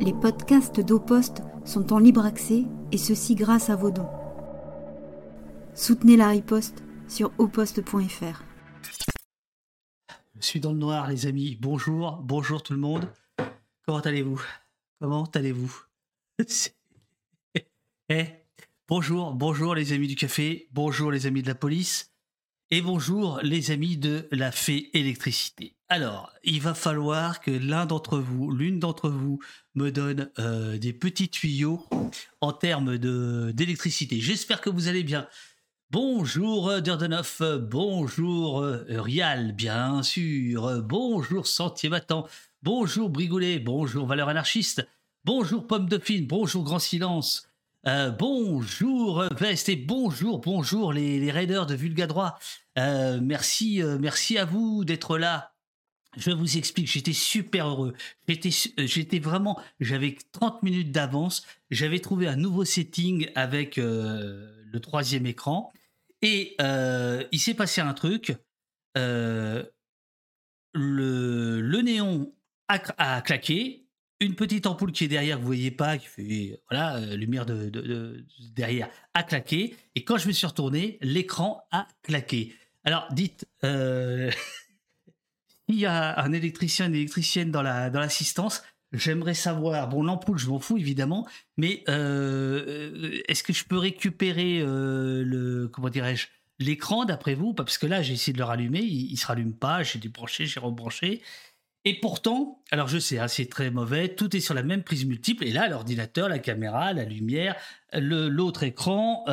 Les podcasts d'Oposte sont en libre accès et ceci grâce à vos dons. Soutenez la riposte sur oposte.fr. Je suis dans le noir, les amis. Bonjour, bonjour tout le monde. Comment allez-vous? Comment allez-vous? Eh, bonjour, bonjour les amis du café, bonjour les amis de la police, et bonjour les amis de la fée électricité. Alors, il va falloir que l'un d'entre vous, l'une d'entre vous, me donne euh, des petits tuyaux en termes de d'électricité. J'espère que vous allez bien. Bonjour euh, Durdenoff, bonjour euh, Rial, bien sûr, bonjour Sentier Battant, bonjour Brigoulet, bonjour Valeur Anarchiste, bonjour Pomme Dauphine, bonjour Grand Silence, bonjour Vest et bonjour, bonjour les, les raiders de Vulgadroit. Euh, merci, merci à vous d'être là. Je vous explique, j'étais super heureux. J'étais, euh, vraiment, j'avais 30 minutes d'avance. J'avais trouvé un nouveau setting avec euh, le troisième écran. Et euh, il s'est passé un truc. Le, le néon a, claqué. Une petite ampoule qui est derrière, que vous voyez pas, qui fait voilà, lumière de, de- de- derrière, a claqué. Et quand je me suis retourné, l'écran a claqué. Alors, dites, il y a un électricien, une électricienne dans la dans l'assistance. J'aimerais savoir. Bon, l'ampoule, je m'en fous évidemment, mais euh, euh, est-ce que je peux récupérer euh, le comment dirais-je l'écran d'après vous? Parce que là, j'ai essayé de le rallumer, il, il se rallume pas. J'ai débranché, j'ai rebranché. Et pourtant, alors je sais, hein, c'est très mauvais, tout est sur la même prise multiple, et là, l'ordinateur, la caméra, la lumière, l'autre écran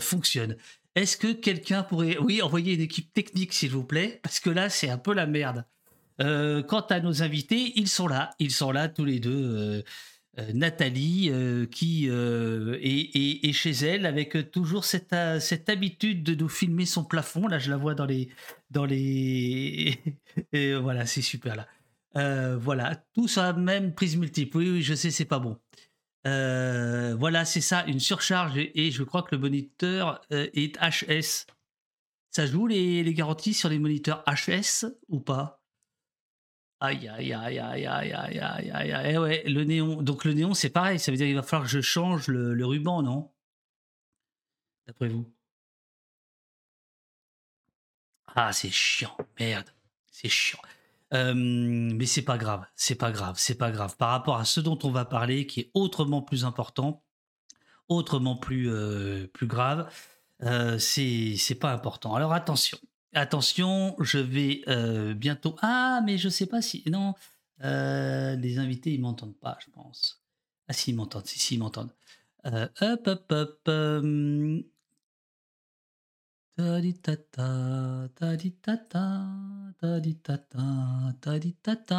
fonctionne. Est-ce que quelqu'un pourrait, oui, envoyer une équipe technique, s'il vous plaît, parce que là, c'est un peu la merde. Euh, quant à nos invités, ils sont là, ils sont là tous les deux. euh, euh, Nathalie, qui est, chez elle avec toujours cette, cette habitude de nous filmer son plafond. Là, je la vois dans les, dans les, et voilà, c'est super là. Voilà, sur la même prise multiple. Oui, oui, je sais, c'est pas bon. Euh, voilà, c'est ça, une surcharge et, je crois que le moniteur euh, est HS. Ça joue les, les garanties sur les moniteurs HS ou pas? Aïe, aïe, aïe, aïe, aïe, aïe, aïe, aïe, aïe. Eh ouais, le néon. Donc le néon, c'est pareil. Ça veut dire qu'il va falloir que je change le, le ruban, non? D'après vous? Ah, c'est chiant. Merde. C'est chiant. Euh, mais c'est pas grave. C'est pas grave. C'est pas grave. Par rapport à ce dont on va parler, qui est autrement plus important, autrement plus, euh, plus grave, euh, c'est pas important. Alors attention. Attention, je vais euh, bientôt. Ah, mais je sais pas si. Non, les invités, ils m'entendent pas, je pense. Ah, si, ils m'entendent. Si, si, ils m'entendent. Hop, hop, hop.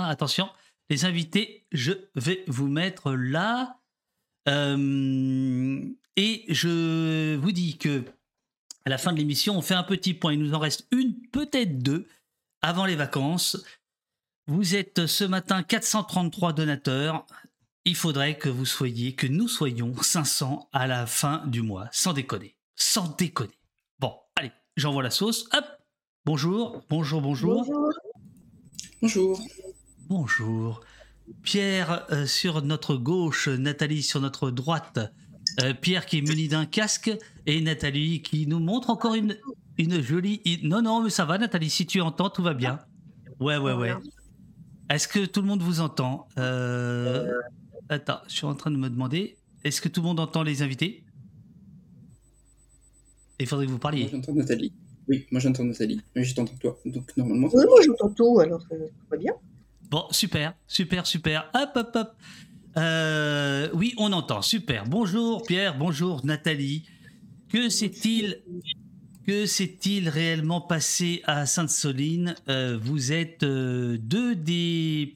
Attention, les invités, je vais vous mettre là. Euh, et je vous dis que à la fin de l'émission, on fait un petit point. Il nous en reste une, peut-être deux, avant les vacances. Vous êtes ce matin 433 donateurs. Il faudrait que vous soyez, que nous soyons 500 à la fin du mois. Sans déconner. Sans déconner. J'envoie la sauce. Hop. Bonjour, bonjour, bonjour. Bonjour. Bonjour. Pierre euh, sur notre gauche, Nathalie sur notre droite. Euh, Pierre qui est muni d'un casque et Nathalie qui nous montre encore une, une jolie. Non, non, mais ça va, Nathalie. Si tu entends, tout va bien. Ouais, ouais, ouais. Est-ce que tout le monde vous entend? Euh, Attends, je suis en train de me demander. Est-ce que tout le monde entend les invités? Il faudrait que vous Moi parliez. j'entends Nathalie. Oui, moi j'entends Nathalie. Mais je t'entends toi. Donc normalement. Oui, moi j'entends tout, alors ça ça va bien. Bon, super, super, super. Hop, hop, hop. Euh, oui, on entend. Super. Bonjour Pierre, bonjour Nathalie. Que s'est-il que s'est-il réellement passé à Sainte-Soline? Euh, Vous êtes euh, deux des,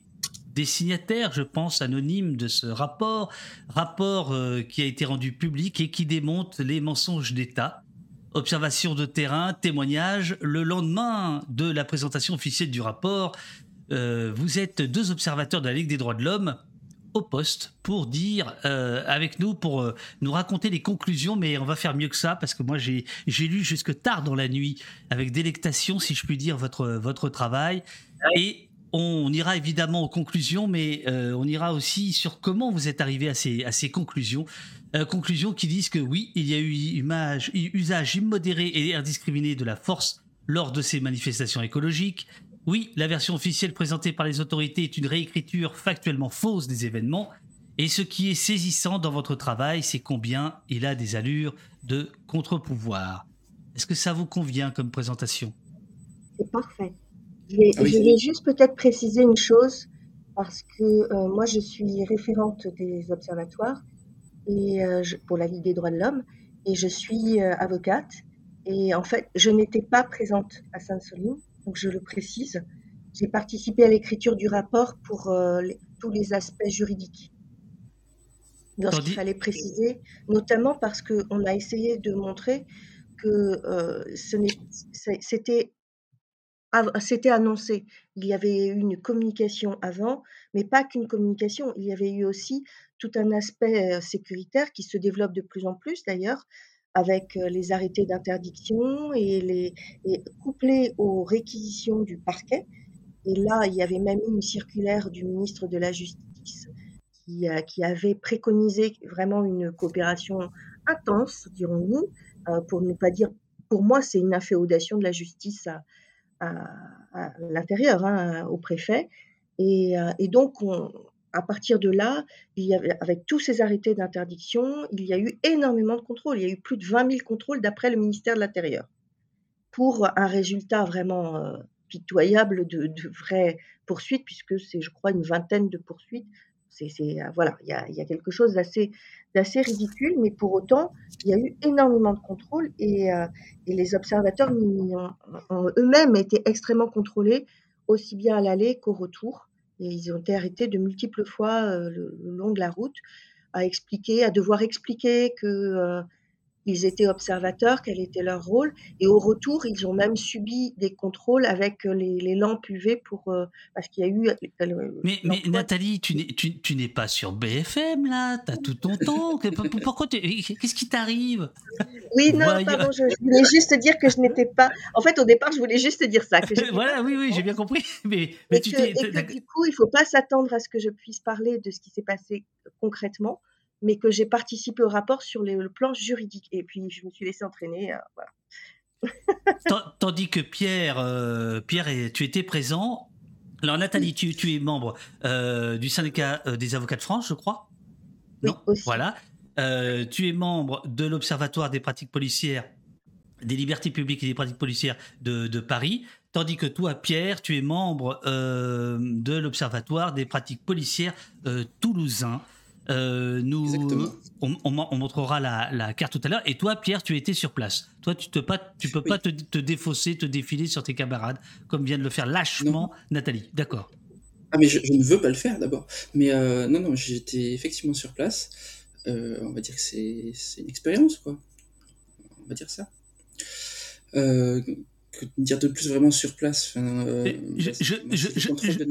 des signataires, je pense, anonymes de ce rapport, rapport euh, qui a été rendu public et qui démonte les mensonges d'État. Observation de terrain, témoignage. Le lendemain de la présentation officielle du rapport, euh, vous êtes deux observateurs de la Ligue des droits de l'homme au poste pour dire euh, avec nous, pour euh, nous raconter les conclusions, mais on va faire mieux que ça parce que moi j'ai j'ai lu jusque tard dans la nuit avec délectation, si je puis dire, votre, votre travail. Et on ira évidemment aux conclusions, mais euh, on ira aussi sur comment vous êtes arrivé à ces, à ces conclusions. Euh, conclusions qui disent que oui, il y a eu usage immodéré et indiscriminé de la force lors de ces manifestations écologiques. Oui, la version officielle présentée par les autorités est une réécriture factuellement fausse des événements. Et ce qui est saisissant dans votre travail, c'est combien il a des allures de contre-pouvoir. Est-ce que ça vous convient comme présentation? C'est parfait. Je vais, ah juste peut-être préciser une chose, parce que euh, moi, je suis référente des observatoires et, euh, pour la Ligue des droits de l'homme, et je suis euh, avocate. Et en fait, je n'étais pas présente à Sainte-Soline, donc je le précise. J'ai participé à l'écriture du rapport pour tous les aspects juridiques. Lorsqu'il fallait préciser, notamment parce qu'on a essayé de montrer que c'était c'était annoncé. Il y avait eu une communication avant, mais pas qu'une communication. Il y avait eu aussi tout un aspect sécuritaire qui se développe de plus en plus d'ailleurs, avec les arrêtés d'interdiction et les et couplés aux réquisitions du parquet. Et là, il y avait même une circulaire du ministre de la Justice qui, qui avait préconisé vraiment une coopération intense, dirons-nous, pour ne pas dire, pour moi, c'est une inféodation de la justice à, l'intérieur, hein, au préfet. Et, euh, donc, à partir de là, avec tous ces arrêtés d'interdiction, il y a eu énormément de contrôles. Il y a eu plus de 20 000 contrôles d'après le ministère de l'Intérieur, pour un résultat vraiment euh, pitoyable de, de vraies poursuites, puisque c'est, je crois, une vingtaine de poursuites c'est, euh, voilà, il y a, y a, quelque chose d'assez, d'assez ridicule, mais pour autant, il y a eu énormément de contrôle et, euh, et les observateurs ont, eux-mêmes été extrêmement contrôlés, aussi bien à l'aller qu'au retour. Et ils ont été arrêtés de multiples fois euh, le, long de la route à expliquer, à devoir expliquer que ils étaient observateurs, quel était leur rôle. Et au retour, ils ont même subi des contrôles avec euh, les, lampes UV pour, euh, parce qu'il y a eu. Euh, mais, mais Nathalie, tu n'es, tu, n'es pas sur BFM là, tu as tout ton temps. Pourquoi Qu'est-ce qui t'arrive? Oui, non, pardon, je, voulais juste dire que je n'étais pas. En fait, au départ, je voulais juste dire ça. Que voilà, oui, oui, j'ai bien compris. Mais, mais tu du coup, il ne faut pas s'attendre à ce que je puisse parler de ce qui s'est passé concrètement mais que j'ai participé au rapport sur le plan juridique. Et puis, je me suis laissé entraîner. Euh, Tandis que Pierre, euh, Pierre, tu étais présent. Alors, Nathalie, tu, tu es membre euh, du syndicat des avocats de France, je crois? Non? aussi. Voilà. tu es membre de l'Observatoire des pratiques policières, des libertés publiques et des pratiques policières de, de Paris. Tandis que toi, Pierre, tu es membre de l'Observatoire des pratiques policières toulousain. Euh, nous, on, montrera la, carte tout à l'heure. Et toi, Pierre, tu étais sur place. Toi, tu ne tu peux pas te, défausser, te défiler sur tes camarades, comme vient de le faire lâchement Nathalie. D'accord. Ah, mais je, ne veux pas le faire d'abord. Mais euh, non, non, j'étais effectivement sur place. Euh, on va dire que c'est une expérience, quoi. On va dire ça. que dire de plus vraiment sur place. je, je, de,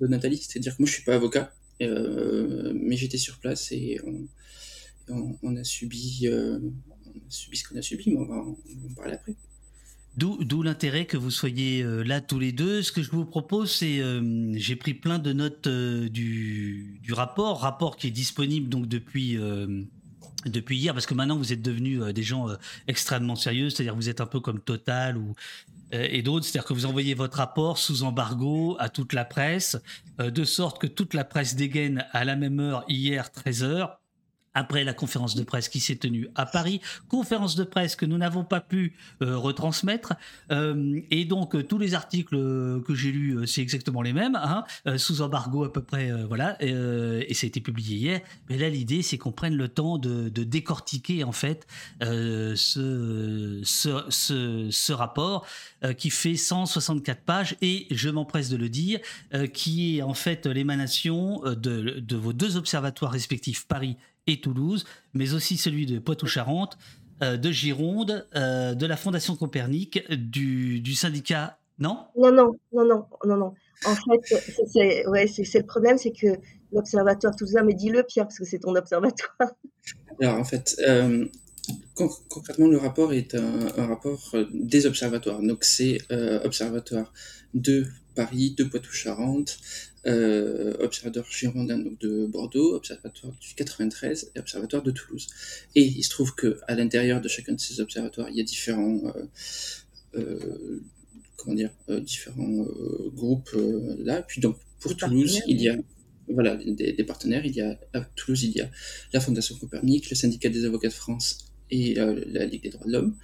de Nathalie, c'est-à-dire que moi je suis pas avocat, euh, mais j'étais sur place et on, a subi, euh, subi ce qu'on a subi, mais on va, en parler après. D'où l'intérêt que vous soyez euh, là tous les deux. Ce que je vous propose, c'est j'ai pris plein de notes du, du, rapport, rapport qui est disponible donc depuis depuis hier, parce que maintenant vous êtes devenus des gens extrêmement sérieux, c'est-à-dire vous êtes un peu comme Total ou euh, et d'autres, c'est-à-dire que vous envoyez votre rapport sous embargo à toute la presse, euh, de sorte que toute la presse dégaine à la même heure hier 13 h après la conférence de presse qui s'est tenue à Paris, conférence de presse que nous n'avons pas pu euh, retransmettre, euh, et donc euh, tous les articles que j'ai lus, c'est exactement les mêmes, hein, sous embargo à peu près, voilà, et ça a été publié hier. Mais là, l'idée, c'est qu'on prenne le temps de, décortiquer en fait ce, rapport qui fait 164 pages, et je m'empresse de le dire, qui est en fait l'émanation de, de vos deux observatoires respectifs, Paris et Toulouse, mais aussi celui de Poitou-Charentes, euh, de Gironde, euh, de la Fondation Copernic, du, du, syndicat. Non? Non, non, non, non, non, non. En fait, c'est ouais, le problème, c'est que l'observatoire toulousain, mais dis-le Pierre, parce que c'est ton observatoire. Alors en fait, euh, concrètement, le rapport est un, rapport des observatoires. Donc c'est observatoire de Paris, de Poitou-Charentes, euh, Observatoire girondin donc de Bordeaux, Observatoire du 93 et Observatoire de Toulouse. Et il se trouve que à l'intérieur de chacun de ces observatoires, il y a différents comment dire différents groupes là. Puis donc pour Toulouse, il y a voilà, des, des, partenaires. Il y a, à Toulouse, il y a la Fondation Copernic, le Syndicat des avocats de France et la Ligue des droits de l'homme.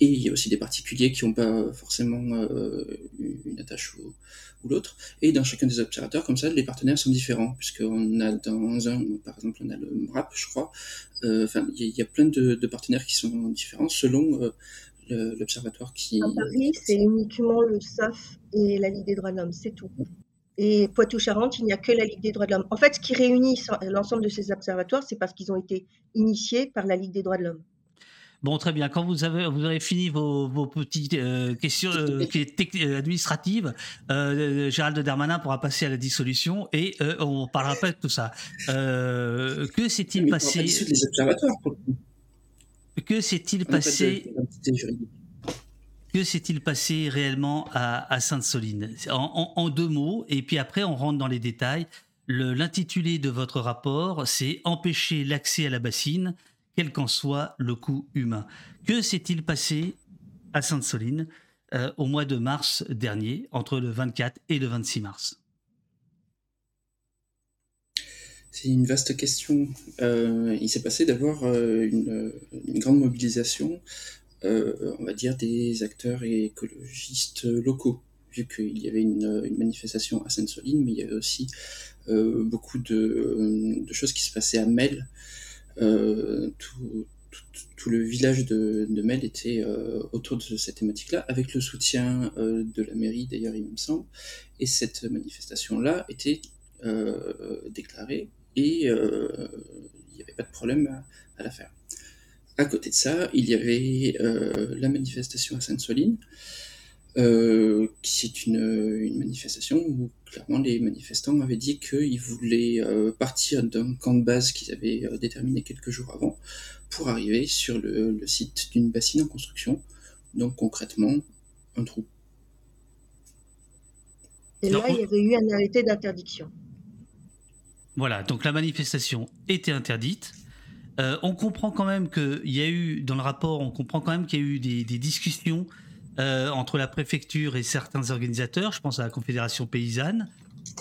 Et il y a aussi des particuliers qui n'ont pas forcément euh, une attache ou, ou l'autre. Et dans chacun des observateurs, comme ça, les partenaires sont différents, puisqu'on a dans un, par exemple, on a le MRAP, je crois. Euh, enfin, il y, y, a plein de, de, partenaires qui sont différents selon euh, l'observatoire qui. À Paris, c'est uniquement le SAF et la Ligue des droits de l'homme, c'est tout. Et Poitou-Charentes, il n'y a que la Ligue des droits de l'homme. En fait, ce qui réunit l'ensemble de ces observatoires, c'est parce qu'ils ont été initiés par la Ligue des droits de l'homme. Bon, très bien. Quand vous avez, vous avez fini vos, vos petites euh, questions euh, administratives, euh, Gérald Darmanin pourra passer à la dissolution et euh, on parlera pas de tout ça. Euh, que s'est-il passé les observatoires, Que s'est-il passé que s'est-il passé réellement à, à Sainte-Soline? En, en, en, deux mots, et puis après on rentre dans les détails. L'intitulé de votre rapport, c'est Empêcher l'accès à la bassine, quel qu'en soit le coût humain. Que s'est-il passé à Sainte-Soline euh, au mois de mars dernier, entre le 24 et le 26 mars? C'est une vaste question. Euh, il s'est passé d'abord euh, une, grande mobilisation on va dire, des acteurs écologistes locaux, vu qu'il y avait une, manifestation à Sainte-Soline, mais il y avait aussi beaucoup de, de, choses qui se passaient à Mel. Euh, tout, le village de, de Mel était euh, autour de cette thématique-là, avec le soutien euh, de la mairie, d'ailleurs, il me semble. Et cette manifestation-là était déclarée et il n'y avait pas de problème à, la faire. À côté de ça, il y avait la manifestation à Sainte-Soline, euh, qui est une, une, manifestation où clairement les manifestants avaient dit qu'ils voulaient euh, partir d'un camp de base qu'ils avaient euh, déterminé quelques jours avant pour arriver sur le, le site d'une bassine en construction, donc concrètement un trou. Et là, il y avait eu un arrêté d'interdiction. Voilà, donc la manifestation était interdite. Euh, on comprend quand même qu'il y a eu, dans le rapport, on comprend quand même qu'il y a eu des, des discussions euh, entre la préfecture et certains organisateurs, je pense à la Confédération paysanne.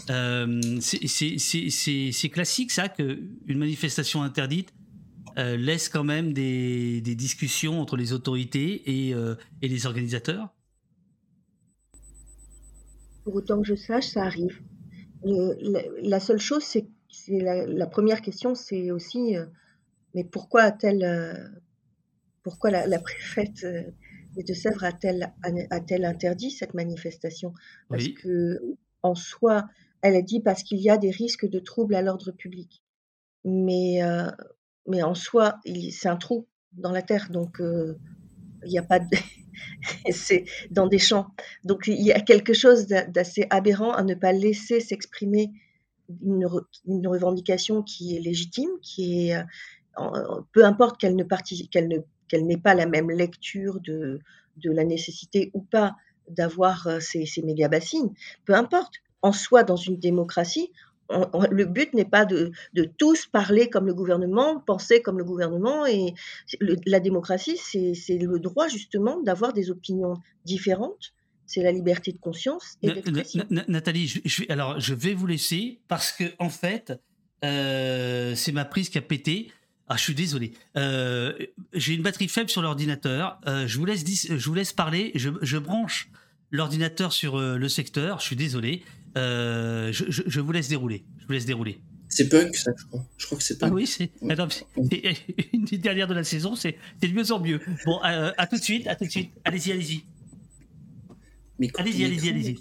Euh, c'est classique ça, qu'une manifestation interdite euh, laisse quand même des, discussions entre les autorités et, les organisateurs Pour autant que je sache, ça arrive. La, seule chose, c'est la, la, première question, c'est aussi mais pourquoi a-t-elle, pourquoi la préfète euh, des Deux-Sèvres a-t-elle, a-t-elle interdit cette manifestation? Parce oui. que, en soi, elle a dit parce qu'il y a des risques de troubles à l'ordre public. Mais, euh, mais en soi, il, c'est un trou dans la terre, donc euh, il n'y a pas de. c'est dans des champs. Donc il y a quelque chose d'assez aberrant à ne pas laisser s'exprimer une, une, revendication qui est légitime, qui est, peu importe qu'elle ne qu'elle ne qu'elle n'ait pas la même lecture de, de la nécessité ou pas d'avoir euh, ces, ces méga bassines, peu importe. En soi, dans une démocratie, on, on, le but n'est pas de, de, tous parler comme le gouvernement, penser comme le gouvernement. Et le, la démocratie, c'est le droit justement d'avoir des opinions différentes. C'est la liberté de conscience et d'expression. Nathalie, je, je, alors je vais vous laisser parce que en fait, euh, c'est ma prise qui a pété. Ah, je suis désolé. Euh, J'ai une batterie faible sur l'ordinateur. Euh, je vous laisse, je vous laisse parler. Je, je branche l'ordinateur sur euh, le secteur. Je suis désolé. Euh, je, je, je, vous laisse dérouler. Je vous laisse dérouler. C'est punk, ça, je crois. Je crois que c'est punk. Ah oui, c'est ouais. une des dernières de la saison. C'est de mieux en mieux. Bon, euh, à tout de suite. À tout de suite. Allez-y, allez-y. Allez-y, allez-y, allez-y.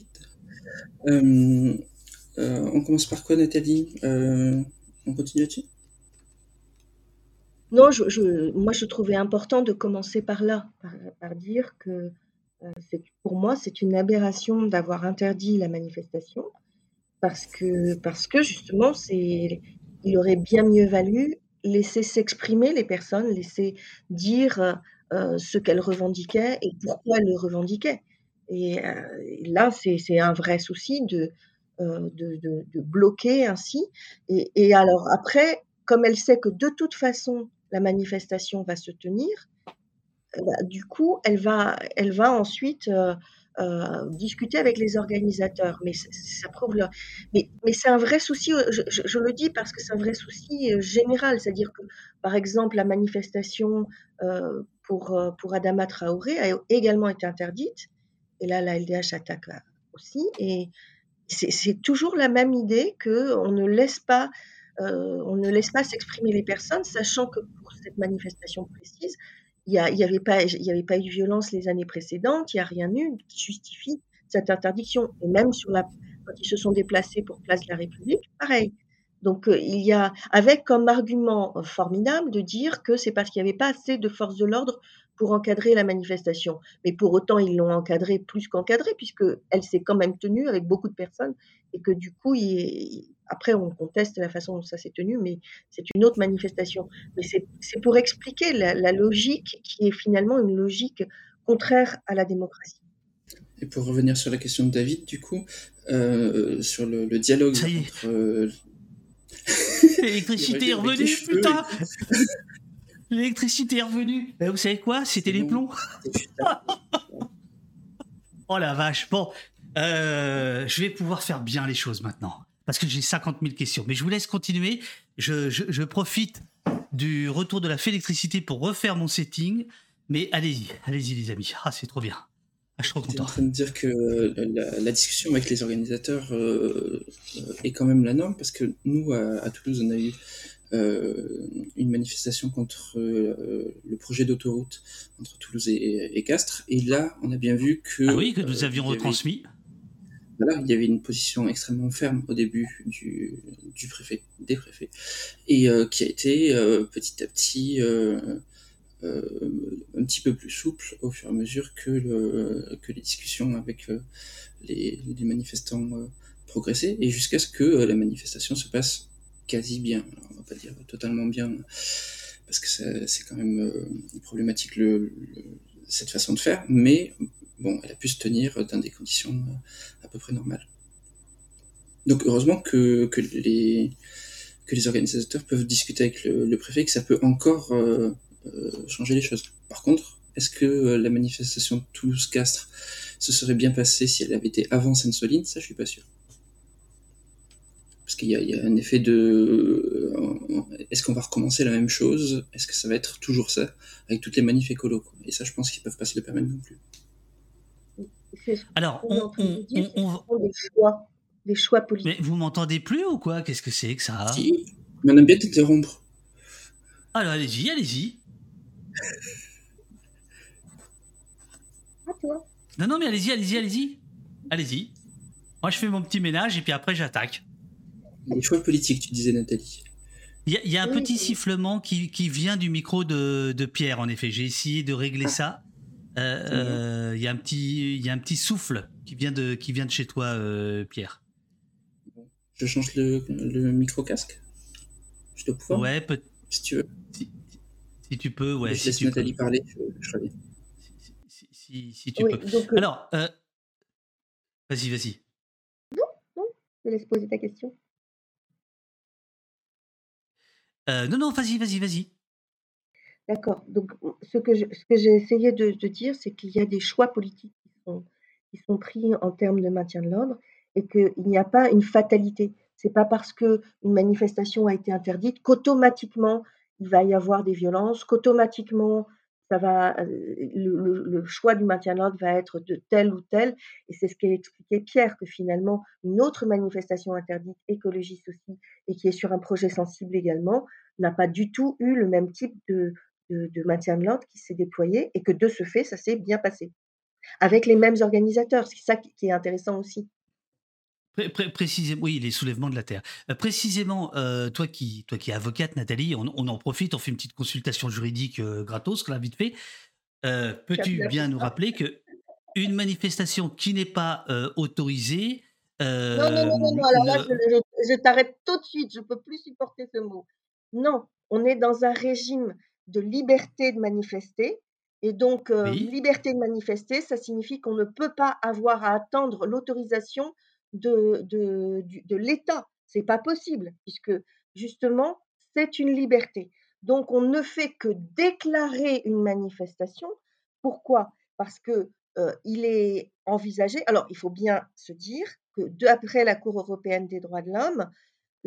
Euh, on commence par quoi, Nathalie? On continue là-dessus? Non, moi je trouvais important de commencer par là, par, dire que euh, pour moi c'est une aberration d'avoir interdit la manifestation parce que, parce que justement il aurait bien mieux valu laisser s'exprimer les personnes, laisser dire euh, ce qu'elles revendiquaient et pourquoi elles le revendiquaient. Et, là, c'est un vrai souci de, de, bloquer ainsi. Et alors après, comme elle sait que de toute façon la manifestation va se tenir, bah, du coup, elle va, elle va ensuite euh, discuter avec les organisateurs. Mais ça prouve. Mais, mais c'est un vrai souci, euh, je, le dis parce que c'est un vrai souci euh, général. C'est-à-dire que, par exemple, la manifestation euh, pour, pour Adama Traoré a également été interdite. Et là, la LDH attaque aussi. Et c'est toujours la même idée qu'on ne laisse pas euh, on ne laisse pas s'exprimer les personnes, sachant que cette manifestation précise, il n'y avait, pas, il avait pas eu de violence les années précédentes, il n'y a rien eu qui justifie cette interdiction. Et même sur la, quand ils se sont déplacés pour Place de la République, pareil. Donc euh, il y a, avec comme argument formidable de dire que c'est parce qu'il n'y avait pas assez de forces de l'ordre pour encadrer la manifestation. Mais pour autant, ils l'ont encadrée plus qu'encadrée, puisqu'elle s'est quand même tenue avec beaucoup de personnes, et que du coup, il, après, on conteste la façon dont ça s'est tenu, mais c'est une autre manifestation. Mais c'est pour expliquer la, logique qui est finalement une logique contraire à la démocratie. Et pour revenir sur la question de David, du coup, euh, sur le, dialogue entre... Euh, L'électricité est revenue, putain L'électricité est revenue. Ben, vous savez quoi? C'était les plombs. oh la vache. Bon, euh, je vais pouvoir faire bien les choses maintenant parce que j'ai 50 000 questions. Mais je vous laisse continuer. Je, profite du retour de la électricité pour refaire mon setting. Mais allez-y, allez-y les amis. Ah, c'est trop bien. Ah, je suis trop content. en train de dire que la, discussion avec les organisateurs euh, est quand même la norme parce que nous, à, Toulouse, on a eu euh, une manifestation contre euh, le projet d'autoroute entre Toulouse et, Castres. Et là, on a bien vu que... Ah oui, que nous avions retransmis il y avait une position extrêmement ferme au début du, préfet, des préfets, et euh, qui a été euh, petit à petit euh, un petit peu plus souple au fur et à mesure que, le, que les discussions avec les, manifestants progressaient, et jusqu'à ce que la manifestation se passe quasi bien. Alors, on va pas dire totalement bien, parce que c'est quand même problématique cette façon de faire, mais bon, elle a pu se tenir dans des conditions euh, à peu près normales. Donc heureusement que, les, organisateurs peuvent discuter avec le, préfet, que ça peut encore euh, euh, changer les choses. Par contre, est-ce que la manifestation de Toulouse-Castres se serait bien passée si elle avait été avant Sainte-Soline? Ça, je suis pas sûr. Parce qu'il y, y, a un effet de... Est-ce qu'on va recommencer la même chose? Est-ce que ça va être toujours ça? Avec toutes les manifs écolos Et ça, je pense qu'ils peuvent pas se le permettre non plus. Alors, on, des, choix, des choix politiques. Mais vous m'entendez plus ou quoi? Qu'est-ce que c'est que ça? Si, mais on aime bien t'interrompre. Alors, allez-y, allez-y. À toi? Non, non, mais allez-y, allez-y, allez-y. Allez-y. Moi, je fais mon petit ménage et puis après, j'attaque. Les choix politiques, tu disais, Nathalie. Il y, a, un petit sifflement qui, qui, vient du micro de, de Pierre, en effet. J'ai essayé de régler ah. ça. Il euh, euh, y a un petit, il y a un petit souffle qui vient de, qui vient de chez toi, euh, Pierre. Je change le, le micro casque. Je dois pouvoir. Ouais, peut. Si tu veux. Si, tu peux, ouais. Je si laisse Nathalie parler. Je, je si, si, si, tu peux. Donc, Alors, vas-y, vas-y. Non, non. Je laisse poser ta question. non, non, vas-y, vas-y, vas-y. D'accord. Donc, ce que ce que j'ai essayé de dire, c'est qu'il y a des choix politiques qui sont qui sont pris en termes de maintien de l'ordre et qu'il n'y a pas une fatalité. C'est pas parce qu'une manifestation a été interdite qu'automatiquement il va y avoir des violences, qu'automatiquement ça va, le le choix du maintien de l'ordre va être de tel ou tel et c'est ce qu'a expliqué Pierre, que finalement une autre manifestation interdite, écologiste aussi et qui est sur un projet sensible également, n'a pas du tout eu le même type de de, maintien de l'ordre qui s'est déployé et que de ce fait, ça s'est bien passé. Avec les mêmes organisateurs, c'est ça qui est intéressant aussi. précisément, oui, les soulèvements de la terre. Euh, précisément, euh, toi qui, toi qui es avocate, Nathalie, on, en profite, on fait une petite consultation juridique euh, gratos, là, vite fait. Peux-tu bien nous rappeler que une manifestation qui n'est pas autorisée. non, non, non, non, alors là, je, je t'arrête tout de suite, je ne peux plus supporter ce mot. Non, on est dans un régime de liberté de manifester Et donc, liberté de manifester, ça signifie qu'on ne peut pas avoir à attendre l'autorisation de, de, de l'État. C'est pas possible, puisque justement, c'est une liberté. Donc, on ne fait que déclarer une manifestation. Pourquoi? Parce que il est envisagé. Alors, il faut bien se dire que d'après la Cour européenne des droits de l'homme,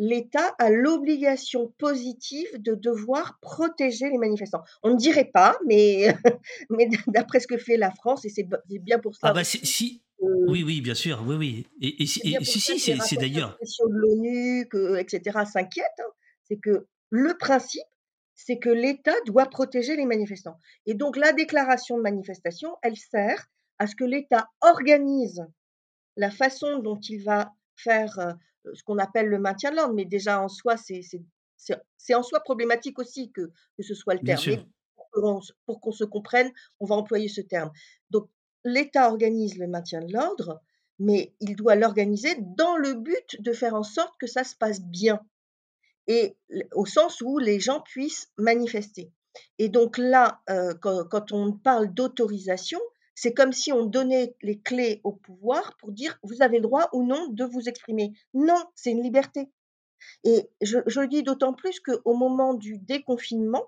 l'État a l'obligation positive de devoir protéger les manifestants. On ne dirait pas, mais, mais d'après ce que fait la France, et c'est bien pour ça. Ah bah si, oui, oui, bien sûr, oui, oui. Et, si, si, c'est d'ailleurs. de l'ONU, etc., s'inquiète. Hein. c'est que le principe, c'est que l'État doit protéger les manifestants. Et donc la déclaration de manifestation, elle sert à ce que l'État organise la façon dont il va faire euh, ce qu'on appelle le maintien de l'ordre, mais déjà en soi, c'est en soi problématique aussi que, que ce soit le terme. Mais pour qu'on se comprenne, on va employer ce terme. Donc l'État organise le maintien de l'ordre, mais il doit l'organiser dans le but de faire en sorte que ça se passe bien et au sens où les gens puissent manifester. Et donc là, euh, quand, on parle d'autorisation, c'est comme si on donnait les clés au pouvoir pour dire vous avez le droit ou non de vous exprimer. Non, c'est une liberté. Et je, le dis d'autant plus qu'au moment du déconfinement,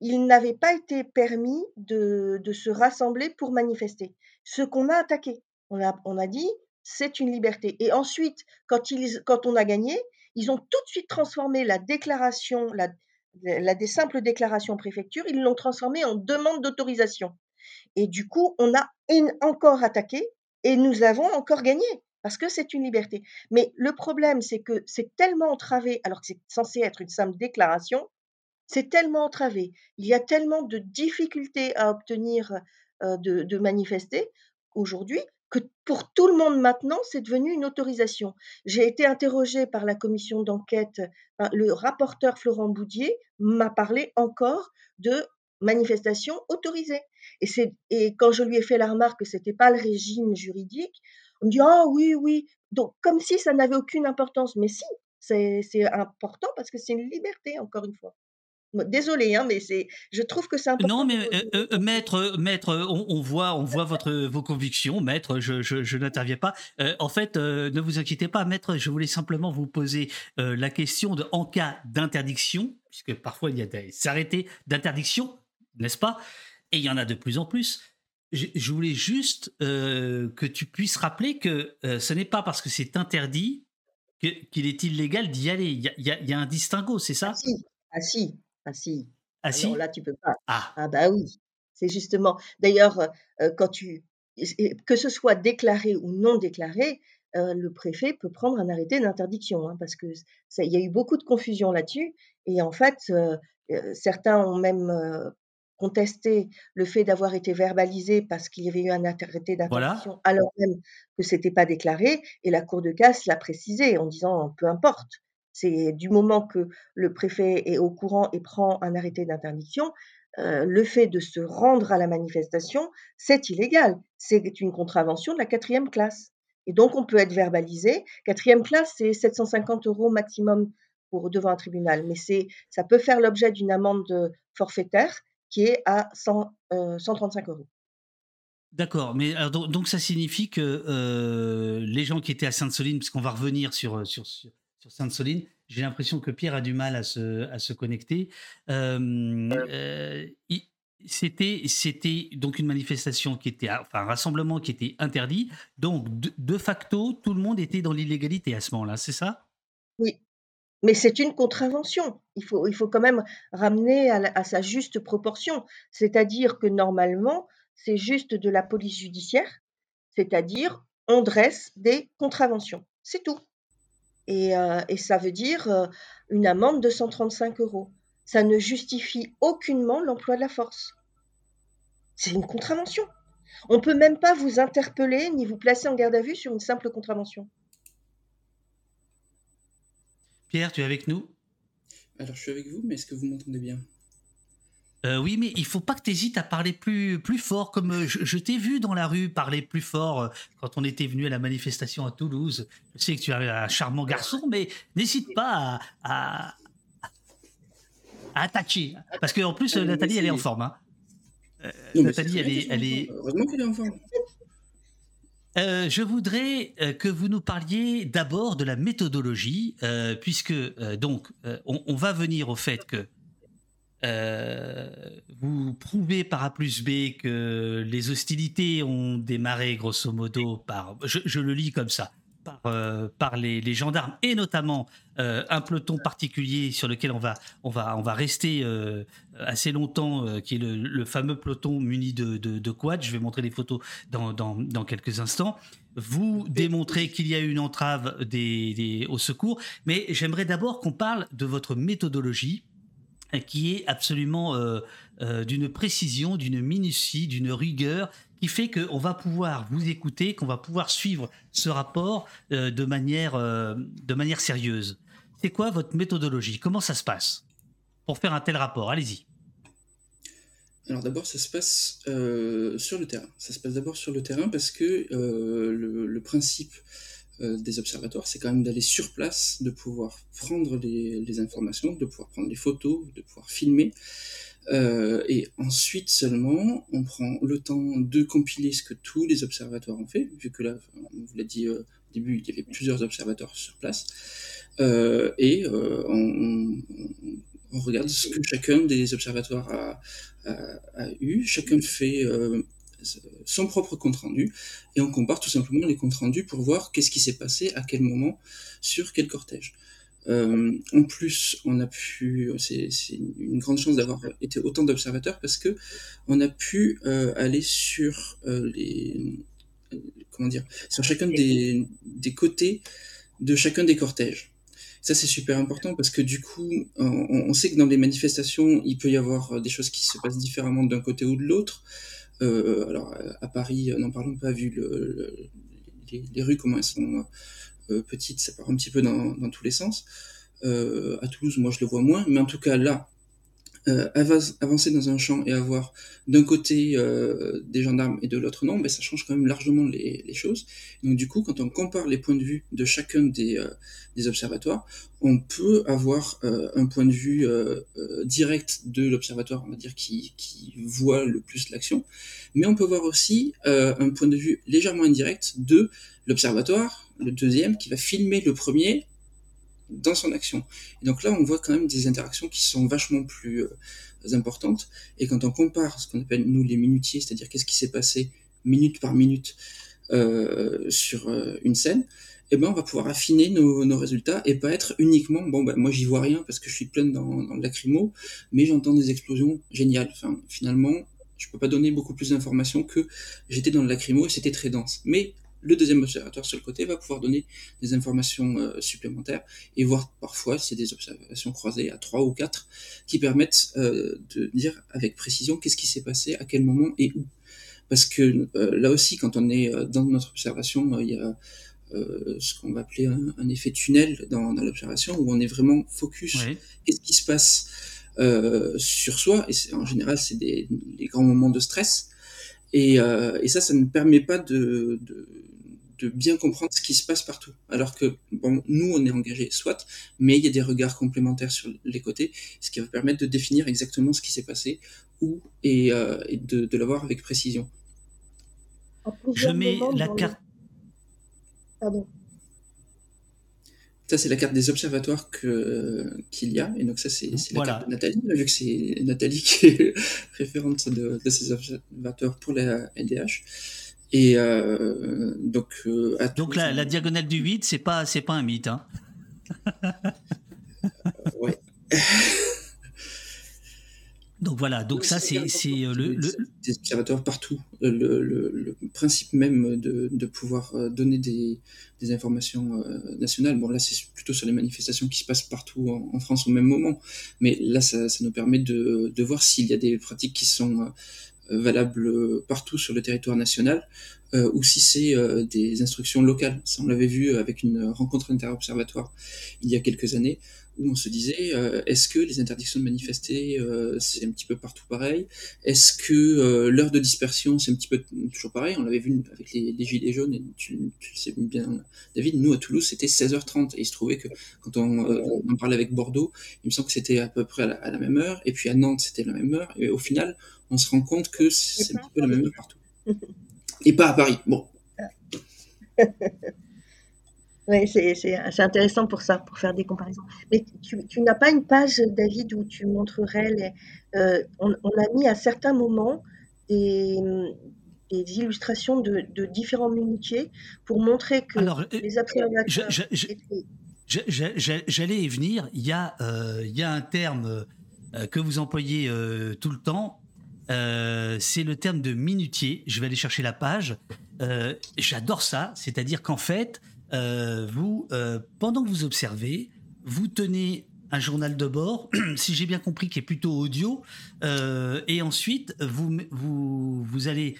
il n'avait pas été permis de, se rassembler pour manifester. Ce qu'on a attaqué, on a, dit c'est une liberté. Et ensuite, quand, on a gagné, ils ont tout de suite transformé la déclaration, la, la des simples déclarations préfecture, ils l'ont transformée en demande d'autorisation. Et du coup, on a encore attaqué et nous avons encore gagné parce que c'est une liberté. Mais le problème, c'est que c'est tellement entravé, alors que c'est censé être une simple déclaration, c'est tellement entravé. Il y a tellement de difficultés à obtenir euh, de, manifester aujourd'hui que pour tout le monde maintenant, c'est devenu une autorisation. J'ai été interrogée par la commission d'enquête, le rapporteur Florent Boudier m'a parlé encore de manifestations autorisées. Et, et quand je lui ai fait la remarque que ce n'était pas le régime juridique, on me dit Ah oui, oui. Donc, comme si ça n'avait aucune importance. Mais si, c'est, important parce que c'est une liberté, encore une fois. Désolé, hein, mais c'est, je trouve que c'est important. Non, mais euh, euh, maître, maître, on, voit, on voit votre, vos convictions, maître. Je, je, n'interviens pas. Euh, en fait, ne vous inquiétez pas, maître. Je voulais simplement vous poser la question de en cas d'interdiction, puisque parfois il y a des arrêtés d'interdiction, n'est-ce pas? Et il y en a de plus en plus. Je, voulais juste que tu puisses rappeler que ce n'est pas parce que c'est interdit qu'il est illégal d'y aller. Il y, a, y a, un distinguo, c'est ça? Ah si. Ah si, ah si. Ah si? là, tu peux pas. Ah. Ah bah oui, c'est justement d'ailleurs, quand tu que ce soit déclaré ou non déclaré, le préfet peut prendre un arrêté d'interdiction, hein, parce que il y a eu beaucoup de confusion là-dessus et en fait, certains ont même, contesté le fait d'avoir été verbalisé parce qu'il y avait eu un arrêté d'interdiction alors même que c'était pas déclaré et la cour de casse l'a précisé en disant: «Peu importe». C'est du moment que le préfet est au courant et prend un arrêté d'interdiction, euh, le fait de se rendre à la manifestation, c'est illégal. C'est une contravention de la quatrième classe. Et donc, on peut être verbalisé. Quatrième classe, c'est 750 euros maximum pour devant un tribunal, mais c'est ça peut faire l'objet d'une amende forfaitaire qui est à 135 euh, euros. D'accord, mais donc, ça signifie que euh, les gens qui étaient à Sainte-Soline, puisqu'on va revenir sur, sur, sur Sainte-Soline. J'ai l'impression que Pierre a du mal à se, à se connecter. Euh, c'était, c'était donc une manifestation qui était, enfin un rassemblement qui était interdit. Donc de, facto, tout le monde était dans l'illégalité à ce moment-là, c'est ça? Oui, mais c'est une contravention. Il faut, quand même ramener à, à sa juste proportion. C'est-à-dire que normalement, c'est juste de la police judiciaire, c'est-à-dire on dresse des contraventions. C'est tout. Euh, et, ça veut dire euh, une amende de 135 euros. Ça ne justifie aucunement l'emploi de la force. C'est une contravention. On ne peut même pas vous interpeller ni vous placer en garde à vue sur une simple contravention. Pierre, tu es avec nous? Alors, je suis avec vous, mais est-ce que vous m'entendez bien? Euh, oui, mais il faut pas que tu hésites à parler plus, plus fort. Comme euh, je, t'ai vu dans la rue parler plus fort euh, quand on était venu à la manifestation à Toulouse. Je sais que tu es un charmant garçon, mais n'hésite pas à, à, attaquer. Parce qu'en plus, Nathalie, elle est en forme. Hein. Nathalie, elle est, elle est. Heureusement qu'elle est en forme. Je voudrais que vous nous parliez d'abord de la méthodologie, puisque donc on, va venir au fait que euh, vous prouvez par A plus B que les hostilités ont démarré grosso modo par, je, le lis comme ça, par, euh, par les, les, gendarmes et notamment euh, un peloton particulier sur lequel on va, on va, on va rester assez longtemps, qui est le, fameux peloton muni de, de, de quad. Je vais montrer les photos dans, dans, dans quelques instants. Vous démontrez qu'il y a eu une entrave des, des, au secours, mais j'aimerais d'abord qu'on parle de votre méthodologie qui est absolument euh, euh, d'une précision, d'une minutie, d'une rigueur, qui fait qu'on va pouvoir vous écouter, qu'on va pouvoir suivre ce rapport euh, de, manière, de manière sérieuse. C'est quoi votre méthodologie? Comment ça se passe? Pour faire un tel rapport Allez-y. Alors d'abord, ça se passe sur le terrain. Ça se passe d'abord sur le terrain parce que le, principe euh, des observatoires, c'est quand même d'aller sur place, de pouvoir prendre les, informations, de pouvoir prendre les photos, de pouvoir filmer. Euh, et ensuite seulement, on prend le temps de compiler ce que tous les observatoires ont fait, vu que là, on vous l'a dit euh, au début, il y avait plusieurs observateurs sur place. et on, regarde ce que chacun des observatoires a, a eu. Chacun fait son propre compte rendu et on compare tout simplement les comptes rendus pour voir qu'est-ce qui s'est passé à quel moment sur quel cortège. Euh, en plus, on a pu, c'est une grande chance d'avoir été autant d'observateurs parce que on a pu euh, aller sur euh, les, comment dire, sur chacun des, des côtés de chacun des cortèges. Ça, c'est super important parce que du coup, on, sait que dans les manifestations, il peut y avoir des choses qui se passent différemment d'un côté ou de l'autre. Alors à Paris, n'en parlons pas, vu le, les, rues comment elles sont euh, petites, ça part un petit peu dans, tous les sens. Euh, à Toulouse, moi je le vois moins, mais en tout cas là, euh, avancer dans un champ et avoir d'un côté des gendarmes et de l'autre non, ben, ça change quand même largement les, choses. Donc du coup, quand on compare les points de vue de chacun des, observatoires, on peut avoir un point de vue direct de l'observatoire, on va dire, qui, qui voit le plus l'action, mais on peut voir aussi un point de vue légèrement indirect de l'observatoire, le deuxième, qui va filmer le premier dans son action. Et donc là, on voit quand même des interactions qui sont vachement plus euh, importantes. Et quand on compare ce qu'on appelle, nous, les minutiers, c'est-à-dire qu'est-ce qui s'est passé minute par minute euh, sur euh, une scène, eh ben, on va pouvoir affiner nos, résultats et pas être uniquement, bon, ben, moi, j'y vois rien parce que je suis plein dans, dans le lacrymo, mais j'entends des explosions géniales. Enfin, finalement, je peux pas donner beaucoup plus d'informations que j'étais dans le lacrymo et c'était très dense. Mais le deuxième observateur sur le côté va pouvoir donner des informations euh, supplémentaires et voir parfois c'est des observations croisées à trois ou quatre qui permettent euh, de dire avec précision qu'est-ce qui s'est passé, à quel moment et où. Parce que euh, là aussi, quand on est dans notre observation, il y a ce qu'on va appeler un, effet tunnel dans, dans l'observation où on est vraiment focus. Qu'est-ce qui se passe sur soi Et en général, c'est des, des, grands moments de stress. Et, et, ça, ça ne permet pas de, de, de bien comprendre ce qui se passe partout. Alors que, bon, nous, on est engagé, soit, mais il y a des regards complémentaires sur les côtés, ce qui va permettre de définir exactement ce qui s'est passé, où, et, euh, et de, de l'avoir avec précision. Je mets la carte. Pardon. Ça, c'est la carte des observatoires qu'il y a. Et donc, ça, c'est la carte de Nathalie, vu que c'est Nathalie qui est référente de, de, ces observatoires pour la LDH. Et euh, donc, euh, donc la, la, diagonale du vide, c'est pas c'est pas un mythe, hein Ouais. donc voilà, donc ça c'est euh, le, le, des observateurs partout. Le, le, le, principe même de, de pouvoir euh, donner des, des informations nationales. Bon là c'est plutôt sur les manifestations qui se passent partout en, en France au même moment, mais là ça, ça nous permet de, de voir s'il y a des pratiques qui sont valable partout sur le territoire national, euh, ou si c'est euh, des instructions locales. Ça, on l'avait vu avec une rencontre interobservatoire il y a quelques années, où on se disait euh, est-ce que les interdictions de manifester c'est un petit peu partout pareil? Est-ce que l'heure de dispersion c'est un petit peu toujours pareil? On l'avait vu avec les, les, gilets jaunes, et tu, tu, sais bien, David. Nous à Toulouse c'était 16h30 et il se trouvait que quand on, on parlait avec Bordeaux, il me semble que c'était à peu près à la, à la, même heure, et puis à Nantes c'était la même heure, et au final on se rend compte que c'est un petit peu la même partout. Et pas à Paris. Bon. oui, c'est intéressant pour ça, pour faire des comparaisons. Mais tu, n'as pas une page, David, où tu montrerais les. Euh, on, a mis à certains moments des, illustrations de, différents minutiers pour montrer que euh, les observateurs. J'allais y venir. Il y, a, euh, il y a un terme que vous employez tout le temps c'est le terme de minutier. Je vais aller chercher la page. J'adore ça, c'est-à-dire qu'en fait, euh, vous, pendant que vous observez, vous tenez un journal de bord, si j'ai bien compris, qui est plutôt audio, et ensuite vous, vous, vous allez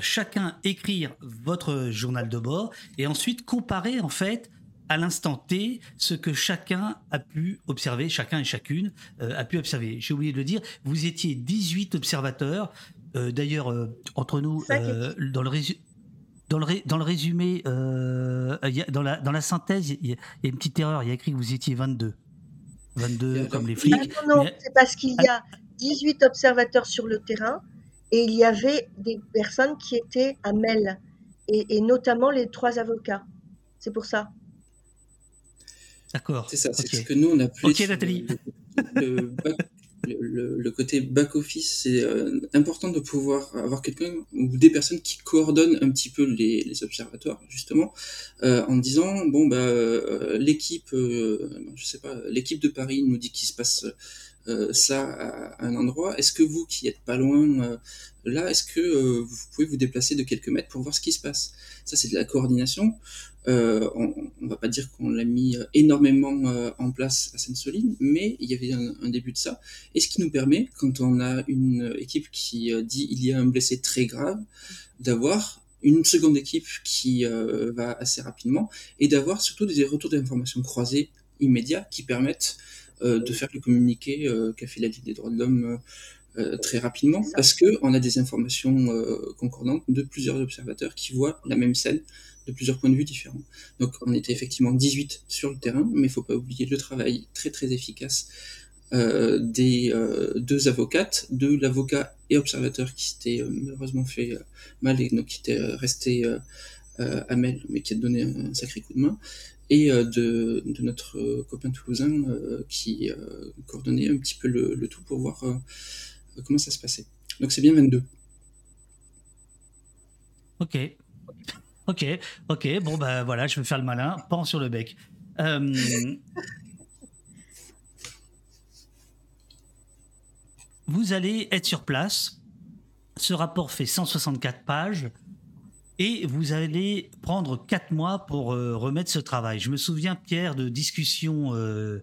chacun écrire votre journal de bord et ensuite comparer en fait à l'instant T ce que chacun a pu observer, chacun et chacune euh, a pu observer. J'ai oublié de le dire, vous étiez 18 observateurs. Euh, d'ailleurs, euh, entre nous, dans le dans le, dans le résumé, dans, la, dans la synthèse, il y, a une petite erreur. Il y a écrit que vous étiez 22. 22 comme les flics. Ah non, non c'est parce qu'il y a 18 observateurs sur le terrain et il y avait des personnes qui étaient à Mel et, et notamment les trois avocats. C'est pour ça. D'accord. C'est ça, c'est ce que nous on a plus. Ok, Nathalie. Le, côté back-office, c'est euh, important de pouvoir avoir quelqu'un ou des personnes qui coordonnent un petit peu les, les observatoires, justement, euh, en disant bon bah euh, l'équipe, je sais pas, l'équipe de Paris nous dit qu'il se passe ça à, un endroit. Est-ce que vous qui êtes pas loin là, est-ce que vous pouvez vous déplacer de quelques mètres pour voir ce qui se passe? Ça, c'est de la coordination. Euh, on, on, va pas dire qu'on l'a mis euh, énormément euh, en place à Sainte-Soline, mais il y avait un, début de ça. Et ce qui nous permet, quand on a une équipe qui dit il y a un blessé très grave, d'avoir une seconde équipe qui va assez rapidement et d'avoir surtout des retours d'informations croisés immédiats qui permettent de faire le communiqué qu'a fait la Ligue des droits de l'homme très rapidement parce que on a des informations concordantes de plusieurs observateurs qui voient la même scène de plusieurs points de vue différents. Donc on était effectivement 18 sur le terrain, mais il faut pas oublier le travail très très efficace euh, des euh, deux avocates, de l'avocat et observateur qui s'était euh, malheureusement fait mal et donc qui était resté à Mel, mais qui a donné un sacré coup de main, et de, de, notre copain toulousain qui coordonnait un petit peu le, le tout pour voir comment ça se passait. Donc c'est bien 22. Ok, Ok, ok, bon bah voilà, je vais faire le malin, pan sur le bec. Euh, vous allez être sur place. Ce rapport fait 164 pages et vous allez prendre 4 mois pour euh, remettre ce travail. Je me souviens, Pierre, de discussions euh,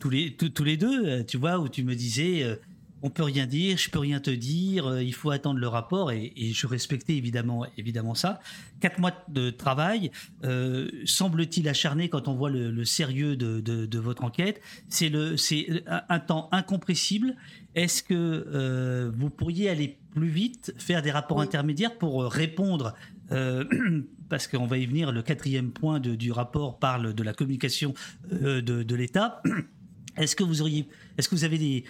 tous, les, tous les deux, tu vois, où tu me disais on peut rien dire, je peux rien te dire, euh, il faut attendre le rapport et, je respectais évidemment, évidemment ça. Quatre mois de travail, euh, semble-t-il acharné quand on voit le, sérieux de, votre enquête. C'est le, c'est un temps incompressible. Est-ce que euh, vous pourriez aller plus vite, faire des rapports intermédiaires pour répondre parce qu'on va y venir, le quatrième point du rapport parle de la communication de, de l'État. Est-ce que vous auriez, est-ce que vous avez des,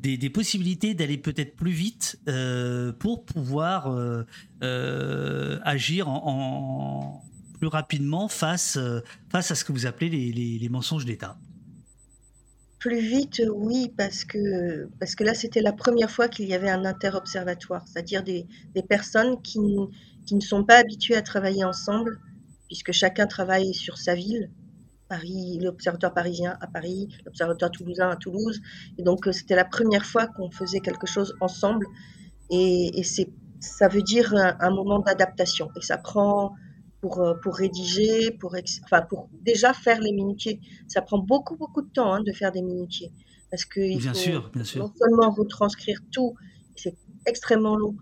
des, possibilités d'aller peut-être plus vite euh, pour pouvoir euh, euh, agir en, plus rapidement face, face à ce que vous appelez les, mensonges d'État Plus vite, oui, parce que, parce que là, c'était la première fois qu'il y avait un interobservatoire, c'est-à-dire des, des, personnes qui, qui ne sont pas habituées à travailler ensemble, puisque chacun travaille sur sa ville. Paris, l'Observatoire parisien à Paris, l'Observatoire toulousain à Toulouse. Et donc, euh, c'était la première fois qu'on faisait quelque chose ensemble. Et, c'est, ça veut dire un, moment d'adaptation. Et ça prend, pour, euh, pour rédiger, pour, enfin, pour déjà faire les minutiers, ça prend beaucoup, beaucoup de temps hein, de faire des minutiers. Parce qu'il bien faut sûr, bien sûr. non seulement retranscrire tout, c'est extrêmement long,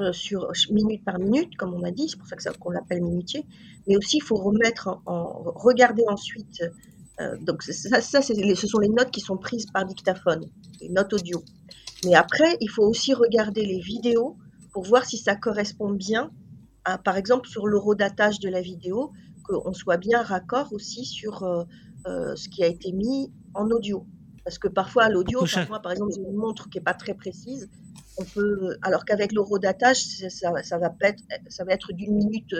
euh, sur minute par minute, comme on a dit, c'est pour ça que qu'on l'appelle minutier, mais aussi il faut remettre en, regarder ensuite. Euh, donc ça, ça ce sont les notes qui sont prises par dictaphone, les notes audio. Mais après, il faut aussi regarder les vidéos pour voir si ça correspond bien, à, par exemple sur l'eurodatage de la vidéo, qu'on soit bien raccord aussi sur euh, ce qui a été mis en audio. Parce que parfois, l'audio, par exemple, une montre qui n'est pas très précise, on peut, alors qu'avec l'horodatage, ça, ça, va être, ça va être d'une minute,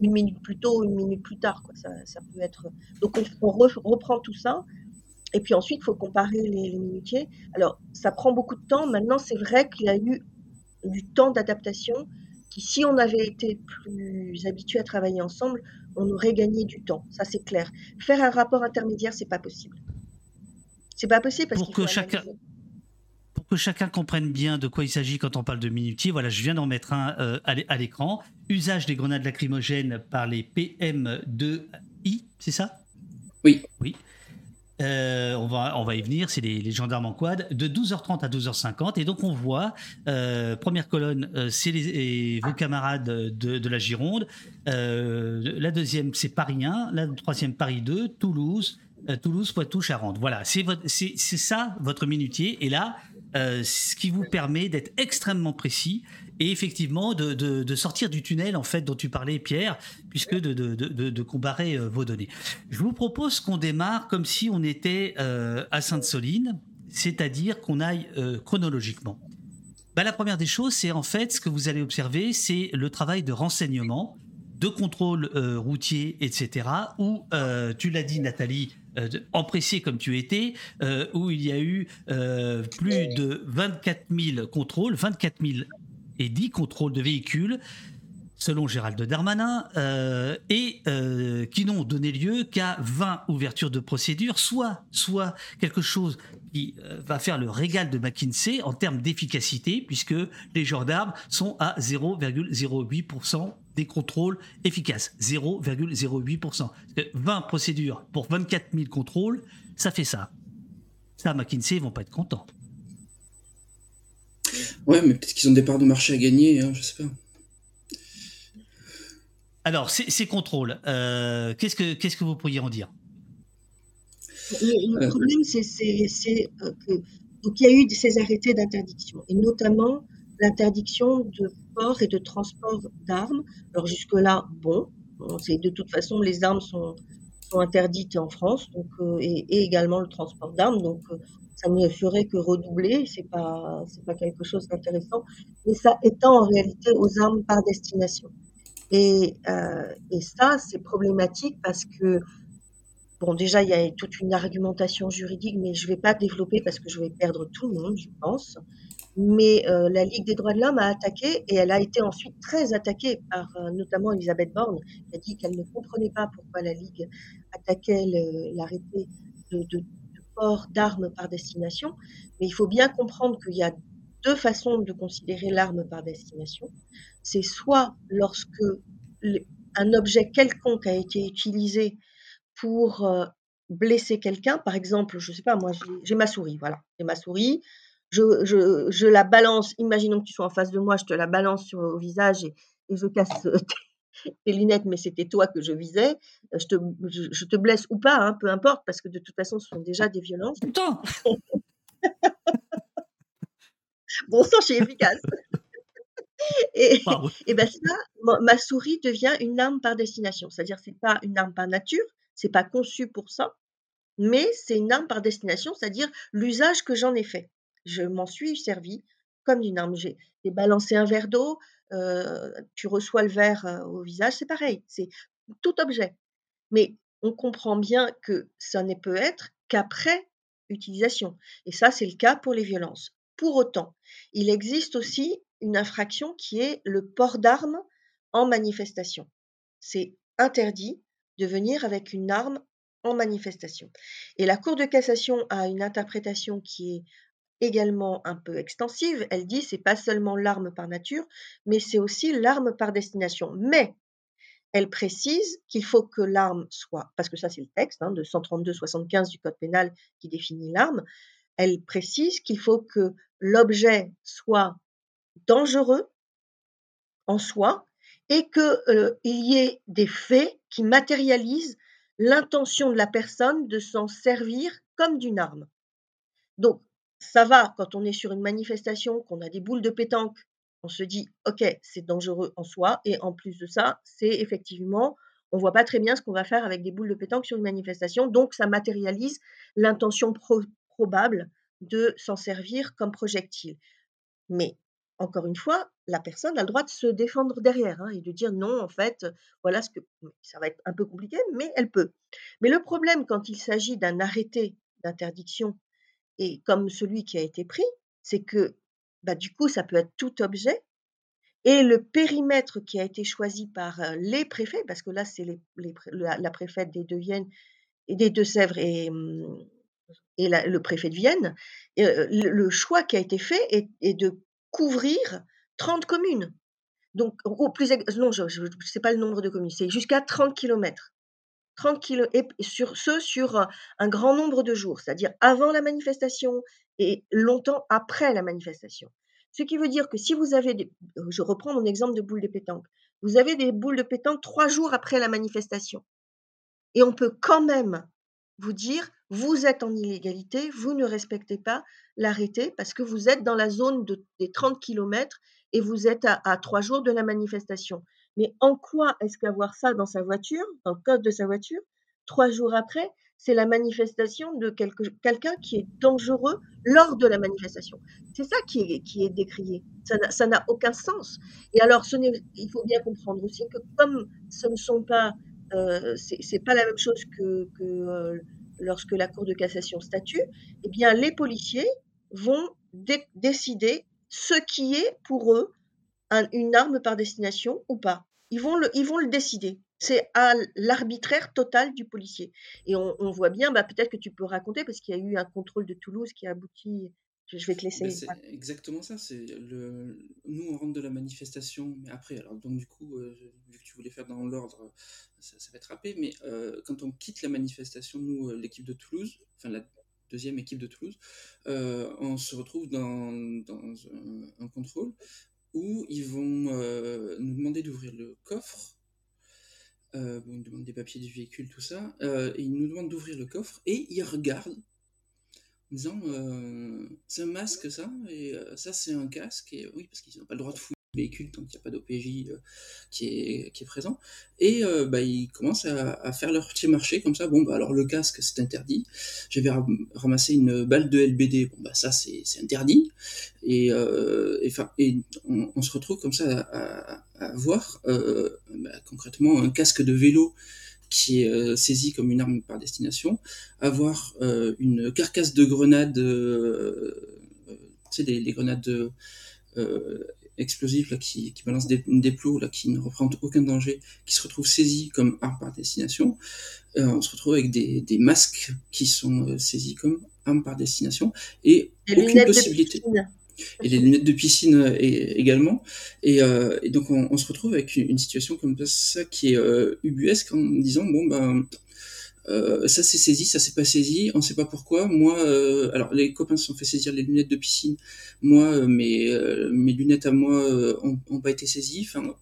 une minute plus tôt, une minute plus tard. Quoi. Ça, ça peut être... Donc, on, reprend tout ça. Et puis ensuite, il faut comparer les, les, minutiers. Alors, ça prend beaucoup de temps. Maintenant, c'est vrai qu'il y a eu du temps d'adaptation qui, si on avait été plus habitué à travailler ensemble, on aurait gagné du temps. Ça, c'est clair. Faire un rapport intermédiaire, c'est pas possible. C'est pas possible parce pour que chacun pour que chacun comprenne bien de quoi il s'agit quand on parle de minutier, voilà, je viens d'en mettre un euh, à l'écran. Usage des grenades lacrymogènes par les PM2I, c'est ça? Oui. Oui. Euh, on, va, on va y venir, c'est les, gendarmes en quad, de 12h30 à 12h50. Et donc on voit, euh, première colonne, c'est vos camarades de, de la Gironde. la deuxième, c'est Paris 1. La troisième, Paris 2, Toulouse, Toulouse, Poitou, Charente. Voilà, c'est ça votre minutier. Et là, euh, ce qui vous permet d'être extrêmement précis et effectivement de, sortir du tunnel en fait dont tu parlais Pierre, puisque de, comparer euh, vos données. Je vous propose qu'on démarre comme si on était à Sainte-Soline, c'est-à-dire qu'on aille chronologiquement. Bah, la première des choses, c'est en fait ce que vous allez observer, c'est le travail de renseignement, de contrôle routier, etc. Où tu l'as dit Nathalie, euh, empressé comme tu étais, euh, où il y a eu euh, plus de 24 000 contrôles, 24 000 et 10 contrôles de véhicules, selon Gérald Darmanin, et qui n'ont donné lieu qu'à 20 ouvertures de procédures, soit, soit quelque chose qui va faire le régal de McKinsey en termes d'efficacité, puisque les gendarmes sont à 0,08% des contrôles efficaces, 0,08%. 20 procédures pour 24 000 contrôles, ça fait ça. Ça, McKinsey, ils vont pas être contents. Ouais, mais peut-être qu'ils ont des parts de marché à gagner, hein, je sais pas. Alors, ces, contrôles, euh, qu'est-ce, que, qu'est-ce que vous pourriez en dire? Le, problème, c'est, euh, qu'il y a eu ces arrêtés d'interdiction, et notamment l'interdiction de et de transport d'armes. Alors jusque-là, bon, de toute façon les armes sont, interdites en France, donc euh, et, également le transport d'armes, donc euh, ça ne ferait que redoubler. C'est pas pas quelque chose d'intéressant, mais ça étend en réalité aux armes par destination. Et, euh, et ça, c'est problématique parce que Bon, déjà, il y a toute une argumentation juridique, mais je ne vais pas développer parce que je vais perdre tout le monde, je pense. Mais euh, la Ligue des droits de l'homme a attaqué et elle a été ensuite très attaquée par euh, notamment Elisabeth Borne, qui a dit qu'elle ne comprenait pas pourquoi la Ligue attaquait l'arrêté de, port d'armes par destination. Mais il faut bien comprendre qu'il y a deux façons de considérer l'arme par destination. C'est soit lorsque un objet quelconque a été utilisé pour euh, blesser quelqu'un, par exemple, je sais pas, moi j'ai ma souris, voilà, j'ai ma souris, je, la balance, imaginons que tu sois en face de moi, je te la balance sur, au visage et, je casse euh, tes, lunettes, mais c'était toi que je visais, euh, je te, je, te blesse ou pas, hein, peu importe, parce que de toute façon, ce sont déjà des violences. bon sang, je suis efficace. et, et ben ça, ma, souris devient une arme par destination, c'est-à-dire c'est pas une arme par nature, c'est pas conçu pour ça, mais c'est une arme par destination, c'est-à-dire l'usage que j'en ai fait je m'en suis servi comme d'une arme. J'ai balancé un verre d'eau, tu reçois le verre au visage, c'est pareil, c'est tout objet. Mais on comprend bien que ça ne peut être qu'après utilisation. Et ça, c'est le cas pour les violences. Pour autant, il existe aussi une infraction qui est le port d'armes en manifestation. C'est interdit de venir avec une arme en manifestation. Et la Cour de cassation a une interprétation qui est également un peu extensive. Elle dit c'est pas seulement l'arme par nature, mais c'est aussi l'arme par destination. Mais elle précise qu'il faut que l'arme soit, parce que ça c'est le texte hein, de 132-75 du Code pénal qui définit l'arme, elle précise qu'il faut que l'objet soit dangereux en soi et qu'il euh, y ait des faits qui matérialisent l'intention de la personne de s'en servir comme d'une arme. Donc, ça va quand on est sur une manifestation, qu'on a des boules de pétanque, on se dit, OK, c'est dangereux en soi. Et en plus de ça, c'est effectivement, on voit pas très bien ce qu'on va faire avec des boules de pétanque sur une manifestation. Donc, ça matérialise l'intention probable de s'en servir comme projectile. Mais encore une fois, la personne a le droit de se défendre derrière hein, et de dire non, en fait, voilà ce que ça va être un peu compliqué, mais elle peut. Mais le problème quand il s'agit d'un arrêté d'interdiction et comme celui qui a été pris, c'est que bah, du coup, ça peut être tout objet et le périmètre qui a été choisi par les préfets, parce que là, c'est la, préfète des Deux-Vienne et des Deux-Sèvres et, mmh, et le préfet de Vienne, le, choix qui a été fait est, de couvrir 30 communes. Donc, au plus, non, je ne sais pas le nombre de communes, c'est jusqu'à 30 kilomètres. 30 km, et sur ce, sur un grand nombre de jours, c'est-à-dire avant la manifestation et longtemps après la manifestation. Ce qui veut dire que si vous avez, des, je reprends mon exemple de boules de pétanque, vous avez des boules de pétanque trois jours après la manifestation. Et on peut quand même vous dire, vous êtes en illégalité, vous ne respectez pas l'arrêté parce que vous êtes dans la zone des 30 km et vous êtes à, trois jours de la manifestation. Mais en quoi est-ce qu'avoir ça dans sa voiture, dans le code de sa voiture, trois jours après, c'est la manifestation de quelqu'un qui est dangereux lors de la manifestation? C'est ça qui est, décrié. Ça n'a aucun sens. Et alors, il faut bien comprendre aussi que comme ce ne sont pas euh, c'est pas la même chose que, euh, lorsque la Cour de cassation statue, eh bien, les policiers vont décider ce qui est pour eux une arme par destination ou pas. Ils vont le, ils vont le décider. C'est à l'arbitraire total du policier. Et on, voit bien, bah, peut-être que tu peux raconter, parce qu'il y a eu un contrôle de Toulouse qui a abouti je vais te laisser. Bah, c'est exactement ça. C'est le... Nous, on rentre de la manifestation, mais après, alors donc du coup, euh, vu que tu voulais faire dans l'ordre, ça, va être râpé. Mais euh, quand on quitte la manifestation, nous, euh, l'équipe de Toulouse, enfin la deuxième équipe de Toulouse, on se retrouve dans, dans un, contrôle où ils vont nous demander d'ouvrir le coffre. bon, ils nous demandent des papiers du véhicule, tout ça. et ils nous demandent d'ouvrir le coffre et ils regardent disant euh, c'est un masque ça et euh, ça c'est un casque et oui parce qu'ils n'ont pas le droit de fouiller le véhicule tant qu'il n'y a pas d'OPJ euh, qui, est, qui est présent. Et bah, ils commencent à, faire leur petit marché comme ça. Bon bah alors le casque c'est interdit. J'avais ramassé une balle de LBD bon bah ça c'est interdit. Et, et, et on, se retrouve comme ça à, à, voir bah, concrètement un casque de vélo qui est euh, saisi comme une arme par destination, avoir euh, une carcasse de grenades, euh, tu sais, les, grenades explosives là, qui, qui balancent des, des, plots là, qui ne représentent aucun danger, qui se retrouvent saisis comme arme par destination. on se retrouve avec des, des masques qui sont saisis comme arme par destination et, aucune possibilité et les lunettes de piscine euh, également. Et, euh, et donc on, se retrouve avec une, situation comme ça qui est euh, ubuesque en disant bon ben euh, ça c'est saisi, ça c'est pas saisi, on sait pas pourquoi. Moi, euh, alors les copains se sont fait saisir les lunettes de piscine. Moi, mes, mes lunettes à moi ont, ont, pas été saisies. Enfin,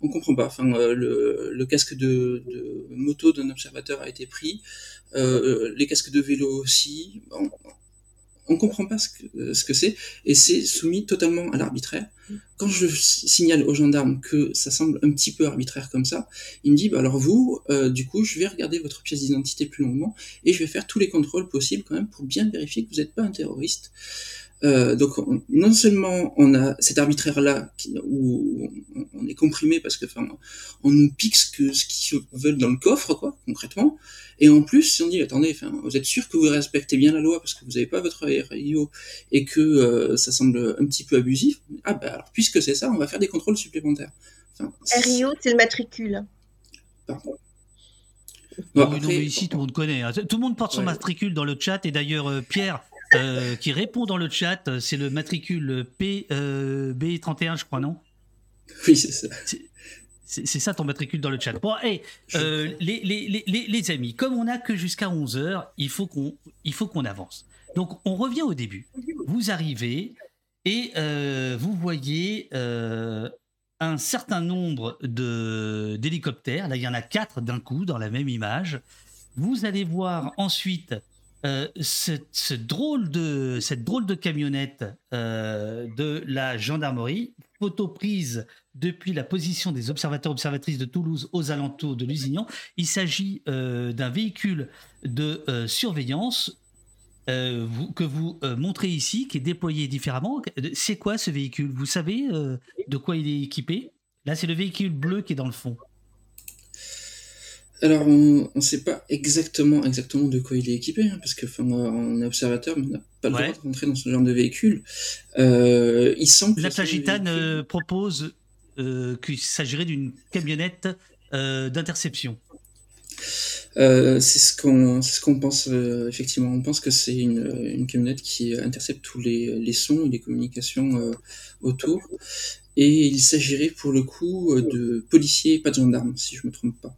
on comprend pas. Enfin, le, le, casque de, de moto d'un observateur a été pris, les casques de vélo aussi. On comprend pas ce que, euh, ce c'est et c'est soumis totalement à l'arbitraire. Quand je signale aux gendarmes que ça semble un petit peu arbitraire comme ça, il me dit bah alors vous, euh, du coup, je vais regarder votre pièce d'identité plus longuement et je vais faire tous les contrôles possibles quand même pour bien vérifier que vous n'êtes pas un terroriste. Euh, donc non seulement on a cet arbitraire là où on est comprimé parce que enfin on nous pique ce que ce qu'ils veulent dans le coffre quoi concrètement et en plus si on dit attendez enfin vous êtes sûr que vous respectez bien la loi parce que vous n'avez pas votre RIO et que euh, ça semble un petit peu abusif ah bah alors puisque c'est ça on va faire des contrôles supplémentaires RIO c'est le matricule pardon non, mais ici, tout le monde connaît. Hein. Tout le monde porte son matricule dans le chat. Et d'ailleurs, euh, Pierre, euh, qui répond dans le chat. C'est le matricule P, euh, B31, je crois, non? Oui, c'est ça. C'est ça ton matricule dans le chat. Bon, hey, euh, les, les, les, les, amis, comme on n'a que jusqu'à 11h, il faut qu'on avance. Donc, on revient au début. Vous arrivez et vous voyez un certain nombre d'hélicoptères. Là, il y en a quatre d'un coup dans la même image. Vous allez voir ensuite euh, drôle de, cette drôle de camionnette euh, de la gendarmerie, photo prise depuis la position des observateurs observatrices de Toulouse aux alentours de Lusignan. Il s'agit euh, d'un véhicule de surveillance que vous montrez ici, qui est déployé différemment. C'est quoi ce véhicule? Vous savez de quoi il est équipé? Là, c'est le véhicule bleu qui est dans le fond. Alors, on ne sait pas exactement, exactement de quoi il est équipé, hein, parce que on est observateur, mais on n'a pas le droit de rentrer dans ce genre de véhicule. Euh, il semble La Plagitane euh, propose euh, qu'il s'agirait d'une camionnette d'interception. c'est ce qu'on ce qu'on pense effectivement. On pense que c'est une, camionnette qui intercepte tous les, les sons et les communications autour. Et il s'agirait pour le coup de policiers, pas de gendarmes, si je me trompe pas.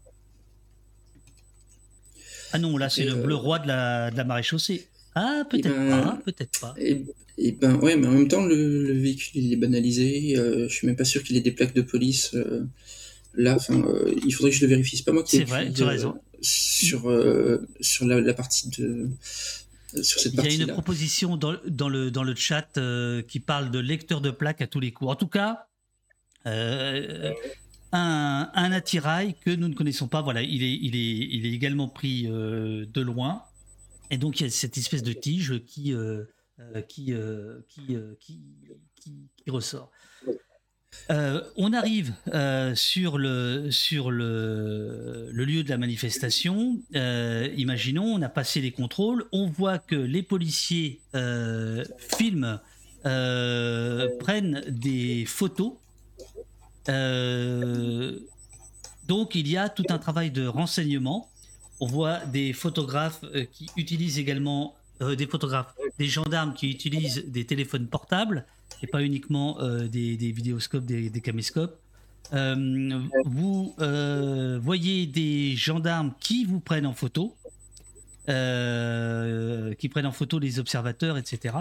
Ah non, là, c'est le bleu roi de la, de la marée chaussée. Ah, peut-être ben, pas, peut-être pas. Et, ben, ouais, mais en même temps, le, véhicule, il est banalisé. Euh, je suis même pas sûr qu'il ait des plaques de police. Euh, là, enfin, euh, il faudrait que je le vérifie. C'est pas moi qui C'est vrai, tu as raison. Sur, sur la, partie de. Sur cette il y a une proposition dans, dans, le, dans le chat qui parle de lecteur de plaques à tous les coups. En tout cas, un, attirail que nous ne connaissons pas. Voilà, il est, également pris euh, de loin. Et donc, il y a cette espèce de tige qui, euh, euh, ressort. on arrive sur, le, sur le, le, lieu de la manifestation. imaginons, on a passé les contrôles. On voit que les policiers filment, prennent des photos euh, donc il y a tout un travail de renseignement. On voit des photographes euh, qui utilisent également euh, des photographes, des gendarmes qui utilisent des téléphones portables et pas uniquement des, vidéoscopes, des, des caméscopes. vous voyez des gendarmes qui vous prennent en photo, qui prennent en photo les observateurs, etc.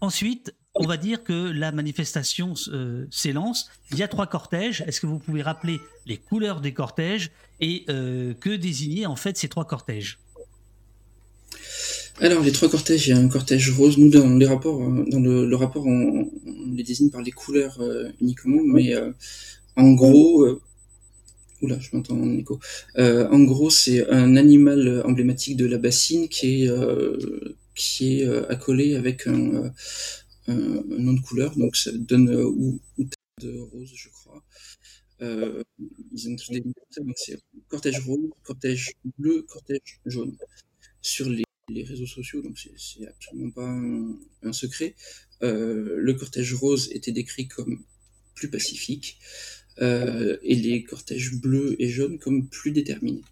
ensuite, on va dire que la manifestation euh, s'élance. Il y a trois cortèges. Est-ce que vous pouvez rappeler les couleurs des cortèges et euh, que désigner en fait ces trois cortèges? Alors les trois cortèges, il y a un cortège rose. Nous dans les rapports, euh, dans le, rapport, on, les désigne par les couleurs uniquement, mais en gros, oula, je m'entends en écho. en gros, c'est un animal emblématique de la bassine qui est qui est accolé avec un, un, nom de couleur, donc ça donne euh, ou, de rose, je crois. Euh, ils ont des donc c'est cortège rose, cortège bleu, cortège jaune. Sur les, réseaux sociaux, donc c'est absolument pas un, secret. Euh, le cortège rose était décrit comme plus pacifique et les cortèges bleus et jaunes comme plus déterminés.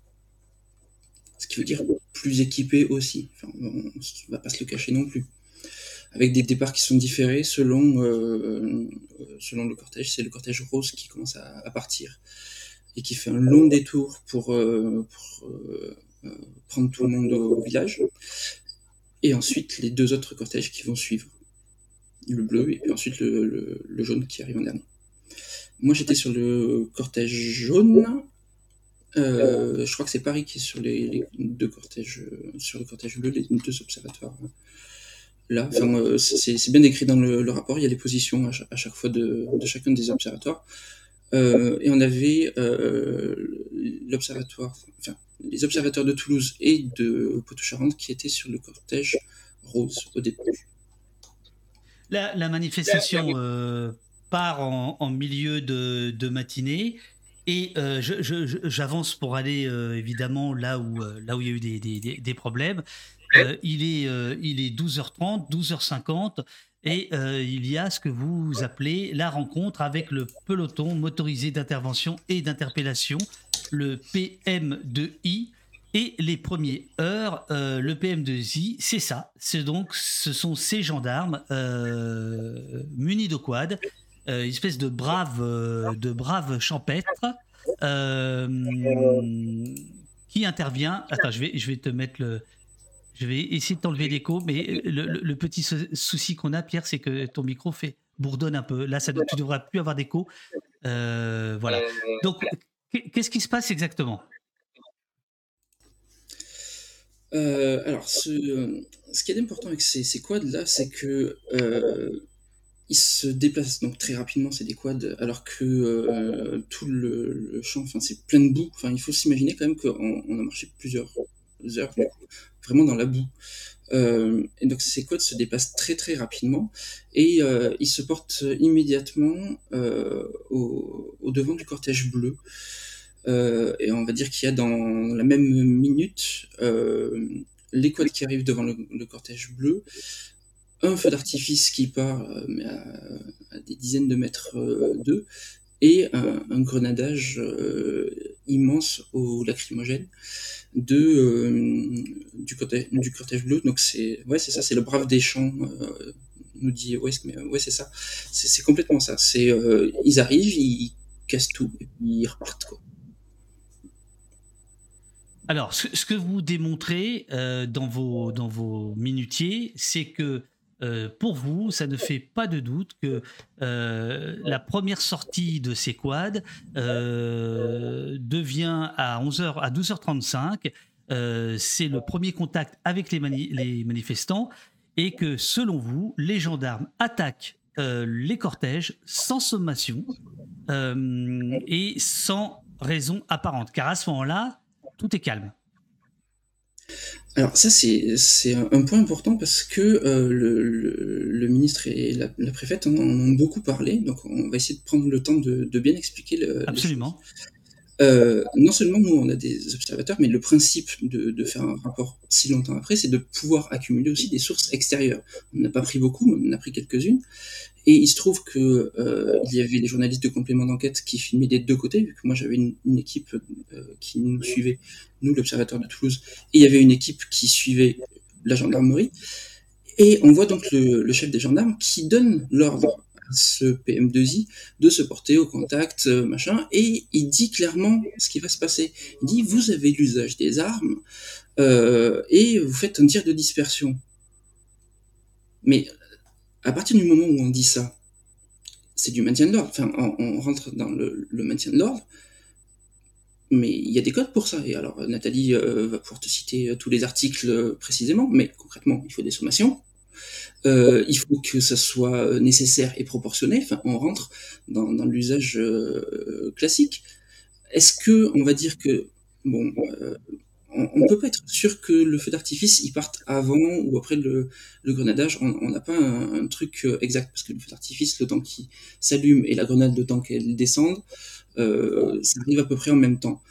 Ce qui veut dire plus équipés aussi. Enfin, on ne va pas se le cacher non plus avec des départs qui sont différés selon, euh, selon le cortège. C'est le cortège rose qui commence à, partir et qui fait un long détour pour, euh, euh, prendre tout le monde au village. Et ensuite, les deux autres cortèges qui vont suivre. Le bleu et ensuite le, jaune qui arrive en dernier. Moi, j'étais sur le cortège jaune. je crois que c'est Paris qui est sur les, deux cortèges, sur le cortège bleu, les deux observatoires là. Euh, c'est bien décrit dans le, rapport. Il y a les positions à chaque, fois de, chacun des observatoires. Euh, et on avait euh, l'observatoire, enfin, les observateurs de Toulouse et de Poitou-Charentes qui étaient sur le cortège rose au début. La, manifestation part en, milieu de, matinée. Et j'avance pour aller évidemment là où, là où il y a eu des, des problèmes. Euh, il, est, euh, il est 12h30, 12h50 et euh, il y a ce que vous appelez la rencontre avec le peloton motorisé d'intervention et d'interpellation, le PM2I. Et les premières heures, le PM2I, c'est ça. C'est donc, ce sont ces gendarmes munis de quad, une espèce de braves, de braves champêtres, qui intervient. Attends, je vais, je vais te mettre le, je vais essayer de t'enlever l'écho, mais le, petit souci qu'on a, Pierre, c'est que ton micro fait bourdonne un peu. Là, ça, tu ne devras plus avoir d'écho. Euh, voilà. Donc, qu'est-ce qui se passe exactement? Euh, alors, ce, ce, qui est important avec ces, quads là, c'est que euh, ils se déplacent donc très rapidement. C'est des quads, alors que tout le, champ, enfin, c'est plein de boue. Enfin, il faut s'imaginer quand même qu'on on a marché plusieurs heures, vraiment dans la boue. Euh, et donc ces quads se dépassent très très rapidement et euh, ils se portent immédiatement euh, au, devant du cortège bleu. Et on va dire qu'il y a dans la même minute les quads qui arrivent devant le, cortège bleu, un feu d'artifice qui part à, à, des dizaines de mètres d'eux et un, un grenadage immense au lacrymogène de euh, du cortège du cortège bleu. Donc c'est ouais c'est ça c'est le brave des champs euh, nous dit West mais ouais c'est ça. C'est complètement ça. C'est euh, ils arrivent ils cassent tout et puis ils repartent alors ce, que vous démontrez euh, dans vos dans vos minutiers c'est que euh, pour vous, ça ne fait pas de doute que euh, la première sortie de ces quads euh, devient à 11h, à 12h35. c'est le premier contact avec les, mani les, manifestants et que selon vous, les gendarmes attaquent les cortèges sans sommation et sans raison apparente. Car à ce moment-là, tout est calme. Alors ça c'est un point important parce que euh, le, le, le, ministre et la, la, préfète en ont beaucoup parlé, donc on va essayer de prendre le temps de, de bien expliquer. Le, Absolument. Euh, non seulement nous on a des observateurs, mais le principe de, de faire un rapport si longtemps après, c'est de pouvoir accumuler aussi des sources extérieures. On n'a pas pris beaucoup, mais on en a pris quelques-unes. Et il se trouve que euh, il y avait des journalistes de complément d'enquête qui filmaient des deux côtés, vu que moi j'avais une, une, équipe euh, qui nous suivait, nous l'Observatoire de Toulouse, et il y avait une équipe qui suivait la gendarmerie. Et on voit donc le, le chef des gendarmes qui donne l'ordre à ce PM2I de se porter au contact, euh, machin, et il dit clairement ce qui va se passer. Il dit vous avez l'usage des armes euh, et vous faites un tir de dispersion. Mais à partir du moment où on dit ça, c'est du maintien de l'ordre. Enfin, on, rentre dans le, maintien de l'ordre, mais il y a des codes pour ça. Et alors, Nathalie euh, va pouvoir te citer euh, tous les articles euh, précisément, mais concrètement, il faut des sommations. Euh, il faut que ça soit nécessaire et proportionné. Enfin, on rentre dans, l'usage euh, classique. Est-ce que on va dire que bon, euh, on ne peut pas être sûr que le feu d'artifice il parte avant ou après le, grenadage. On n'a pas un, un, truc euh, exact parce que le feu d'artifice, le temps qu'il s'allume et la grenade, le temps qu'elle descende, euh, ça arrive à peu près en même temps.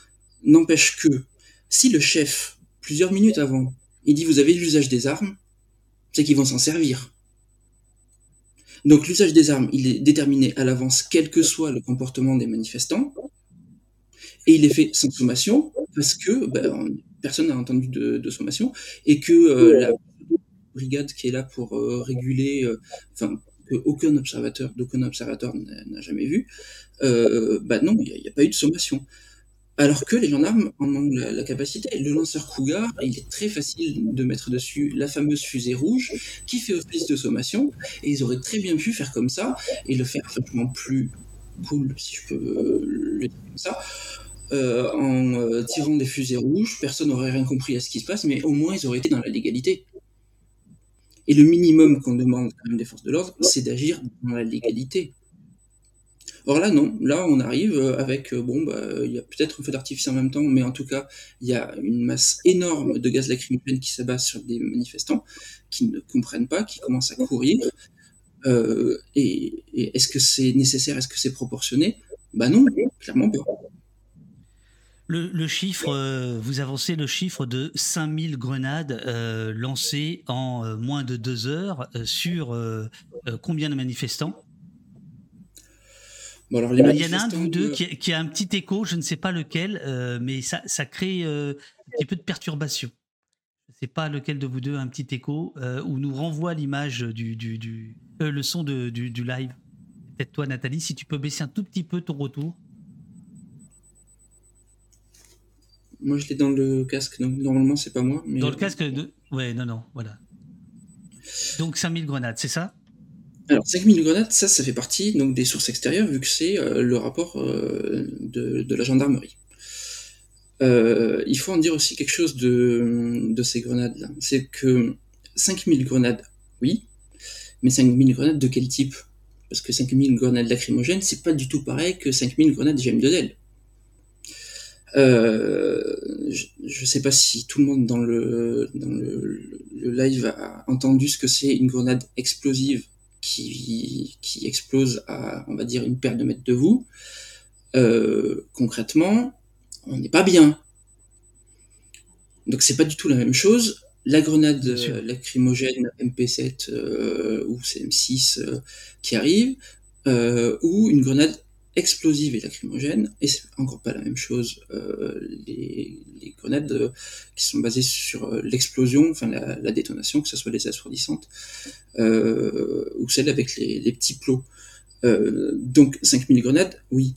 N'empêche que si le chef, plusieurs minutes avant, il dit vous avez l'usage des armes, c'est qu'ils vont s'en servir. Donc l'usage des armes, il est déterminé à l'avance, quel que soit le comportement des manifestants, et il est fait sans sommation parce que ben, personne n'a entendu de, de, sommation et que euh, la brigade qui est là pour euh, réguler, euh, enfin que aucun observateur, d'aucun observateur n'a jamais vu, bah non, il n'y a, a, pas eu de sommation. Alors que les gendarmes en ont la, la, capacité. Le lanceur Cougar, il est très facile de mettre dessus la fameuse fusée rouge qui fait office de sommation, et ils auraient très bien pu faire comme ça et le faire franchement plus cool, si je peux le dire comme ça, euh, en euh, tirant des fusées rouges, personne n'aurait rien compris à ce qui se passe, mais au moins ils auraient été dans la légalité. Et le minimum qu'on demande quand même des forces de l'ordre, c'est d'agir dans la légalité. Or là, non. Là, on arrive avec, euh, bon, bah, il y a peut-être un feu d'artifice en même temps, mais en tout cas, il y a une masse énorme de gaz lacrymogène qui s'abat sur des manifestants qui ne comprennent pas, qui commencent à courir. Et, et est-ce que c'est nécessaire? Est-ce que c'est proportionné? Bah non, clairement pas. Le, le, chiffre, euh, vous avancez le chiffre de 5000 grenades euh, lancées en euh, moins de deux heures sur combien de manifestants? Bon, alors, les Il y en a un de vous deux qui, qui, a un petit écho, je ne sais pas lequel, mais ça, ça crée un petit peu de perturbation. Je ne sais pas lequel de vous deux a un petit écho ou nous renvoie l'image du, du, du le son de, du, du live. Peut-être toi, Nathalie, si tu peux baisser un tout petit peu ton retour. Moi, je l'ai dans le casque, donc normalement, c'est pas moi. Mais... Dans le casque de. Ouais, non, non, voilà. Donc 5000 grenades, c'est ça? Alors 5000 grenades, ça, ça fait partie donc, des sources extérieures, vu que c'est euh, le rapport euh, de, de, la gendarmerie. Euh, il faut en dire aussi quelque chose de, de ces grenades-là. C'est que 5000 grenades, oui, mais 5000 grenades de quel type? Parce que 5000 grenades lacrymogènes, c'est pas du tout pareil que 5000 grenades GM2L. Euh, je ne sais pas si tout le monde dans le, dans le, le live a entendu ce que c'est une grenade explosive qui, qui explose à, on va dire, une paire de mètres de vous. Euh, concrètement, on n'est pas bien. Donc c'est pas du tout la même chose. La grenade euh, lacrymogène MP7 euh, ou CM6 euh, qui arrive, ou une grenade explosive et lacrymogène, et c'est encore pas la même chose. Les, les, grenades qui sont basées sur l'explosion, enfin la, la, détonation, que ce soit les assourdissantes, ou celles avec les, les petits plots. donc 5000 grenades, oui.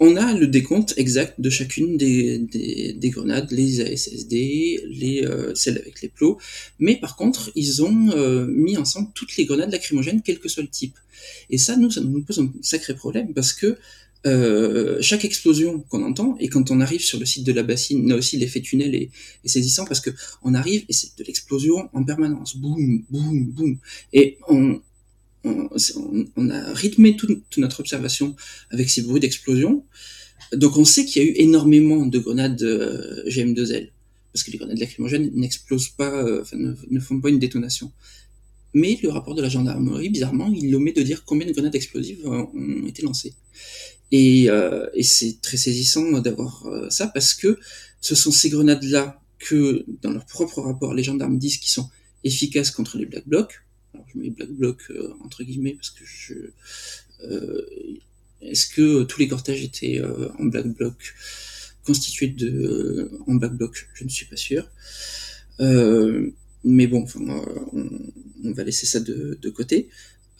On a le décompte exact de chacune des, des, grenades, les ASSD, les, euh, celles avec les plots, mais par contre, ils ont euh, mis ensemble toutes les grenades lacrymogènes, quel que soit le type. Et ça, nous, ça nous pose un sacré problème, parce que euh, chaque explosion qu'on entend, et quand on arrive sur le site de la bassine, là aussi l'effet tunnel est, est, saisissant, parce que on arrive et c'est de l'explosion en permanence, boum, boum, boum, et on, on, a rythmé toute notre observation avec ces bruits d'explosion. Donc on sait qu'il y a eu énormément de grenades euh, GM2L, parce que les grenades lacrymogènes n'explosent pas, euh, ne, font pas une détonation. Mais le rapport de la gendarmerie, bizarrement, il omet de dire combien de grenades explosives euh, ont été lancées. Et, et c'est très saisissant d'avoir ça, parce que ce sont ces grenades-là que, dans leur propre rapport, les gendarmes disent qu'ils sont efficaces contre les black blocs, alors je mets Black Bloc euh, entre guillemets parce que je euh, est-ce que tous les cortèges étaient euh, en Black Bloc constitués de en Black Bloc? Je ne suis pas sûr. Mais bon enfin, on, va laisser ça de, de côté.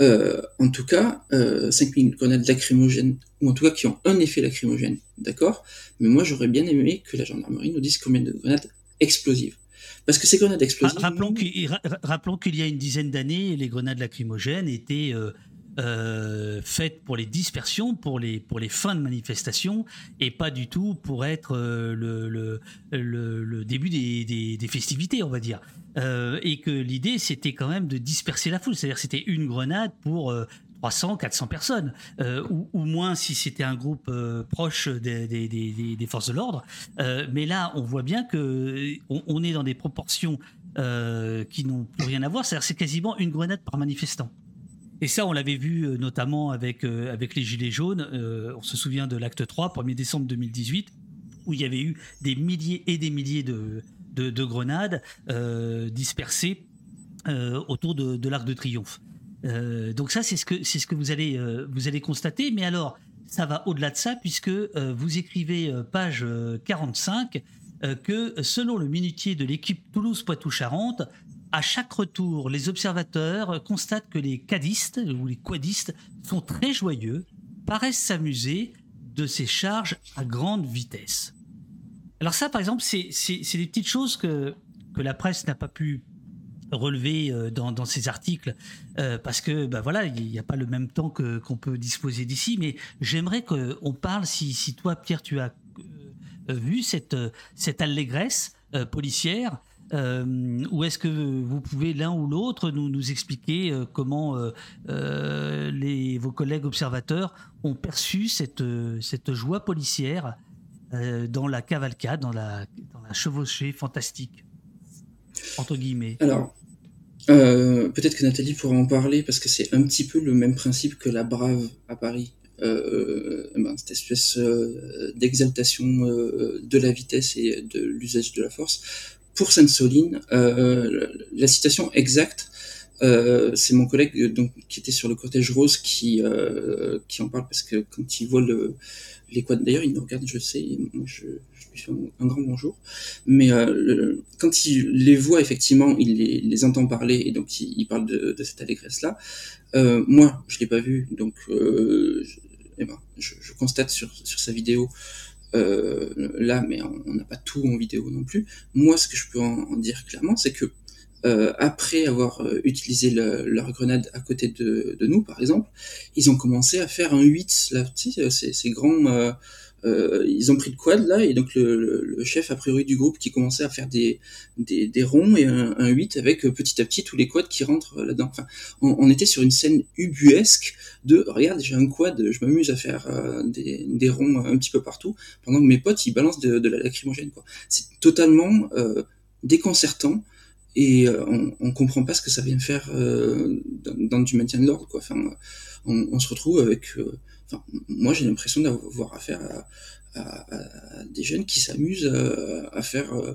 En tout cas, euh, 5000 grenades lacrymogènes, ou en tout cas qui ont un effet lacrymogène, d'accord? Mais moi, j'aurais bien aimé que la gendarmerie nous dise combien de grenades explosives. Parce que ces grenades explosives. Rappelons qu'il y a une dizaine d'années, les grenades lacrymogènes étaient euh, euh, faites pour les dispersions, pour les, pour les fins de manifestation, et pas du tout pour être euh, le, le, le, début des, des, des, festivités, on va dire. Euh, et que l'idée, c'était quand même de disperser la foule. C'est-à-dire c'était une grenade pour 300, 400 personnes, euh, ou, moins si c'était un groupe euh, proche des, forces de l'ordre. Euh, mais là, on voit bien que on, est dans des proportions qui n'ont plus rien à voir. C'est-à-dire c'est quasiment une grenade par manifestant. Et ça, on l'avait vu notamment avec, les Gilets jaunes. on se souvient de l'acte 3, 1er décembre 2018, où il y avait eu des milliers et des milliers de, de, de grenades dispersées autour de l'Arc de Triomphe. Euh, donc ça, c'est ce que c'est ce que vous allez euh, vous allez constater. Mais alors, ça va au-delà de ça puisque euh, vous écrivez page 45 que selon le minutier de l'équipe Toulouse-Poitou-Charentes, à chaque retour, les observateurs constatent que les cadistes ou les quadistes sont très joyeux, paraissent s'amuser de ces charges à grande vitesse. Alors ça, par exemple, c'est des petites choses que, que la presse n'a pas pu relevé euh, dans, ces articles euh, parce que bah voilà il n'y a pas le même temps qu'on peut disposer d'ici. Mais j'aimerais qu'on parle si, toi Pierre tu as euh, vu cette cette allégresse policière ou est-ce que vous pouvez l'un ou l'autre nous, expliquer comment les, vos collègues observateurs ont perçu cette, cette joie policière dans la cavalcade, dans la, dans la chevauchée fantastique entre guillemets? Euh, peut-être que Nathalie pourra en parler parce que c'est un petit peu le même principe que la Brave à Paris. Euh, ben, cette espèce euh, d'exaltation euh, de la vitesse et de l'usage de la force. Pour Sainte-Soline, euh, la citation exacte, c'est mon collègue donc qui était sur le cortège rose qui qui en parle parce que quand il voit le les quads, d'ailleurs il me regarde, je sais, je, un, grand bonjour. Mais euh, quand il les voit effectivement, il les, entend parler et donc il, parle de, cette allégresse là. Euh, moi, je l'ai pas vu, donc euh, je, eh ben, je, constate sur, sa vidéo là, mais on n'a pas tout en vidéo non plus. Moi, ce que je peux en, dire clairement, c'est que après avoir utilisé le, leur grenade à côté de, nous, par exemple, ils ont commencé à faire un 8, là, tu sais, ces grands euh, ils ont pris le quad là, et donc le, chef a priori du groupe qui commençait à faire des, des, des ronds et un, un 8 avec euh, petit à petit tous les quads qui rentrent euh, là-dedans. Enfin, on, on, était sur une scène ubuesque de regarde, j'ai un quad, je m'amuse à faire des, des, ronds un petit peu partout, pendant que mes potes ils balancent de, la lacrymogène. Quoi. C'est totalement déconcertant et on, on comprend pas ce que ça vient faire dans, du maintien de l'ordre. Quoi. Enfin, on, se retrouve avec Enfin, moi, j'ai l'impression d'avoir affaire à, à, à, des jeunes qui s'amusent à, à, faire euh,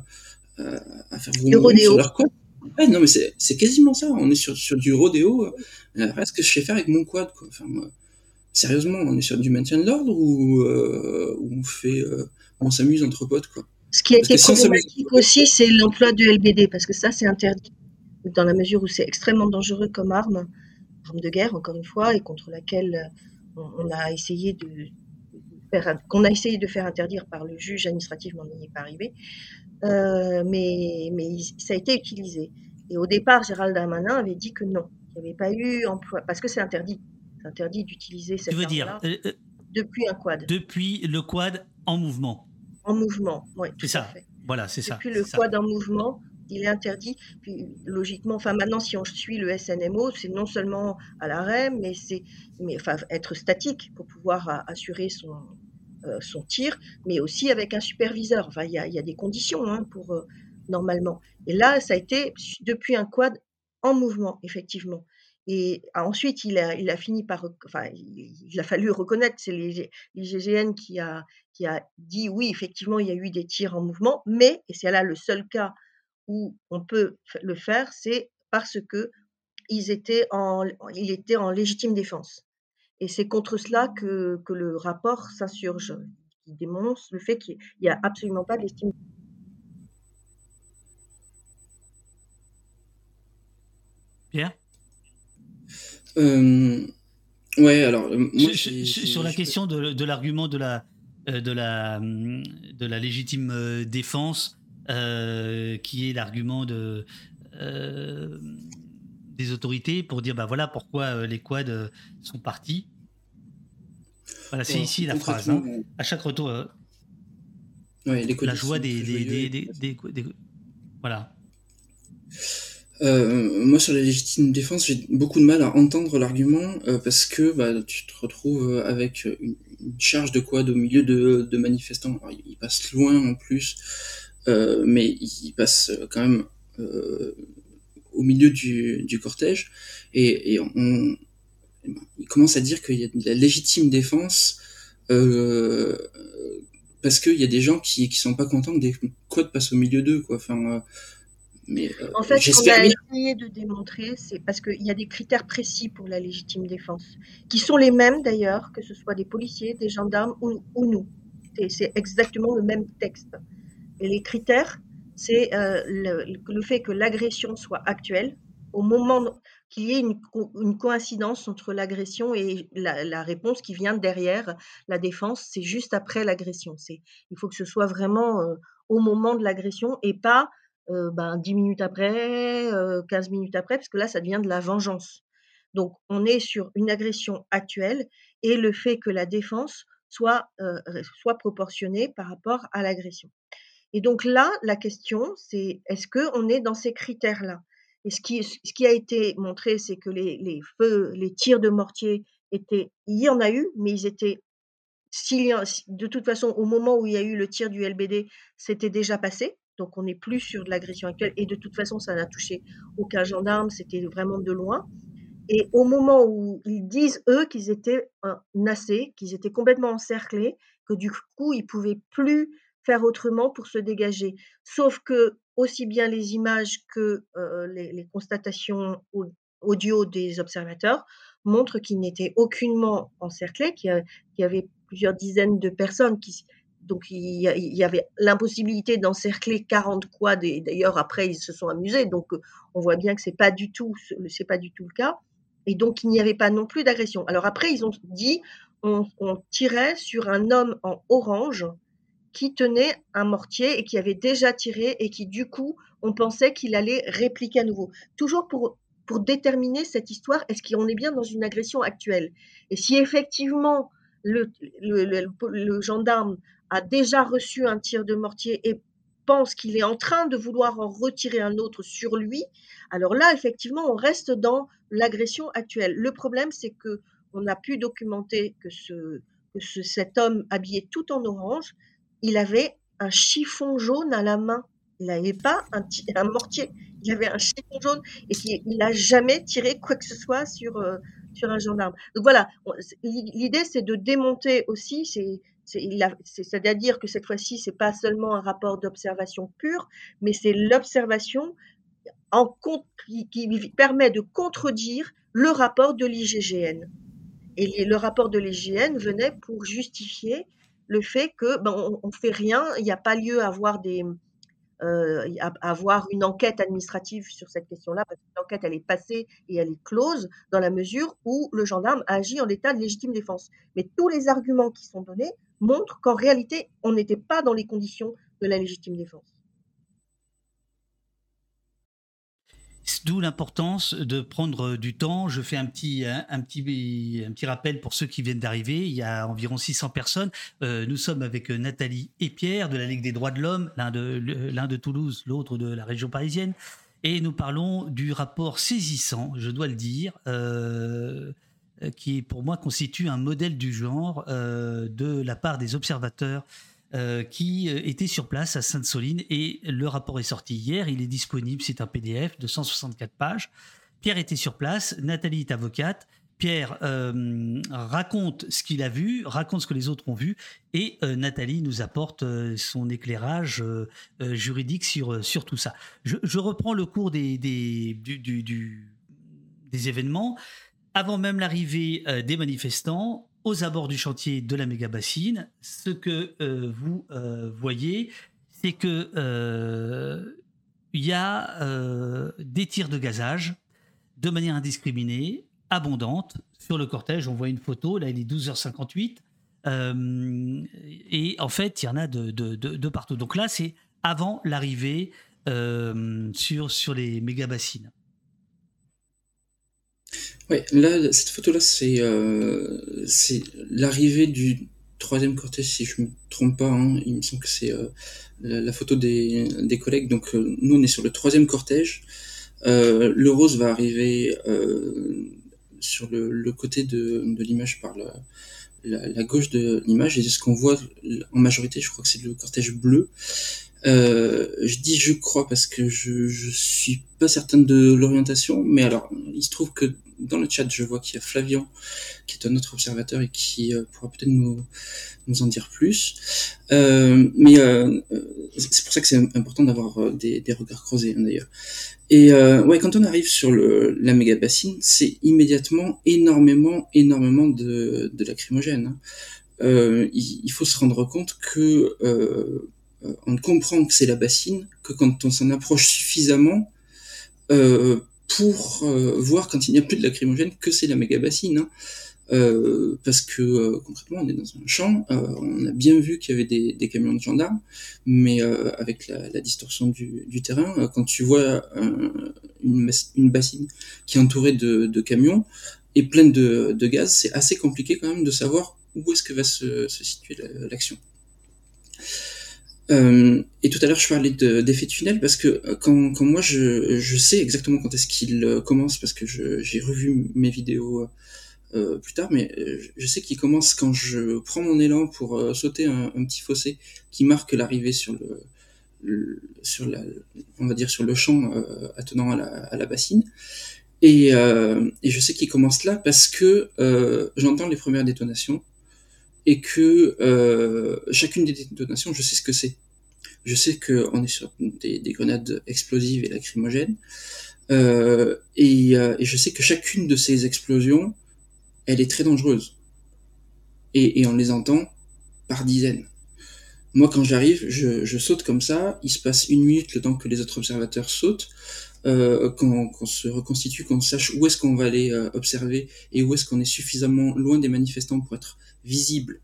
à faire sur leur quad. Ouais, non, mais c'est quasiment ça. On est sur, sur du rodéo. Euh, ce que je sais faire avec mon quad, quoi. Enfin, sérieusement, on est sur du maintien de l'ordre ou, euh, on fait, euh, on s'amuse entre potes, quoi. Ce qui a été problématique aussi, c'est l'emploi de LBD, parce que ça, c'est interdit dans la mesure où c'est extrêmement dangereux comme arme, arme de guerre, encore une fois, et contre laquelle on a essayé de faire, qu'on a essayé de faire interdire par le juge administratif, mais on n'y est pas arrivé. Euh, mais, mais ça a été utilisé. Et au départ, Gérald Darmanin avait dit que non, il n'y avait pas eu emploi, parce que c'est interdit. C'est interdit d'utiliser cette veux dire euh, euh, depuis un quad. Depuis le quad en mouvement. En mouvement, oui. C'est ça. Voilà, c'est ça. Depuis le quad en mouvement, il est interdit. Puis logiquement, enfin maintenant, si on suit le SNMO, c'est non seulement à l'arrêt, mais c'est, mais enfin être statique pour pouvoir assurer son euh, son tir, mais aussi avec un superviseur. Enfin, il y a, y a des conditions hein, pour euh, normalement. Et là, ça a été depuis un quad en mouvement, effectivement. Et ensuite, il a, il a fini par, enfin, il, a fallu reconnaître, c'est l'IGGN qui a, qui a dit oui, effectivement, il y a eu des tirs en mouvement, mais, et c'est là le seul cas où on peut le faire, c'est parce que ils étaient en, il était en légitime défense. Et c'est contre cela que, que le rapport s'insurge, qui dénonce le fait qu'il n'y a absolument pas d'estime. Pierre? Euh, Ouais, alors. Euh, moi, sur, la question de, de l'argument de la, euh, de, la, de la légitime défense, euh, qui est l'argument de, euh, des autorités pour dire bah voilà pourquoi euh, les quads sont partis. Voilà, c'est ici la phrase. Hein. À chaque retour, ouais, les la joie des, des, des, des, voilà. Euh, moi, sur la légitime défense, j'ai beaucoup de mal à entendre l'argument euh, parce que bah, tu te retrouves avec une, une, charge de quad au milieu de, de manifestants. Alors, ils passent loin en plus. Euh, mais il passe quand même euh, au milieu du, du cortège et, et on, il commence à dire qu'il y a de la légitime défense euh, parce qu'il y a des gens qui qui sont pas contents que des codes passent au milieu d'eux quoi enfin mais euh, en fait, ce qu'on a essayé de démontrer, c'est parce qu'il y a des critères précis pour la légitime défense, qui sont les mêmes d'ailleurs, que ce soit des policiers, des gendarmes ou, ou nous. C'est exactement le même texte. Les critères, c'est euh, le, fait que l'agression soit actuelle, au moment qu'il y ait une, coïncidence entre l'agression et la, réponse qui vient derrière la défense, c'est juste après l'agression. Il faut que ce soit vraiment euh, au moment de l'agression et pas euh, ben, 10 minutes après, euh, 15 minutes après, parce que là, ça devient de la vengeance. Donc, on est sur une agression actuelle et le fait que la défense soit, soit proportionnée par rapport à l'agression. Et donc là, la question, c'est est-ce qu'on est dans ces critères-là? Et ce qui, ce qui a été montré, c'est que les, les, feux, les tirs de mortier étaient, il y en a eu, mais ils étaient, de toute façon, au moment où il y a eu le tir du LBD, c'était déjà passé. Donc on n'est plus sur de l'agression actuelle. Et de toute façon, ça n'a touché aucun gendarme, c'était vraiment de loin. Et au moment où ils disent, eux, qu'ils étaient nassés, qu'ils étaient complètement encerclés, que du coup, ils pouvaient plus faire autrement pour se dégager. Sauf que aussi bien les images que euh, les, constatations audio des observateurs montrent qu'ils n'étaient aucunement encerclés, qu'il y, avait plusieurs dizaines de personnes donc il y, avait l'impossibilité d'encercler 40 quads d'ailleurs après ils se sont amusés donc on voit bien que c'est pas du tout c'est pas du tout le cas et donc il n'y avait pas non plus d'agression. Alors après ils ont dit on, on tirait sur un homme en orange qui tenait un mortier et qui avait déjà tiré et qui du coup on pensait qu'il allait répliquer à nouveau. Toujours pour pour déterminer cette histoire, est-ce qu'on est bien dans une agression actuelle? Et si effectivement le, gendarme a déjà reçu un tir de mortier et pense qu'il est en train de vouloir en retirer un autre sur lui, alors là, effectivement, on reste dans l'agression actuelle. Le problème, c'est que on a pu documenter que, ce, que cet homme habillé tout en orange, il avait un chiffon jaune à la main. Il n'avait pas un, mortier, il avait un chiffon jaune et il n'a jamais tiré quoi que ce soit sur, euh, sur un gendarme. Donc voilà, l'idée c'est de démonter aussi, c'est-à-dire que cette fois-ci, c'est pas seulement un rapport d'observation pure, mais c'est l'observation qui, qui, permet de contredire le rapport de l'IGGN. Et le rapport de l'IGGN venait pour justifier le fait que ben, on, fait rien, il n'y a pas lieu à avoir des, euh, avoir une enquête administrative sur cette question-là, parce que l'enquête, elle est passée et elle est close dans la mesure où le gendarme agit en état de légitime défense. Mais tous les arguments qui sont donnés montrent qu'en réalité, on n'était pas dans les conditions de la légitime défense. D'où l'importance de prendre du temps. Je fais un petit, un, petit, un petit rappel pour ceux qui viennent d'arriver. Il y a environ 600 personnes. Euh, nous sommes avec Nathalie et Pierre de la Ligue des droits de l'homme, l'un de, l'un de Toulouse, l'autre de la région parisienne. Et nous parlons du rapport saisissant, je dois le dire, euh, qui pour moi constitue un modèle du genre euh, de la part des observateurs euh, qui euh, était sur place à Sainte-Soline et le rapport est sorti hier. Il est disponible, c'est un PDF de 164 pages. Pierre était sur place, Nathalie est avocate. Pierre euh, raconte ce qu'il a vu, raconte ce que les autres ont vu, et Nathalie nous apporte son éclairage juridique sur, sur tout ça. Je, reprends le cours des, des, des événements. Avant même l'arrivée des manifestants, aux abords du chantier de la méga bassine, ce que euh, vous euh, voyez, c'est que euh, il y a des tirs de gazage de manière indiscriminée, abondante sur le cortège. On voit une photo, là il est 12h58. et en fait, il y en a de, partout. Donc là, c'est avant l'arrivée sur, sur les méga bassines. Ouais, là, cette photo-là, c'est euh, c'est l'arrivée du troisième cortège, si je me trompe pas. Hein. Il me semble que c'est euh, la, photo des, des collègues. Donc, euh, nous, on est sur le troisième cortège. Le rose va arriver sur le, le, côté de, de l'image par la, la, gauche de l'image. Et ce qu'on voit en majorité, je crois que c'est le cortège bleu. Je dis je crois parce que je, je suis pas certaine de l'orientation, mais alors il se trouve que dans le chat je vois qu'il y a Flavian qui est un autre observateur et qui euh, pourra peut-être nous, en dire plus. Euh, mais euh, c'est pour ça que c'est important d'avoir des, regards croisés hein, d'ailleurs. Et ouais, quand on arrive sur la méga bassine, c'est immédiatement énormément, énormément de, de lacrymogène. Hein. Il, faut se rendre compte que euh, on comprend que c'est la bassine que quand on s'en approche suffisamment euh, pour euh, voir quand il n'y a plus de lacrymogène que c'est la méga bassine. Hein. Euh, parce que euh, concrètement on est dans un champ, on a bien vu qu'il y avait des, des, camions de gendarmes, mais avec la, la, distorsion du, du terrain, quand tu vois une, une, bassine qui est entourée de, de camions et pleine de, de gaz, c'est assez compliqué quand même de savoir où est-ce que va se, se situer l'action. Euh, et tout à l'heure, je parlais d'effet de, tunnel parce que euh, quand, quand moi, je, je, sais exactement quand est-ce qu'il euh, commence parce que j'ai revu mes vidéos euh, plus tard, mais je sais qu'il commence quand je prends mon élan pour sauter un, petit fossé qui marque l'arrivée sur le, sur la, on va dire sur le champ attenant à la, à la bassine. Et, et je sais qu'il commence là parce que j'entends les premières détonations et que euh, chacune des détonations, je sais ce que c'est. Je sais qu'on est sur des, des, grenades explosives et lacrymogènes, euh, et, euh, et, je sais que chacune de ces explosions, elle est très dangereuse. Et, on les entend par dizaines. Moi, quand j'arrive, je, saute comme ça, il se passe une minute le temps que les autres observateurs sautent, qu'on se reconstitue, qu'on sache où est-ce qu'on va aller observer et où est-ce qu'on est suffisamment loin des manifestants pour être visible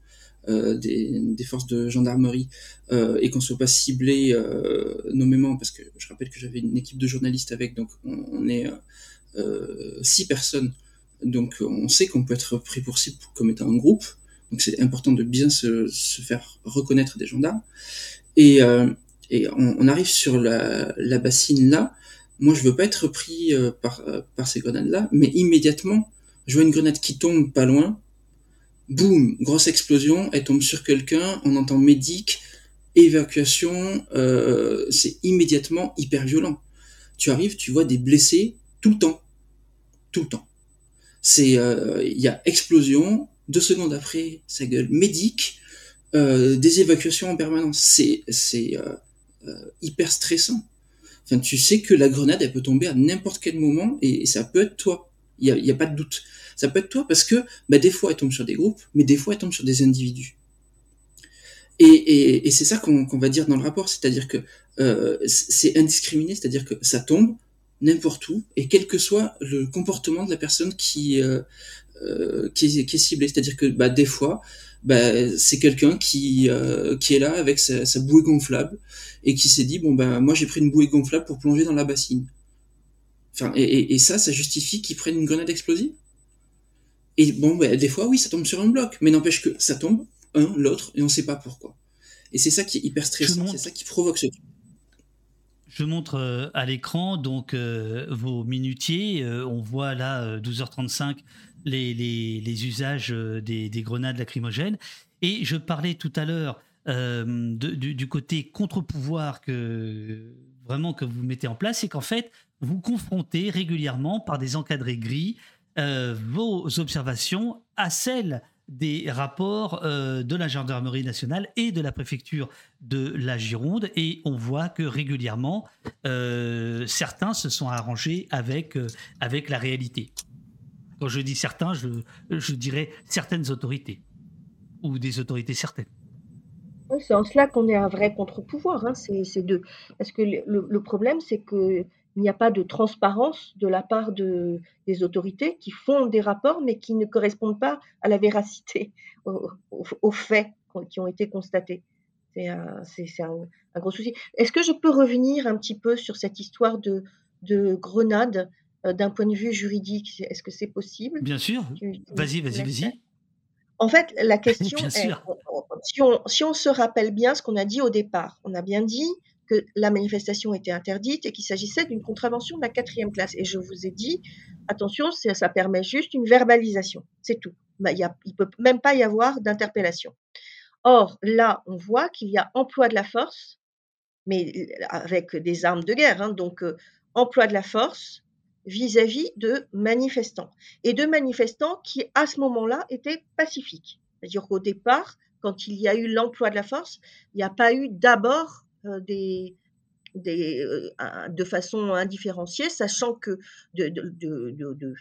euh, des, des, forces de gendarmerie euh, et qu'on soit pas ciblé euh, nommément parce que je rappelle que j'avais une équipe de journalistes avec donc on, est six personnes donc on sait qu'on peut être pris pour cible comme étant un groupe Donc c'est important de bien se, se, faire reconnaître des gendarmes. Et, euh, et on, on, arrive sur la, la, bassine là. Moi, je veux pas être pris euh, par, euh, par ces grenades-là, mais immédiatement, je vois une grenade qui tombe pas loin. Boum, grosse explosion, elle tombe sur quelqu'un, on entend médic, évacuation, euh, c'est immédiatement hyper violent. Tu arrives, tu vois des blessés tout le temps, tout le temps. C'est, il euh, y a explosion, deux secondes après, ça gueule médic, euh, des évacuations en permanence. C'est, c'est euh, hyper stressant. Enfin, tu sais que la grenade, elle peut tomber à n'importe quel moment et, ça peut être toi. Il y a, y a, pas de doute. Ça peut être toi parce que bah, des fois, elle tombe sur des groupes, mais des fois, elle tombe sur des individus. Et, et, et c'est ça qu'on qu va dire dans le rapport, c'est-à-dire que euh, c'est indiscriminé, c'est-à-dire que ça tombe n'importe où et quel que soit le comportement de la personne qui euh, euh, qui, est, qui, est, ciblée, c'est-à-dire que bah, des fois bah, c'est quelqu'un qui euh, qui est là avec sa, sa, bouée gonflable et qui s'est dit bon bah, moi j'ai pris une bouée gonflable pour plonger dans la bassine. Enfin et, et, et ça ça justifie qu'ils prennent une grenade explosive? Et bon bah, des fois oui ça tombe sur un bloc, mais n'empêche que ça tombe un, l'autre, et on ne sait pas pourquoi. Et c'est ça qui est hyper stressant, c'est ça qui provoque ce truc. Je montre euh, à l'écran donc euh, vos minutiers. Euh, on voit là 12h35 les, les, les usages des, des, grenades lacrymogènes. Et je parlais tout à l'heure du, du, côté contre-pouvoir que vraiment que vous mettez en place, c'est qu'en fait vous confrontez régulièrement par des encadrés gris vos observations à celles des rapports euh, de la gendarmerie nationale et de la préfecture de la Gironde et on voit que régulièrement euh, certains se sont arrangés avec, euh, avec la réalité. Quand je dis certains, je, je dirais certaines autorités ou des autorités certaines. c'est en cela qu'on est un vrai contre-pouvoir. Hein. C'est de... Parce que le problème, c'est que il n'y a pas de transparence de la part de, des autorités qui font des rapports mais qui ne correspondent pas à la véracité, aux, aux faits qui ont été constatés. C'est un, un, un, gros souci. Est-ce que je peux revenir un petit peu sur cette histoire de, de grenade euh, d'un point de vue juridique? Est-ce que c'est possible? Bien sûr. Vas-y, vas-y, vas-y. En fait, la question est, si on, si on se rappelle bien ce qu'on a dit au départ, on a bien dit que la manifestation était interdite et qu'il s'agissait d'une contravention de la quatrième classe. Et je vous ai dit, attention, ça permet juste une verbalisation, c'est tout. Bah, il ne peut même pas y avoir d'interpellation. Or, là, on voit qu'il y a emploi de la force, mais avec des armes de guerre, hein, donc euh, emploi de la force vis-à-vis -vis de manifestants. Et de manifestants qui, à ce moment-là, étaient pacifiques. C'est-à-dire qu'au départ, quand il y a eu l'emploi de la force, il n'y a pas eu d'abord euh, des, euh, de façon indifférenciée, sachant que de,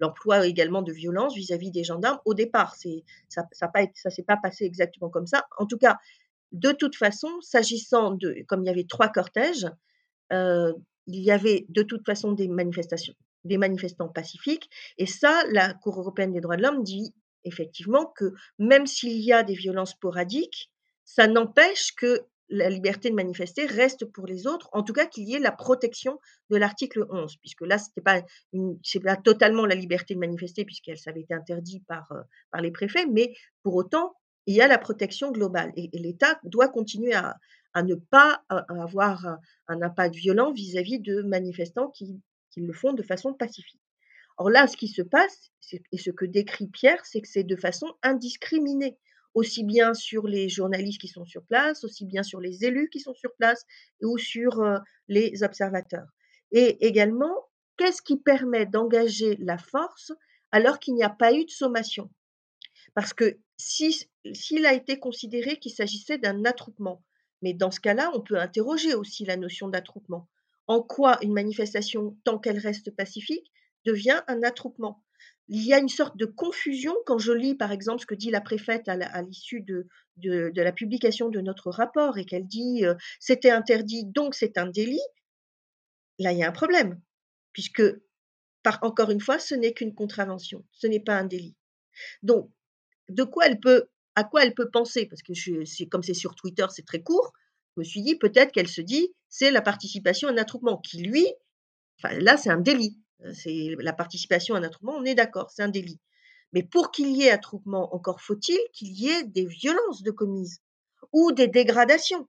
l'emploi également de violence vis-à-vis des gendarmes au départ. Ça ça s'est pas passé exactement comme ça. En tout cas, de toute façon, s'agissant de, comme il y avait trois cortèges, euh, il y avait de toute façon des manifestations, des manifestants pacifiques, et ça, la Cour européenne des droits de l'homme dit effectivement que même s'il y a des violences sporadiques, ça n'empêche que la liberté de manifester reste pour les autres, en tout cas qu'il y ait la protection de l'article 11, puisque là, ce n'est pas, pas totalement la liberté de manifester, puisqu'elle avait été interdit par, euh, par les préfets, mais pour autant, il y a la protection globale. Et, et l'État doit continuer à, à, ne pas avoir un, impact violent vis-à-vis de manifestants qui, qui le font de façon pacifique. Or là, ce qui se passe, et ce que décrit Pierre, c'est que c'est de façon indiscriminée aussi bien sur les journalistes qui sont sur place, aussi bien sur les élus qui sont sur place ou sur les observateurs. Et également, qu'est-ce qui permet d'engager la force alors qu'il n'y a pas eu de sommation? Parce que s'il si, a été considéré qu'il s'agissait d'un attroupement, mais dans ce cas-là, on peut interroger aussi la notion d'attroupement. En quoi une manifestation, tant qu'elle reste pacifique, devient un attroupement? Il y a une sorte de confusion quand je lis, par exemple, ce que dit la préfète à l'issue de, la publication de notre rapport et qu'elle dit euh, c'était interdit, donc c'est un délit. Là, il y a un problème, puisque, encore une fois, ce n'est qu'une contravention, ce n'est pas un délit. Donc, de quoi elle peut, à quoi elle peut penser? Parce que comme c'est sur Twitter, c'est très court. Je me suis dit peut-être qu'elle se dit c'est la participation à un attroupement qui, lui, là, c'est un délit c'est la participation à un attroupement, on est d'accord, c'est un délit. Mais pour qu'il y ait attroupement, encore faut-il qu'il y ait des violences de commises ou des dégradations.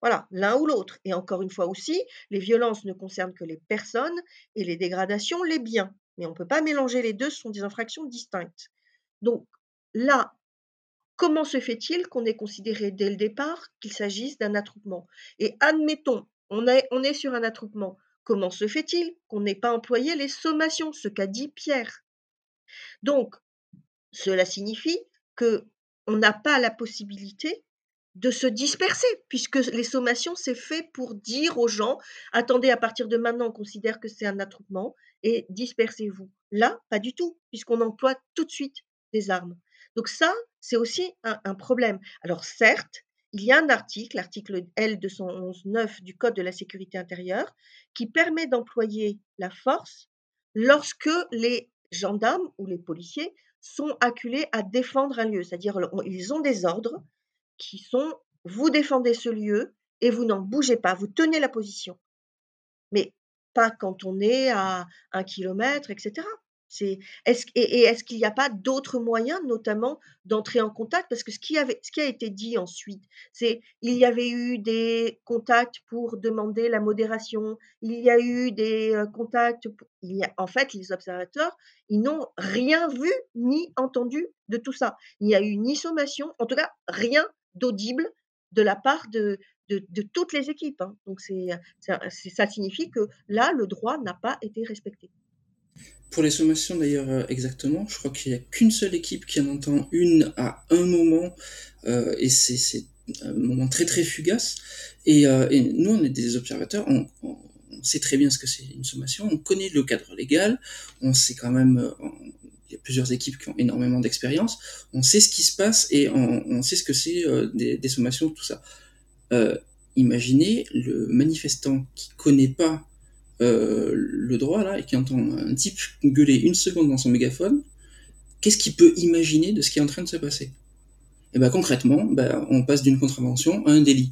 Voilà, l'un ou l'autre. Et encore une fois aussi, les violences ne concernent que les personnes et les dégradations les biens. Mais on ne peut pas mélanger les deux, ce sont des infractions distinctes. Donc là, comment se fait-il qu'on ait considéré dès le départ qu'il s'agisse d'un attroupement? Et admettons, on est, on est sur un attroupement. Comment se fait-il qu'on n'ait pas employé les sommations, ce qu'a dit Pierre? Donc, cela signifie que on n'a pas la possibilité de se disperser, puisque les sommations, c'est fait pour dire aux gens, attendez, à partir de maintenant, on considère que c'est un attroupement, et dispersez-vous. Là, pas du tout, puisqu'on emploie tout de suite des armes. Donc ça, c'est aussi un, problème. Alors certes, il y a un article, l'article L211.9 du Code de la sécurité intérieure, qui permet d'employer la force lorsque les gendarmes ou les policiers sont acculés à défendre un lieu, c'est-à-dire ils ont des ordres qui sont vous défendez ce lieu et vous n'en bougez pas, vous tenez la position. Mais pas quand on est à un kilomètre, etc. Est-ce, et, est-ce qu'il n'y a pas d'autres moyens, notamment d'entrer en contact? Parce que ce qui, avait, ce qui a été dit ensuite, c'est il y avait eu des contacts pour demander la modération, il y a eu des contacts. a, en fait, les observateurs, ils n'ont rien vu ni entendu de tout ça. Il n'y a eu ni sommation, en tout cas rien d'audible de la part de, toutes les équipes. Hein. Donc ça signifie que là, le droit n'a pas été respecté. Pour les sommations d'ailleurs euh, exactement, je crois qu'il n'y a qu'une seule équipe qui en entend une à un moment, euh, et c'est un moment très très fugace. Et, euh, nous, on est des observateurs, on, sait très bien ce que c'est une sommation, on connaît le cadre légal, on sait quand même, il y a plusieurs équipes qui ont énormément d'expérience, on sait ce qui se passe et on, sait ce que c'est des, sommations, tout ça. imaginez le manifestant qui connaît pas euh, le droit là et qui entend un type gueuler une seconde dans son mégaphone, qu'est-ce qu'il peut imaginer de ce qui est en train de se passer? Et eh ben concrètement, ben, on passe d'une contravention à un délit.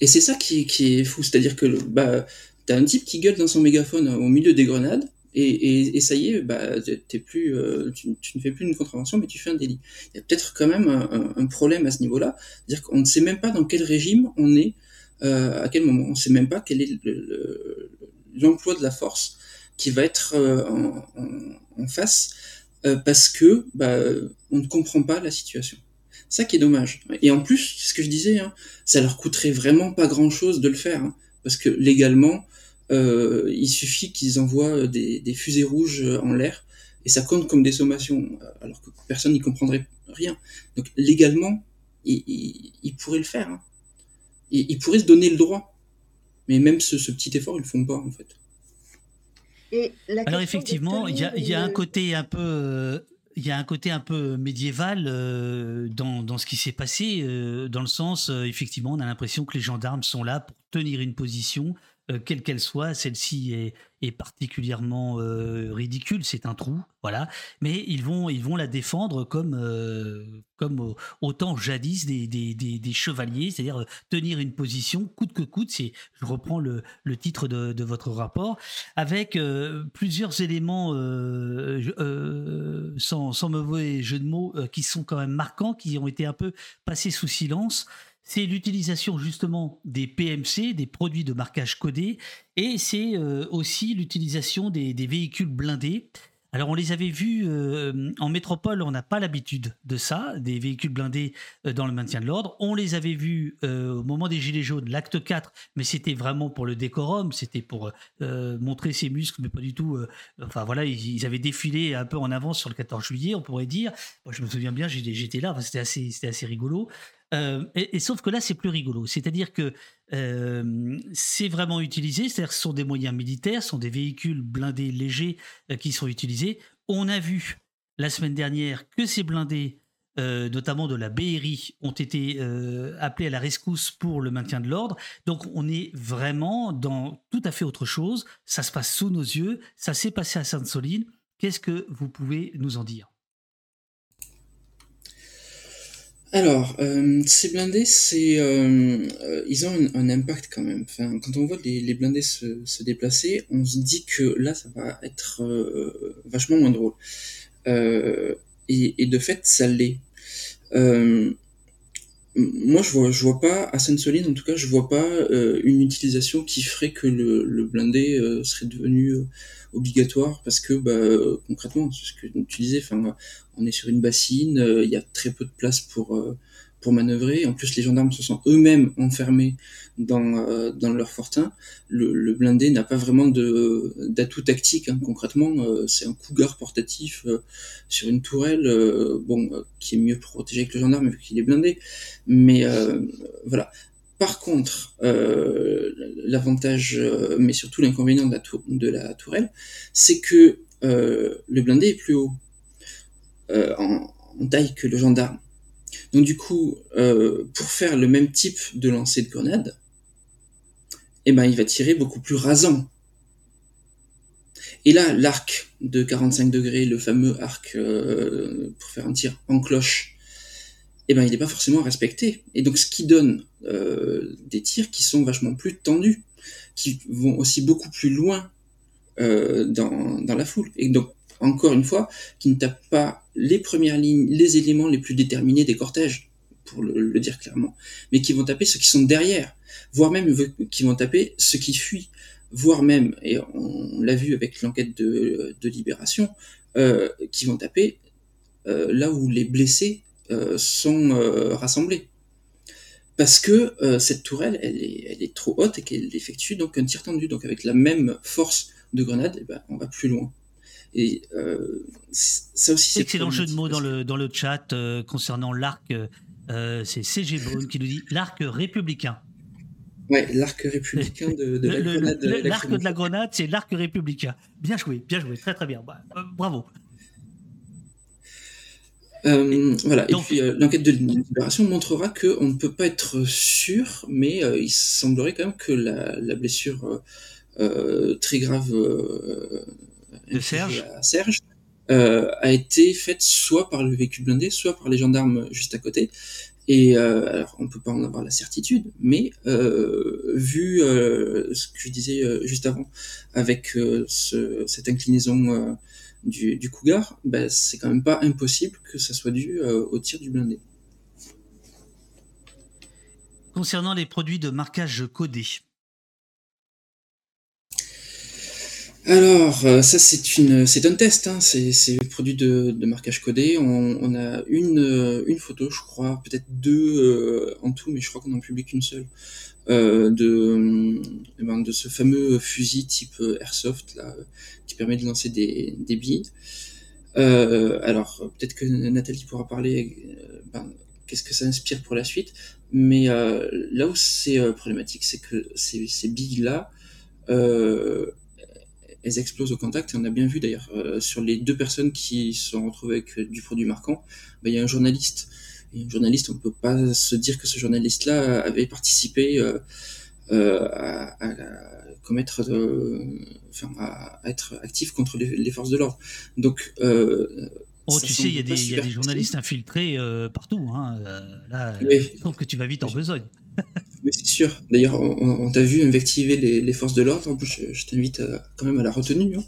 Et c'est ça qui, qui, est fou, c'est-à-dire que bah, t'as un type qui gueule dans son mégaphone au milieu des grenades, et, et, ça y est, bah, t'es plus, euh, tu, ne fais plus une contravention, mais tu fais un délit. Il y a peut-être quand même un, un, problème à ce niveau-là, c'est-à-dire qu'on ne sait même pas dans quel régime on est euh, à quel moment? On ne sait même pas quel est l'emploi de la force qui va être euh, en, face euh, parce que bah, on ne comprend pas la situation. Ça qui est dommage. Et en plus, c'est ce que je disais, hein, ça leur coûterait vraiment pas grand-chose de le faire, hein, parce que légalement, euh, il suffit qu'ils envoient des, des, fusées rouges en l'air et ça compte comme des sommations, alors que personne n'y comprendrait rien. Donc légalement, ils il, pourraient le faire. Hein ils, pourraient se donner le droit. Mais même ce, petit effort, ils le font pas, en fait. Alors effectivement, il y, a, un côté un peu... il y a un côté un peu médiéval euh, dans, dans, ce qui s'est passé, euh, dans le sens, euh, effectivement, on a l'impression que les gendarmes sont là pour tenir une position, quelle qu'elle soit. Celle-ci est, est particulièrement euh, ridicule, c'est un trou, voilà. Mais ils vont, ils vont la défendre comme, euh, comme autant jadis des, des, des, chevaliers, c'est-à-dire euh, tenir une position coûte que coûte. Je reprends le, le titre de, de, votre rapport avec plusieurs éléments sans, sans mauvais jeu de mots qui sont quand même marquants, qui ont été un peu passés sous silence c'est l'utilisation justement des PMC, des produits de marquage codé, et c'est euh, aussi l'utilisation des, véhicules blindés. Alors on les avait vus euh, en métropole, on n'a pas l'habitude de ça, des véhicules blindés euh, dans le maintien de l'ordre. On les avait vus au moment des Gilets jaunes, l'acte 4, mais c'était vraiment pour le décorum, c'était pour montrer ses muscles, mais pas du tout. enfin voilà, ils, avaient défilé un peu en avance sur le 14 juillet, on pourrait dire. Je me souviens bien, j'étais là, c'était assez rigolo. Euh, et, sauf que là, c'est plus rigolo. C'est-à-dire que euh, c'est vraiment utilisé, c'est-à-dire ce sont des moyens militaires, ce sont des véhicules blindés légers euh, qui sont utilisés. On a vu la semaine dernière que ces blindés, notamment de la BRI, ont été appelés à la rescousse pour le maintien de l'ordre. Donc on est vraiment dans tout à fait autre chose. Ça se passe sous nos yeux, ça s'est passé à Sainte-Soline. Qu'est-ce que vous pouvez nous en dire? Alors, euh, ces blindés, c'est, euh, euh, ils ont un, impact quand même. Quand on voit les, blindés se, déplacer, on se dit que là, ça va être vachement moins drôle. et, de fait, ça l'est. Moi, je vois, je vois pas, à Sainte-Soline, en tout cas, je vois pas une utilisation qui ferait que le, le blindé serait devenu obligatoire parce que bah, concrètement, c'est ce que tu disais, enfin, on est sur une bassine, il y a très peu de place pour pour manœuvrer. En plus, les gendarmes se sont eux-mêmes enfermés dans, euh, dans leur fortin. Le, blindé n'a pas vraiment d'atout tactique. Hein. Concrètement, euh, c'est un cougar portatif euh, sur une tourelle, bon, qui est mieux protégé que le gendarme vu qu'il est blindé. Mais voilà. Par contre, l'avantage, mais surtout l'inconvénient de la, tourelle, c'est que le blindé est plus haut en taille que le gendarme. Donc du coup, euh, pour faire le même type de lancer de grenade, eh ben, il va tirer beaucoup plus rasant. Et là, l'arc de 45 degrés, le fameux arc euh, pour faire un tir en cloche, eh ben, il n'est pas forcément respecté. Et donc, ce qui donne euh, des tirs qui sont vachement plus tendus, qui vont aussi beaucoup plus loin dans, la foule. Encore une fois, qui ne tapent pas les premières lignes, les éléments les plus déterminés des cortèges, pour le, dire clairement, mais qui vont taper ceux qui sont derrière, voire même qui vont taper ceux qui fuient, voire même, et on l'a vu avec l'enquête de, Libération, euh, qui vont taper euh, là où les blessés euh, sont rassemblés. Parce que cette tourelle, elle est, elle est trop haute et qu'elle effectue donc un tir tendu. Donc avec la même force de grenade, eh ben, on va plus loin. Et euh, ça aussi, c'est excellent jeu de mots dans le, dans le chat euh, concernant l'arc. Euh, c'est CG Bone qui nous dit l'arc républicain. Ouais, l'arc républicain de, la grenade. L'arc de la grenade, c'est l'arc républicain. Bien joué, bien joué, très très bien. Bah, bravo. voilà, et puis l'enquête de libération montrera qu'on ne peut pas être sûr, mais il semblerait quand même que la, la blessure très grave de Serge, Serge euh, a été faite soit par le véhicule blindé, soit par les gendarmes juste à côté. Et euh, alors, on peut pas en avoir la certitude, mais euh, vu euh, ce que je disais euh, juste avant, avec euh, ce, cette inclinaison du, du cougar, ben, c'est quand même pas impossible que ça soit dû au tir du blindé. Concernant les produits de marquage codé, Alors, euh, ça c'est un test, hein. c'est, c'est produit de, de marquage codé. On, a une, euh, une photo, je crois, peut-être deux euh, en tout, mais je crois qu'on en publie qu'une seule, euh, de, ben, de ce fameux fusil type airsoft là, qui permet de lancer des, billes. alors, peut-être que Nathalie pourra parler. Ben, qu'est-ce que ça inspire pour la suite Mais là où c'est problématique, c'est que ces, ces billes là elles explosent au contact. Et on a bien vu d'ailleurs euh, sur les deux personnes qui se sont retrouvées avec euh, du produit marquant, bah, il y a un journaliste. Et un journaliste, on ne peut pas se dire que ce journaliste-là avait participé euh, à, à, commettre, enfin, à, être actif contre les, forces de l'ordre. Donc Oh, tu sais, il y, a des journalistes infiltrés partout. Hein. là, je trouve que tu vas vite en besogne. Mais c'est sûr. D'ailleurs, on, t'a vu invectiver les, forces de l'ordre. En plus, je, t'invite quand même à la retenue. Hein.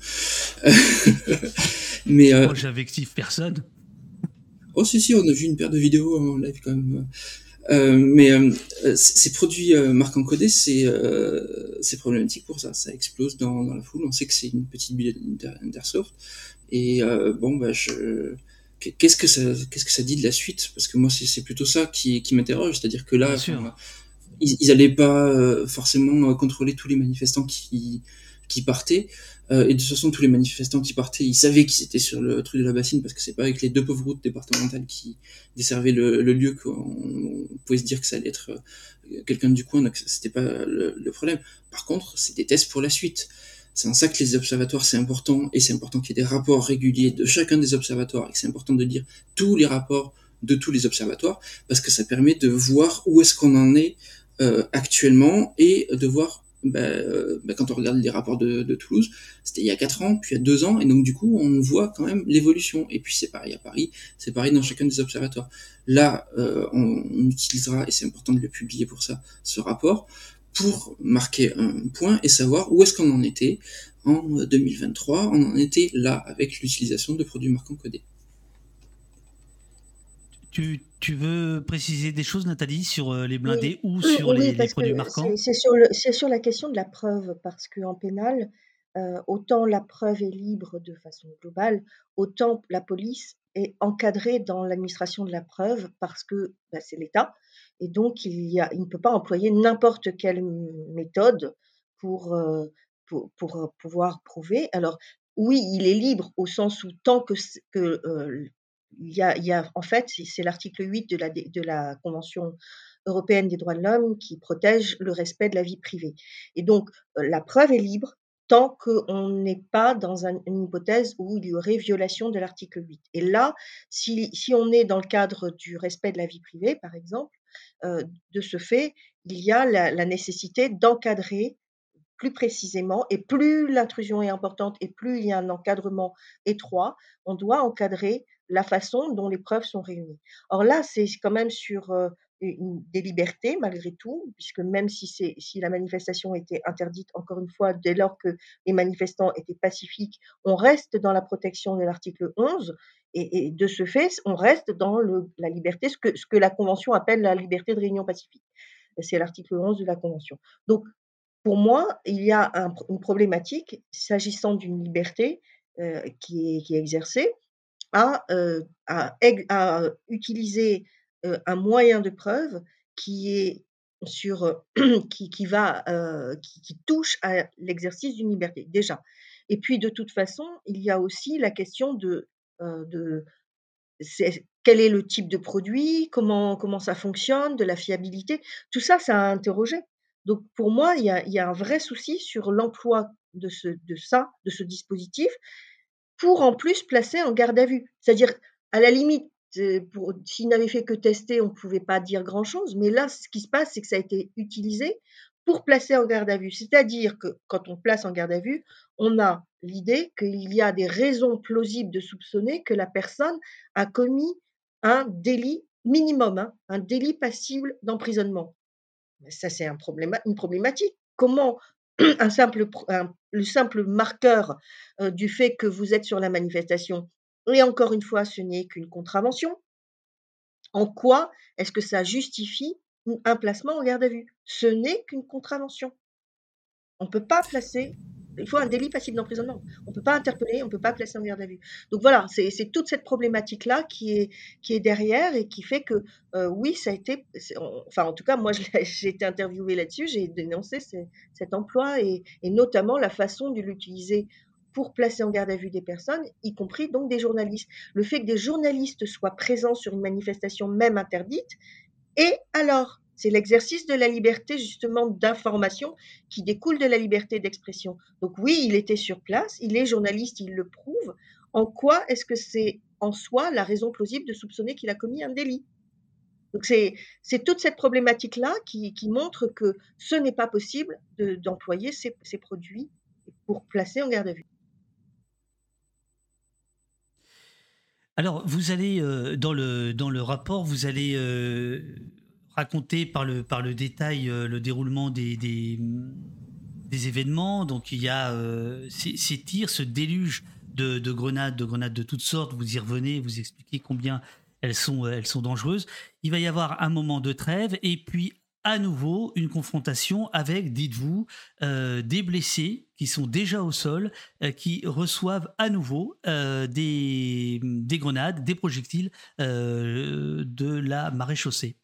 mais euh... moi, j'invective personne. Oh si si, on a vu une paire de vidéos en live quand même. Euh, mais euh, ces produits euh, marque encodée, c'est c'est problématique pour ça. Ça explose dans, dans la foule. On sait que c'est une petite bille d'airsoft. Et bon, bah je qu'est-ce que ça qu'est-ce que ça dit de la suite? Parce que moi c'est plutôt ça qui, qui m'interroge c'est-à-dire que là ils, ils allaient pas euh, forcément euh, contrôler tous les manifestants qui qui partaient. Euh, et de toute façon tous les manifestants qui partaient ils savaient qu'ils étaient sur le truc de la bassine parce que c'est pas avec les deux pauvres routes départementales qui desservaient le, le lieu qu'on pouvait se dire que ça allait être quelqu'un du coin donc c'était pas le, le problème. Par contre c'est des tests pour la suite. C'est en ça que les observatoires, c'est important, et c'est important qu'il y ait des rapports réguliers de chacun des observatoires, et c'est important de dire tous les rapports de tous les observatoires, parce que ça permet de voir où est-ce qu'on en est euh, actuellement, et de voir, bah, euh, bah, quand on regarde les rapports de, de Toulouse, c'était il y a 4 ans, puis il y a 2 ans, et donc du coup, on voit quand même l'évolution. Et puis c'est pareil à Paris, c'est pareil dans chacun des observatoires. Là, euh, on, on utilisera, et c'est important de le publier pour ça, ce rapport, pour marquer un point et savoir où est-ce qu'on en était en 2023, on en était là avec l'utilisation de produits marquants codés. Tu, tu, veux préciser des choses, Nathalie, sur les blindés ou sur les, produits marquants? C'est sur, sur, la question de la preuve, parce qu'en pénal, autant la preuve est libre de façon globale, autant la police est encadrée dans l'administration de la preuve parce que bah, c'est l'État. Et donc, il, y a, il ne peut pas employer n'importe quelle méthode pour, pour, pour, pouvoir prouver. Alors, oui, il est libre au sens où tant que, que il y, a, en fait, c'est l'article 8 de la, Convention européenne des droits de l'homme qui protège le respect de la vie privée. Et donc, la preuve est libre, tant qu'on n'est pas dans une hypothèse où il y aurait violation de l'article 8. Et là, si, on est dans le cadre du respect de la vie privée, par exemple, euh, de ce fait, il y a la nécessité d'encadrer plus précisément, et plus l'intrusion est importante et plus il y a un encadrement étroit, on doit encadrer la façon dont les preuves sont réunies. Or là, c'est quand même sur euh, des libertés malgré tout, puisque même si, la manifestation était interdite, encore une fois, dès lors que les manifestants étaient pacifiques, on reste dans la protection de l'article 11, et, de ce fait, on reste dans la liberté, ce que, la Convention appelle la liberté de réunion pacifique. C'est l'article 11 de la Convention. Donc, pour moi, il y a une problématique s'agissant d'une liberté qui, est, exercée à, euh, à, utiliser un moyen de preuve qui est sur qui, qui va qui, touche à l'exercice d'une liberté déjà. Et puis de toute façon, il y a aussi la question de de quel est le type de produit, comment comment ça fonctionne, de la fiabilité, tout ça, ça a interrogé. Donc pour moi, il y a, il y a un vrai souci sur l'emploi de ce de ça, de ce dispositif, pour en plus placer en garde à vue. C'est-à-dire à la limite s'il n'avait fait que tester, on ne pouvait pas dire grand-chose. Mais là, ce qui se passe, c'est que ça a été utilisé pour placer en garde à vue. C'est-à-dire que quand on place en garde à vue, on a l'idée qu'il y a des raisons plausibles de soupçonner que la personne a commis un délit minimum, hein, un délit passible d'emprisonnement. Ça, c'est un une problématique. Comment le simple marqueur euh, du fait que vous êtes sur la manifestation et encore une fois, ce n'est qu'une contravention. En quoi est-ce que ça justifie un placement en garde à vue? Ce n'est qu'une contravention. On ne peut pas placer, il faut un délit passif d'emprisonnement. On ne peut pas interpeller, on ne peut pas placer en garde à vue. Donc voilà, c'est toute cette problématique-là qui est, qui est derrière et qui fait que euh, oui, ça a été, enfin en tout cas, moi j'ai été interviewée là-dessus, j'ai dénoncé cet emploi et, et, notamment la façon de l'utiliser pour placer en garde à vue des personnes, y compris donc des journalistes. Le fait que des journalistes soient présents sur une manifestation même interdite, et alors, c'est l'exercice de la liberté justement d'information qui découle de la liberté d'expression. Donc oui, il était sur place, il est journaliste, il le prouve. En quoi est-ce que c'est en soi la raison plausible de soupçonner qu'il a commis un délit? Donc c'est toute cette problématique-là qui, montre que ce n'est pas possible d'employer ces, produits pour placer en garde à vue. Alors, vous allez, euh, dans, le, dans le rapport, vous allez euh, raconter par le, par le détail euh, le déroulement des, des, événements. Donc, il y a ces, tirs, ce déluge de, grenades, de grenades de toutes sortes. Vous y revenez, vous expliquez combien elles sont, elles sont dangereuses. Il va y avoir un moment de trêve et puis à nouveau une confrontation avec, dites-vous, euh, des blessés qui sont déjà au sol, euh, qui reçoivent à nouveau euh, des, des, grenades, des projectiles de la marée chaussée.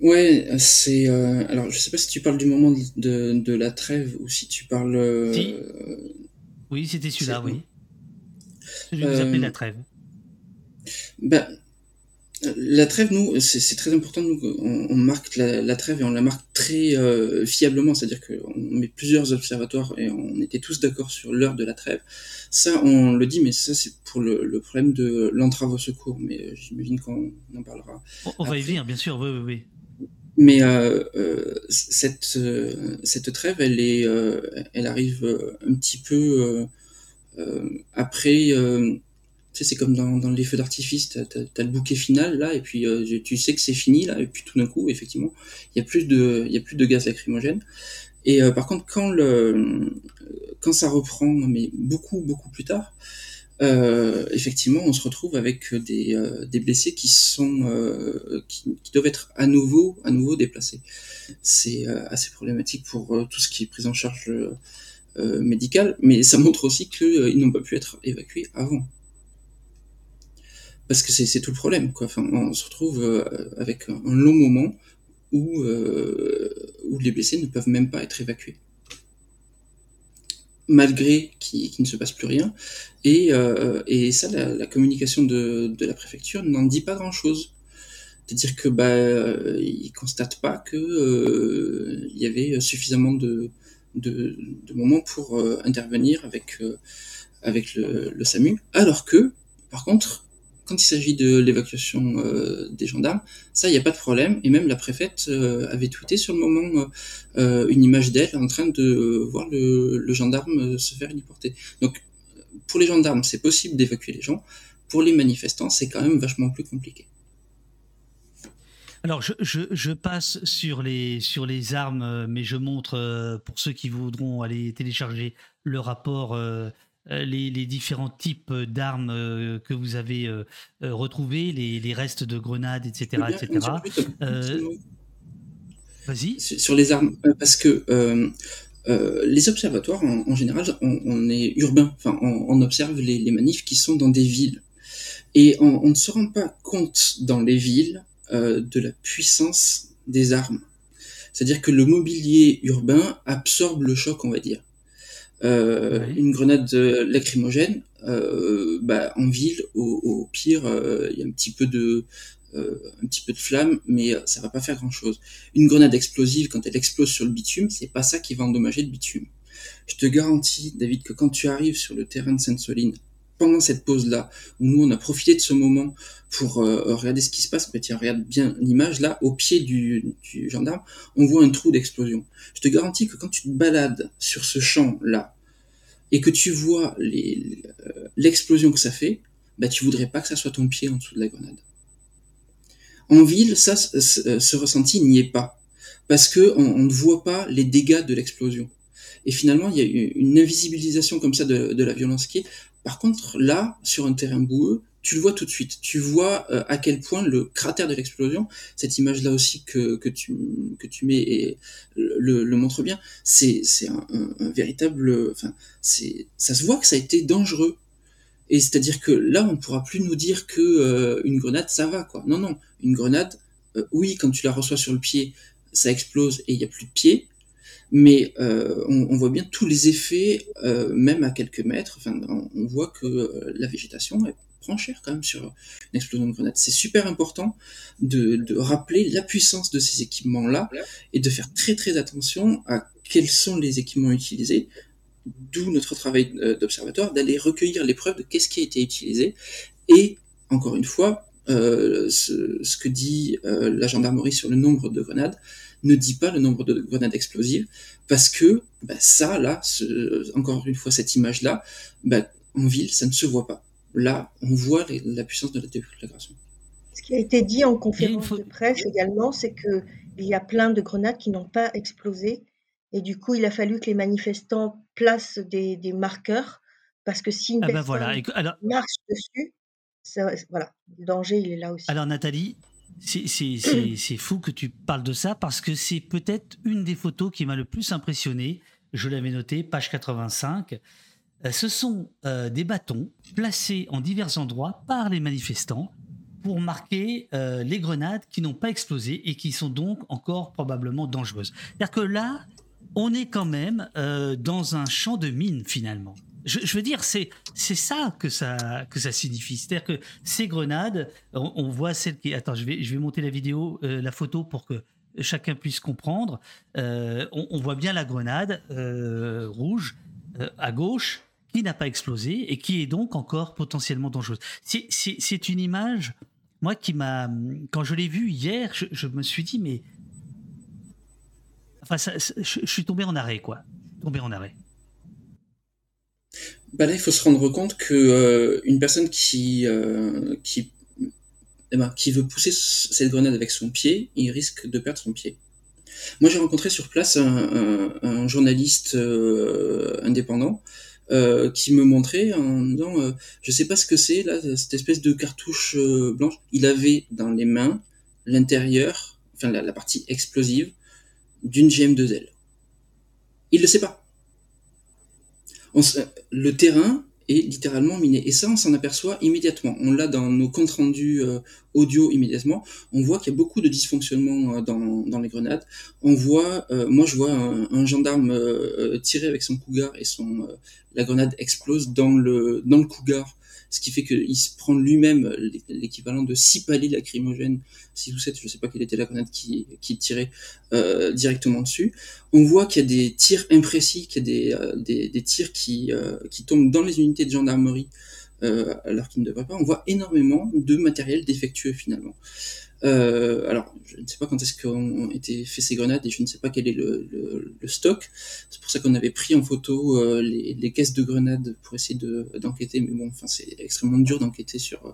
Ouais, c'est. alors, je sais pas si tu parles du moment de, de la trêve ou si tu parles. Oui, c'était celui-là, oui. Celui que vous appelez la trêve. Ben, la trêve, nous, c'est très important. Nous, on, marque la, trêve et on la marque très euh, fiablement, c'est-à-dire qu'on met plusieurs observatoires et on était tous d'accord sur l'heure de la trêve. Ça, on le dit, mais ça, c'est pour le, problème de l'entrave au secours. Mais euh, j'imagine qu'on en parlera. On, va y venir, bien sûr, oui, oui, oui. Mais euh, cette, cette trêve, elle, est, elle arrive un petit peu après c'est comme dans, les feux d'artifice, tu as, le bouquet final là, et puis euh, tu sais que c'est fini là, et puis tout d'un coup, effectivement, il y a plus de, gaz lacrymogène. Et par contre, quand ça reprend, mais beaucoup beaucoup plus tard, effectivement, on se retrouve avec des, blessés qui sont qui, doivent être à nouveau à nouveau déplacés. C'est assez problématique pour tout ce qui est prise en charge médicale, mais ça montre aussi qu'ils n'ont pas pu être évacués avant parce que c'est tout le problème. Quoi. Enfin, on se retrouve euh, avec un, long moment où, euh, où les blessés ne peuvent même pas être évacués. Malgré qu'il ne se passe plus rien. Et, euh, et ça, la, communication de, de, la préfecture n'en dit pas grand-chose. C'est-à-dire que bah, ils constatent pas que il y avait suffisamment de, de, moments pour intervenir avec, avec le SAMU, alors que, par contre, quand il s'agit de l'évacuation euh, des gendarmes, ça, il n'y a pas de problème. Et même la préfète euh, avait tweeté sur le moment euh, une image d'elle en train de voir le, gendarme se faire héliporter. Donc, pour les gendarmes, c'est possible d'évacuer les gens. Pour les manifestants, c'est quand même vachement plus compliqué. Alors, je, passe sur les, armes, mais je montre pour ceux qui voudront aller télécharger le rapport les, différents types d'armes euh, que vous avez euh, retrouvés, les, restes de grenades, etc. etc. Vas-y. Sur les armes, parce que les observatoires, en, général, on, est urbain, enfin, on, observe les, manifs qui sont dans des villes. Et on, ne se rend pas compte dans les villes de la puissance des armes. C'est-à-dire que le mobilier urbain absorbe le choc, on va dire. Euh, une grenade lacrymogène, euh, bah, en ville, au, pire, euh, il y a un petit peu de un petit peu de flamme, mais ça va pas faire grand chose. Une grenade explosive, quand elle explose sur le bitume, c'est pas ça qui va endommager le bitume. Je te garantis, David, que quand tu arrives sur le terrain de Sainte-Soline, pendant cette pause-là, où nous on a profité de ce moment pour regarder ce qui se passe, mais tiens, regarde bien l'image là, au pied du, du, gendarme, on voit un trou d'explosion. Je te garantis que quand tu te balades sur ce champ-là, et que tu vois l'explosion que ça fait, bah, tu voudrais pas que ça soit ton pied en dessous de la grenade. En ville, ça, ce ressenti n'y est pas, parce que on, ne voit pas les dégâts de l'explosion. Et finalement, il y a une invisibilisation comme ça de, de la violence qui est. Par contre, là, sur un terrain boueux, tu le vois tout de suite. Tu vois euh, à quel point le cratère de l'explosion, cette image-là aussi que, que, tu, que tu mets et le, montre bien, c'est un, un, véritable... Enfin, ça se voit que ça a été dangereux. Et c'est-à-dire que là, on pourra plus nous dire que euh, une grenade, ça va, quoi. Non, non, une grenade, euh, oui, quand tu la reçois sur le pied, ça explose et il n'y a plus de pied. Mais on, voit bien tous les effets, même à quelques mètres. Enfin, on, voit que la végétation prend cher quand même sur une explosion de grenade. C'est super important de, rappeler la puissance de ces équipements-là et de faire très très attention à quels sont les équipements utilisés, d'où notre travail euh, d'observatoire, d'aller recueillir les preuves de qu'est-ce qui a été utilisé et, encore une fois, euh, ce, que dit euh, la gendarmerie sur le nombre de grenades ne dit pas le nombre de grenades explosives parce que bah, ça là, encore une fois cette image là, bah, en ville ça ne se voit pas là, on voit la puissance de la déflagration. Ce qui a été dit en conférence de presse également, c'est qu'il y a plein de grenades qui n'ont pas explosé. Et du coup, il a fallu que les manifestants placent des, marqueurs, parce que si une ah bah personne marche dessus, voilà, le danger, il est là aussi. Alors Nathalie, c'est fou que tu parles de ça, parce que c'est peut-être une des photos qui m'a le plus impressionné. Je l'avais noté, page 85. Euh, ce sont euh, des bâtons placés en divers endroits par les manifestants pour marquer euh, les grenades qui n'ont pas explosé et qui sont donc encore probablement dangereuses. C'est-à-dire que là, on est quand même dans un champ de mines finalement. Je, veux dire, c'est c'est ça que ça que ça signifie. C'est-à-dire que ces grenades, on, voit celle qui. Attends, je vais je vais monter la vidéo, la photo pour que chacun puisse comprendre. On, voit bien la grenade rouge à gauche qui n'a pas explosé et qui est donc encore potentiellement dangereuse. C'est une image, moi, qui m'a. Quand je l'ai vue hier, je, me suis dit, mais. Enfin, je, suis tombé en arrêt, quoi. Tombé en arrêt. Bah là, il faut se rendre compte que euh, une personne qui, euh, qui, eh ben, qui veut pousser cette grenade avec son pied, il risque de perdre son pied. Moi, j'ai rencontré sur place un, journaliste euh, indépendant euh, qui me montrait en disant euh, Je sais pas ce que c'est, là, cette espèce de cartouche blanche. Il avait dans les mains l'intérieur, enfin la, partie explosive d'une GM2L. Il le sait pas. le terrain est littéralement miné. Et ça, on s'en aperçoit immédiatement. On l'a dans nos comptes rendus euh, audio immédiatement. On voit qu'il y a beaucoup de dysfonctionnements euh, dans, dans, les grenades. On voit, euh, moi je vois un, gendarme tirer avec son cougar et son la grenade explose dans le dans le cougar ce qui fait qu'il se prend lui-même l'équivalent de 6 palais lacrymogènes, 6 ou 7, je ne sais pas quelle était la grenade qui, tirait euh, directement dessus. On voit qu'il y a des tirs imprécis, qu'il y a des, euh, tirs euh, qui tombent dans les unités de gendarmerie alors qu'ils ne devraient pas. On voit énormément de matériel défectueux finalement. Euh, alors, je ne sais pas quand est-ce qu'ont été fait ces grenades et je ne sais pas quel est le, stock. C'est pour ça qu'on avait pris en photo euh, les, caisses de grenades pour essayer d'enquêter. mais bon, enfin, c'est extrêmement dur d'enquêter sur euh,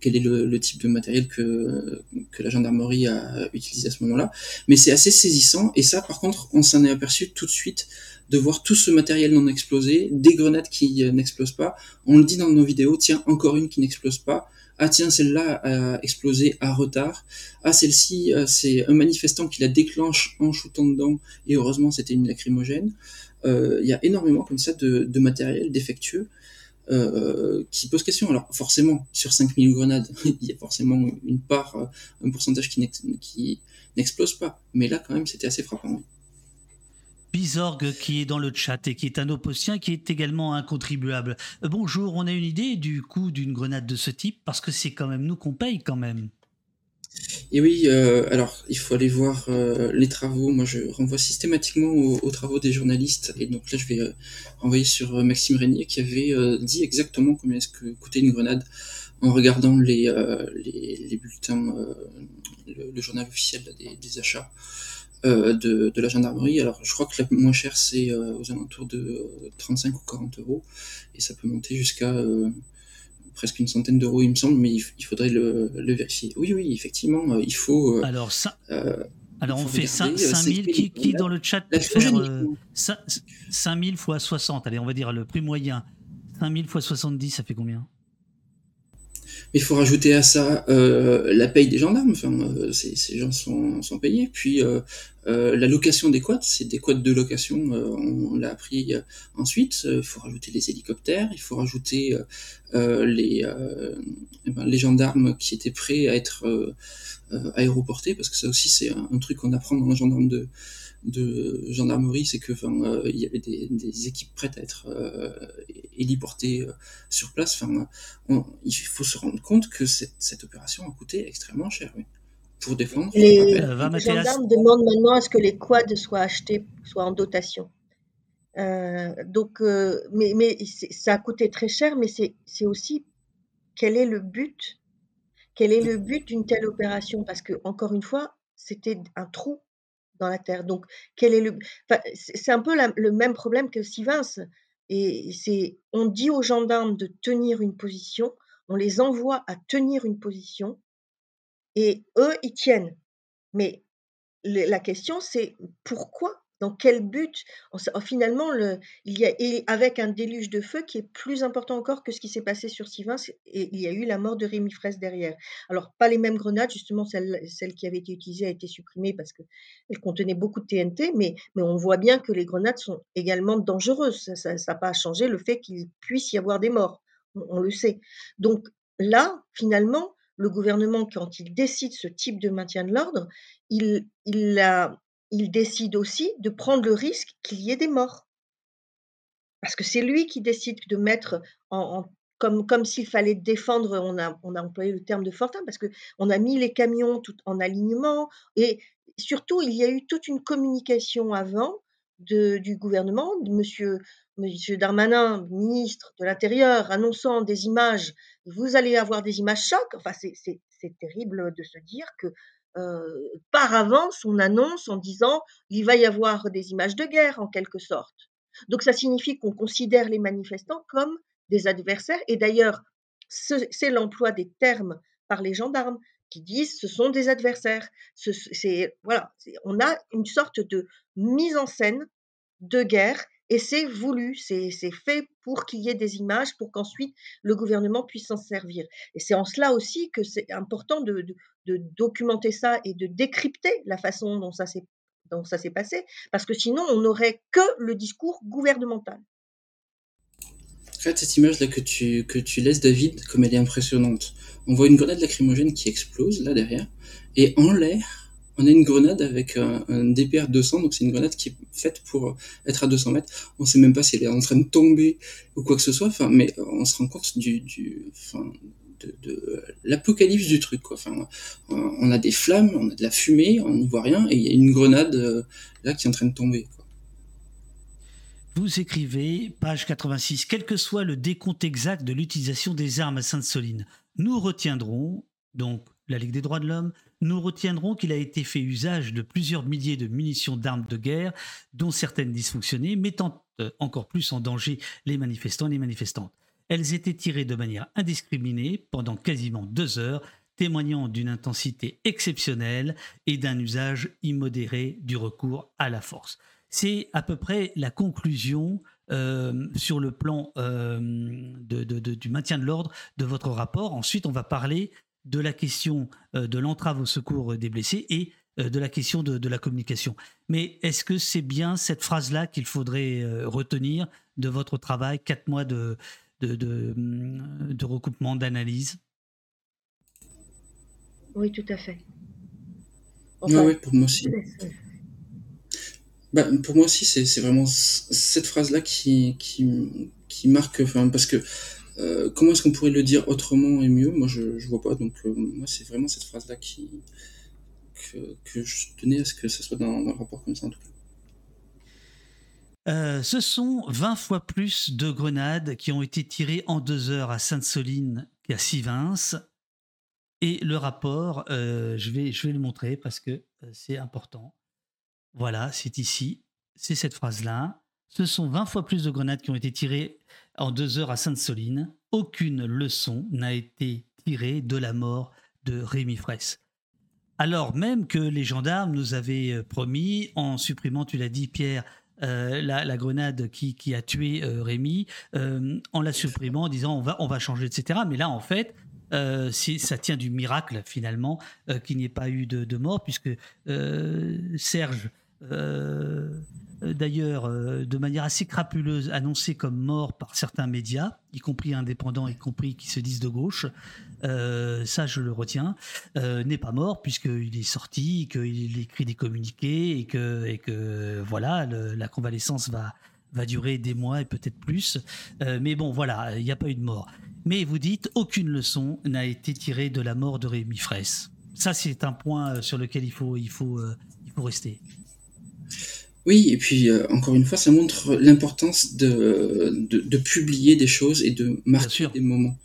quel est le, le, type de matériel que, que la gendarmerie a utilisé à ce moment-là. Mais c'est assez saisissant. Et ça, par contre, on s'en est aperçu tout de suite de voir tout ce matériel non explosé, des grenades qui n'explosent pas. On le dit dans nos vidéos, tiens, encore une qui n'explose pas ah tiens, celle-là a explosé à retard. Ah celle-ci, euh, c'est un manifestant qui la déclenche en shootant dedans, et heureusement c'était une lacrymogène. Euh, il y a énormément comme ça de, matériel défectueux euh, qui pose question. Alors forcément, sur 5000 grenades, il y a forcément une part, un pourcentage qui n'explose pas. Mais là quand même, c'était assez frappant. Bizorg qui est dans le chat et qui est un opposien qui est également un contribuable. Euh, bonjour, on a une idée du coût d'une grenade de ce type parce que c'est quand même nous qu'on paye quand même. Et oui, euh, alors il faut aller voir euh, les travaux. Moi, je renvoie systématiquement aux, travaux des journalistes. Et donc là, je vais renvoyer sur Maxime Régnier qui avait dit exactement combien est-ce que coûtait une grenade en regardant les, les, bulletins, le, journal officiel des achats. Euh, de, de, la gendarmerie. Alors, je crois que la moins chère, c'est euh, aux alentours de 35 ou 40 euros, et ça peut monter jusqu'à euh, presque une centaine d'euros, il me semble, mais il, faudrait le, le, vérifier. Oui, oui, effectivement, il faut. alors, ça. Alors on fait 5000, qui, qui dans le chat peut faire 5000 fois 60, allez on va dire le prix moyen, 5000 fois 70 ça fait combien? Il faut rajouter à ça euh, la paye des gendarmes. Enfin, euh, ces, gens sont, sont payés. Puis euh, la location des quads, c'est des quads de location. on, l'a appris ensuite. Il faut rajouter les hélicoptères. Il faut rajouter les ben, les gendarmes qui étaient prêts à être aéroportés, parce que ça aussi c'est un, truc qu'on apprend dans un gendarme de de gendarmerie, c'est que euh, il y avait des, équipes prêtes à être euh, héliportées euh, sur place. Enfin, il faut se rendre compte que cette, opération a coûté extrêmement cher. Pour défendre. Les, gendarmes demandent maintenant à ce que les quads soient achetés, soient en dotation. donc, mais, mais ça a coûté très cher, mais c'est aussi quel est le but Quel est le but d'une telle opération? Parce que encore une fois, c'était un trou dans la terre. Donc, quel est le. c'est un peu le même problème que Sivins. Et c'est, on dit aux gendarmes de tenir une position, on les envoie à tenir une position, et eux, ils tiennent. Mais la question, c'est pourquoi dans quel but? Finalement, le, il y a, avec un déluge de feu qui est plus important encore que ce qui s'est passé sur Sivins, et il y a eu la mort de Rémi Fraisse derrière. Alors, pas les mêmes grenades, justement, celle, celle qui avait été utilisée a été supprimée parce qu'elle contenait beaucoup de TNT, mais, mais on voit bien que les grenades sont également dangereuses. Ça n'a pas changé le fait qu'il puisse y avoir des morts, on, on le sait. Donc là, finalement, le gouvernement, quand il décide ce type de maintien de l'ordre, il, il, a, il décide aussi de prendre le risque qu'il y ait des morts. Parce que c'est lui qui décide de mettre en, comme, comme s'il fallait défendre, on a, on a employé le terme de fortin, parce qu'on a mis les camions tout en alignement, et surtout, il y a eu toute une communication avant de, du gouvernement, de monsieur, monsieur Darmanin, ministre de l'Intérieur, annonçant des images, vous allez avoir des images chocs, enfin c'est terrible de se dire que par avance on annonce en disant il va y avoir des images de guerre en quelque sorte. Donc ça signifie qu'on considère les manifestants comme des adversaires et d'ailleurs c'est l'emploi des termes par les gendarmes. qui disent ce sont des adversaires. C'est voilà, on a une sorte de mise en scène de guerre et c'est voulu, c'est fait pour qu'il y ait des images, pour qu'ensuite le gouvernement puisse s'en servir. Et c'est en cela aussi que c'est important de, documenter ça et de décrypter la façon dont ça s'est passé, parce que sinon on n'aurait que le discours gouvernemental. Regarde cette image là que tu, que tu laisses David, comme elle est impressionnante. On voit une grenade lacrymogène qui explose là derrière, et en l'air, on a une grenade avec un, DPR 200, donc c'est une grenade qui est faite pour être à 200 mètres. On sait même pas si elle est en train de tomber ou quoi que ce soit, mais on se rend compte du, de, l'apocalypse du truc, on a des flammes, on a de la fumée, on n'y voit rien, et il y a une grenade euh, là qui est en train de tomber. Vous écrivez, page 86, quel que soit le décompte exact de l'utilisation des armes à Sainte-Soline, nous retiendrons, donc la Ligue des droits de l'homme, nous retiendrons qu'il a été fait usage de plusieurs milliers de munitions d'armes de guerre, dont certaines dysfonctionnées, mettant euh, encore plus en danger les manifestants et les manifestantes. Elles étaient tirées de manière indiscriminée pendant quasiment deux heures, témoignant d'une intensité exceptionnelle et d'un usage immodéré du recours à la force. C'est à peu près la conclusion euh, sur le plan euh, du maintien de l'ordre de votre rapport. Ensuite, on va parler de la question euh, de l'entrave au secours des blessés et euh, de la question de, la communication. Mais est-ce que c'est bien cette phrase-là qu'il faudrait euh, retenir de votre travail, quatre mois de, de, recoupement, d'analyse? Oui, tout à fait. oui, pour moi aussi. Bah, pour moi aussi, c'est vraiment cette phrase-là qui, qui, qui marque, enfin, parce que euh, comment est-ce qu'on pourrait le dire autrement et mieux? Moi, je, je vois pas. Donc, euh, moi, c'est vraiment cette phrase-là qui que, je tenais à ce que ça soit dans, le rapport comme ça, en tout cas. Euh, ce sont 20 fois plus de grenades qui ont été tirées en deux heures à Sainte-Soline qu'à Sivins. Et le rapport, je, vais, je vais le montrer parce que c'est important. Voilà, c'est ici. C'est cette phrase-là. Ce sont 20 fois plus de grenades qui ont été tirées en deux heures à Sainte-Soline. Aucune leçon n'a été tirée de la mort de Rémi Fraisse. Alors même que les gendarmes nous avaient euh, promis, en supprimant, tu l'as dit Pierre, euh, la, grenade qui, a tué euh, Rémi, en la supprimant, en disant on va, changer, etc. Mais là, en fait, ça tient du miracle finalement qu'il n'y ait pas eu de, mort, puisque Serge euh, d'ailleurs euh, de manière assez crapuleuse annoncé comme mort par certains médias, y compris indépendants, y compris qui se disent de gauche, euh, ça je le retiens, n'est pas mort puisqu'il est sorti, qu'il écrit des communiqués et que, voilà, la convalescence va, durer des mois et peut-être plus. mais bon, voilà, il n'y a pas eu de mort. Mais vous dites, aucune leçon n'a été tirée de la mort de Rémi Fraisse. Ça, c'est un point sur lequel il faut rester. Oui, et puis euh, encore une fois, ça montre l'importance de, de, publier des choses et de marquer des moments.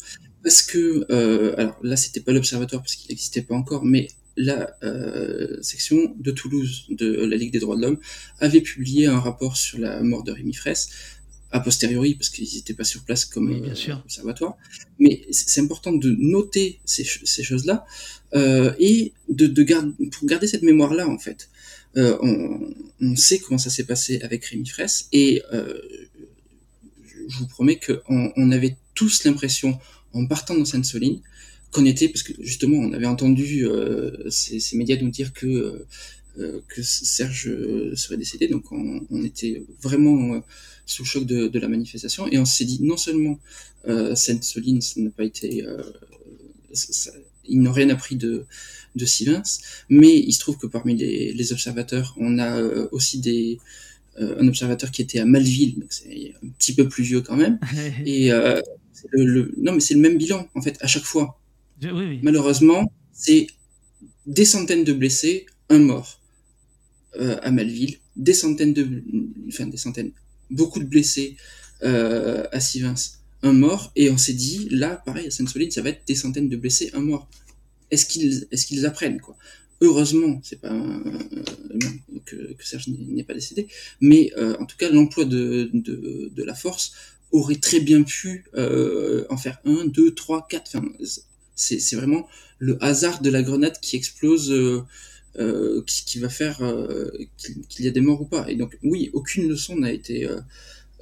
Parce que, euh, alors là, c'était pas l'Observatoire parce qu'il n'existait pas encore, mais la euh, section de Toulouse de la Ligue des droits de l'homme avait publié un rapport sur la mort de Rémi Fraisse, a posteriori, parce qu'ils n'étaient pas sur place comme observatoire. Mais c'est important de noter ces, ces choses-là et de, de garder, pour garder cette mémoire-là, en fait. Euh, on, sait comment ça s'est passé avec Rémi Fraisse et euh, je vous promets qu'on on avait tous l'impression, en partant dans Sainte-Soline, qu'on était, parce que justement, on avait entendu euh, ces, médias nous dire que, que Serge serait décédé, donc on, était vraiment sous le choc de, la manifestation, et on s'est dit, non seulement Sainte-Soline, ça n'a pas été... ils n'ont rien appris de, de Sivins, mais il se trouve que parmi les, observateurs, on a euh, aussi des, euh, un observateur qui était à Malville, donc c'est un petit peu plus vieux quand même, et euh, le, non mais c'est le même bilan en fait à chaque fois. Malheureusement, c'est des centaines de blessés, un mort à Malville, des centaines de, enfin des centaines, beaucoup de blessés à Sivins, un mort, et on s'est dit là, pareil à Sainte-Solide, ça va être des centaines de blessés, un mort est-ce qu'ils est-ce qu'ils apprennent quoi? Heureusement, c'est pas que, Serge n'est pas décédé, mais euh, en tout cas l'emploi de, de, la force aurait très bien pu euh, en faire un, deux, trois, quatre. c'est vraiment le hasard de la grenade qui explose, qui, qui, va faire qu'il y a des morts ou pas. Et donc oui, aucune leçon n'a été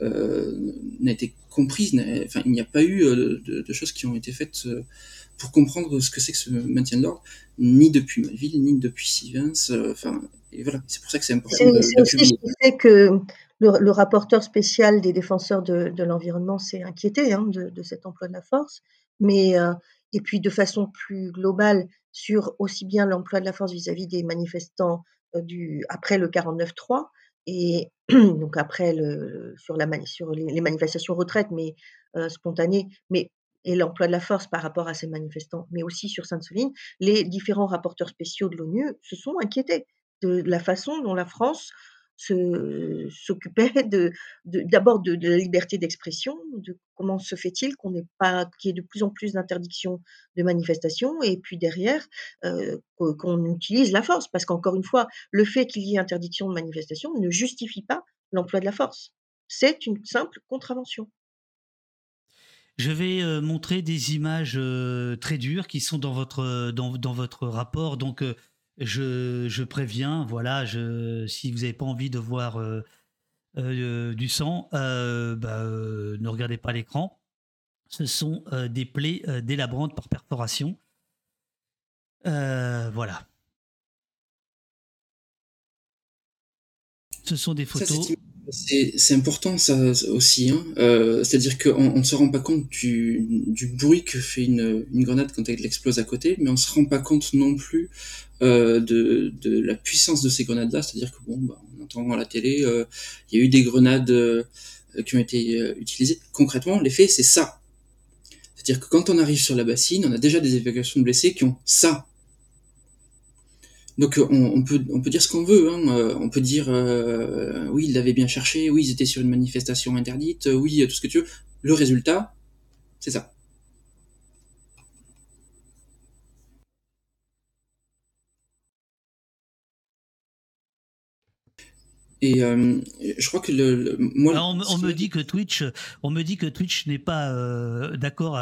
n'a été comprise. Enfin, il n'y a pas eu de, de, choses qui ont été faites pour comprendre ce que c'est que ce maintien de l'ordre, ni depuis Malville, ni depuis Stevens. Euh, enfin, et voilà, c'est pour ça que c'est important. C'est aussi ce qui fait que le, rapporteur spécial des défenseurs de, l'environnement s'est inquiété hein, de, cet emploi de la force, mais euh, et puis de façon plus globale sur aussi bien l'emploi de la force vis-à-vis des manifestants euh, du après le 49-3 et donc après sur les, manifestations retraite mais spontanées, mais et l'emploi de la force par rapport à ces manifestants, mais aussi sur Sainte-Soline, les différents rapporteurs spéciaux de l'ONU se sont inquiétés de la façon dont la France s'occupait de, d'abord de, la liberté d'expression, de comment se fait-il qu'on n'ait pas qu'il y ait de plus en plus d'interdictions de manifestations, et puis derrière euh, qu'on utilise la force, parce qu'encore une fois, le fait qu'il y ait interdiction de manifestation ne justifie pas l'emploi de la force. C'est une simple contravention. Je vais euh, montrer des images euh, très dures qui sont dans votre, dans, votre rapport. Donc, je, je, préviens, voilà, je, si vous n'avez pas envie de voir du sang, bah, ne regardez pas l'écran. Ce sont des plaies délabrantes par perforation. voilà. Ce sont des photos. C'est important ça aussi, hein. euh, c'est-à-dire qu'on ne se rend pas compte du, du bruit que fait une, une, grenade quand elle explose à côté, mais on se rend pas compte non plus euh, de, la puissance de ces grenades-là, c'est-à-dire que bon, bah, on entend à la télé, euh, il y a eu des grenades euh, qui ont été euh, utilisées. Concrètement, l'effet c'est ça, c'est-à-dire que quand on arrive sur la bassine, on a déjà des évacuations de blessés qui ont ça donc on, peut on peut dire ce qu'on veut. Hein. On peut dire oui ils l'avaient bien cherché, oui ils étaient sur une manifestation interdite, oui tout ce que tu veux. Le résultat, c'est ça. Et je crois que le, moi, on, me dit que Twitch, on me dit que Twitch n'est pas d'accord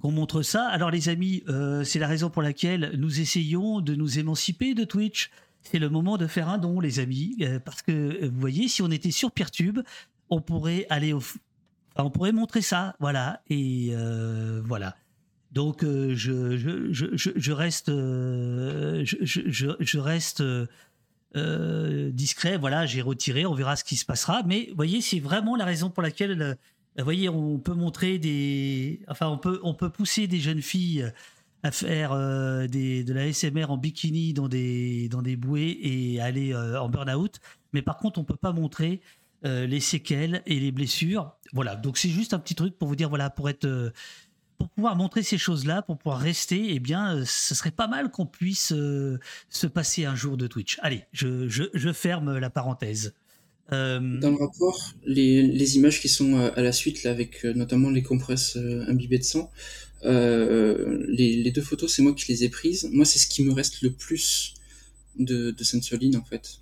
qu'on montre ça. Alors les amis, euh, c'est la raison pour laquelle nous essayons de nous émanciper de Twitch. C'est le moment de faire un don, les amis, euh, parce que euh, vous voyez, si on était sur Peertube, on pourrait aller au, on pourrait montrer ça, voilà, et voilà. Donc je, je, reste, je, reste discret. Voilà, j'ai retiré. On verra ce qui se passera. Mais vous voyez, c'est vraiment la raison pour laquelle vous voyez, on peut montrer des. Enfin, on peut, on peut pousser des jeunes filles à faire euh, des, de la SMR en bikini dans des, dans des bouées et aller euh, en burn-out. Mais par contre, on peut pas montrer euh, les séquelles et les blessures. Voilà. Donc, c'est juste un petit truc pour vous dire, voilà, pour être. Pour pouvoir montrer ces choses-là, pour pouvoir rester, eh bien, ce serait pas mal qu'on puisse se passer un jour de Twitch. Allez, je, je, ferme la parenthèse. Euh, Dans le rapport, les, les, images qui sont euh, à la suite, là, avec euh, notamment les compresses imbibées de sang, euh, les, les, deux photos, c'est moi qui les ai prises. Moi, c'est ce qui me reste le plus de, de Sainte-Soline, en fait.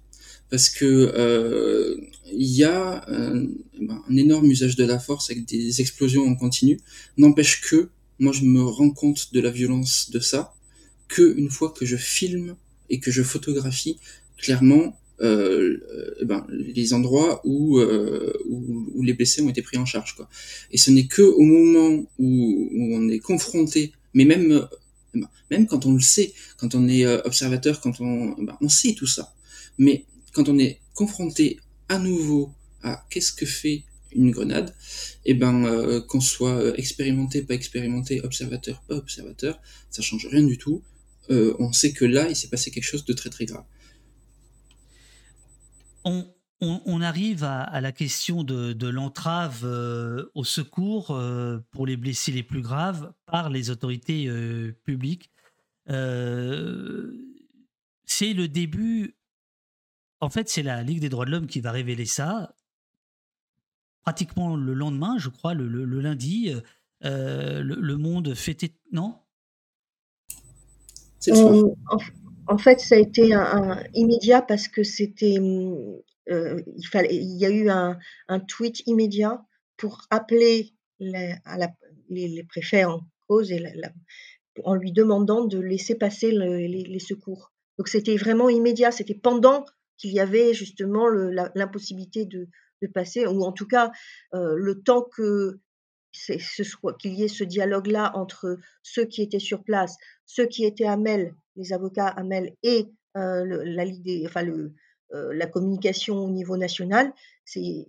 Parce que il y a ben, un, énorme usage de la force avec des explosions en continu. N'empêche que, moi, je me rends compte de la violence de ça que une fois que je filme et que je photographie, clairement, euh, eh ben, les endroits où, euh, où, les blessés ont été pris en charge. Quoi. Et ce n'est que au moment où, on est confronté, mais même, ben, même quand on le sait, quand on est euh, observateur, quand on, on sait tout ça. Mais quand on est confronté à nouveau à qu'est-ce que fait une grenade, et ben euh, qu'on soit expérimenté, pas expérimenté, observateur, pas observateur, ça change rien du tout. Euh, on sait que là, il s'est passé quelque chose de très très grave on, arrive à, la question de, l'entrave euh, au secours euh, pour les blessés les plus graves par les autorités euh, publiques. c'est le début. En fait, c'est la Ligue des droits de l'homme qui va révéler ça. Pratiquement le lendemain, je crois, le, lundi, le, monde fêtait. Non? En fait, ça a été un, immédiat parce que c'était, mmh, euh, il fallait, il y a eu un, un tweet immédiat pour appeler les, à la, les, les, préfets en cause et la, en lui demandant de laisser passer les, secours. Donc c'était vraiment immédiat, c'était pendant qu'il y avait justement l'impossibilité de, passer, ou en tout cas le temps que ce soit qu'il y ait ce dialogue-là entre ceux qui étaient sur place, ceux qui étaient à Mel, les avocats à Mel et la, enfin, le, la communication au niveau national, il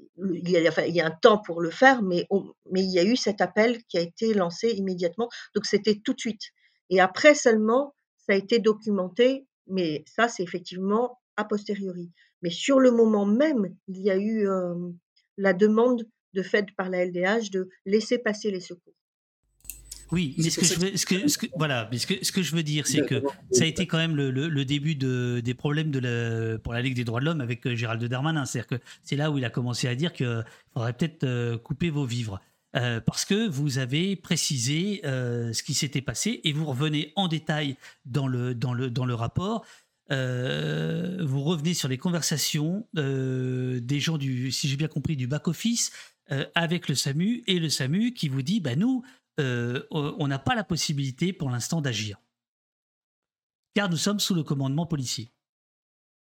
y, a, il y, a, un temps pour le faire, mais, mais il y a eu cet appel qui a été lancé immédiatement. Donc c'était tout de suite. Et après seulement, ça a été documenté, mais ça c'est effectivement a posteriori. Mais sur le moment même, il y a eu la demande de fait par la LDH de laisser passer les secours. Oui, mais ce que, je veux, ce, que, ce que, voilà, mais ce que, ce que je veux dire, c'est que ça a été quand même le, le, début de, des problèmes de la, pour la Ligue des droits de l'homme avec euh, Gérald Darmanin. C'est-à-dire que c'est là où il a commencé à dire qu'il faudrait peut-être euh, couper vos vivres. Euh, parce que vous avez précisé ce qui s'était passé et vous revenez en détail dans le, dans le, dans le rapport. Vous revenez sur les conversations des gens du, si j'ai bien compris, du back-office avec le SAMU et le SAMU qui vous dit, bah nous, euh, on n'a pas la possibilité pour l'instant d'agir. Car nous sommes sous le commandement policier.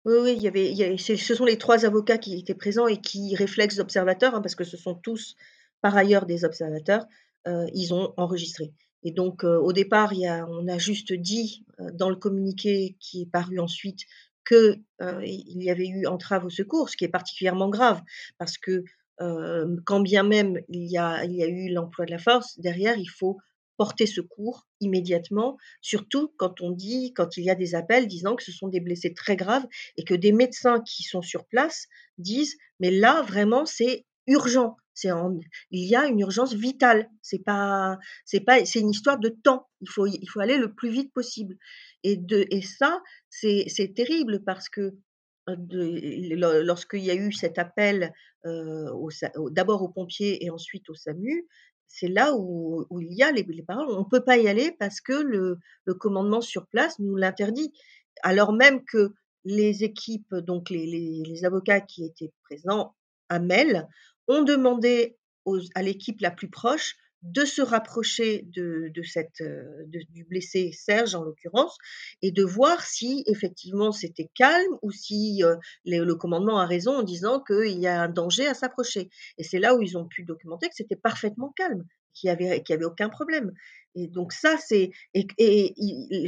Oui, oui, il y avait, ce sont les trois avocats qui étaient présents et qui réflexent observateurs, hein, parce que ce sont tous par ailleurs des observateurs, euh, ils ont enregistré. Et donc, euh, au départ, on a juste dit dans le communiqué qui est paru ensuite qu'il y avait eu entrave au secours, ce qui est particulièrement grave, parce que quand bien même il y a, il y a eu l'emploi de la force, derrière, il faut porter secours immédiatement, surtout quand on dit, quand il y a des appels disant que ce sont des blessés très graves et que des médecins qui sont sur place disent, mais là, vraiment, c'est urgent. C'est il y a une urgence vitale. C'est pas, c'est pas, c'est une histoire de temps. Il faut, il faut aller le plus vite possible. Et de, et ça, c'est, c'est terrible parce que lorsqu'il y a eu cet appel d'abord aux pompiers et ensuite au SAMU, c'est là où, il y a les, paroles. On ne peut pas y aller parce que le, commandement sur place nous l'interdit. Alors même que les équipes, donc les, avocats qui étaient présents à Mel, ont demandé à l'équipe la plus proche de se rapprocher euh, du blessé Serge en l'occurrence et de voir si effectivement c'était calme ou si euh, le commandement a raison en disant qu'il y a un danger à s'approcher. Et c'est là où ils ont pu documenter que c'était parfaitement calme, qu'il n'y avait, aucun problème. Et donc ça, c'est et,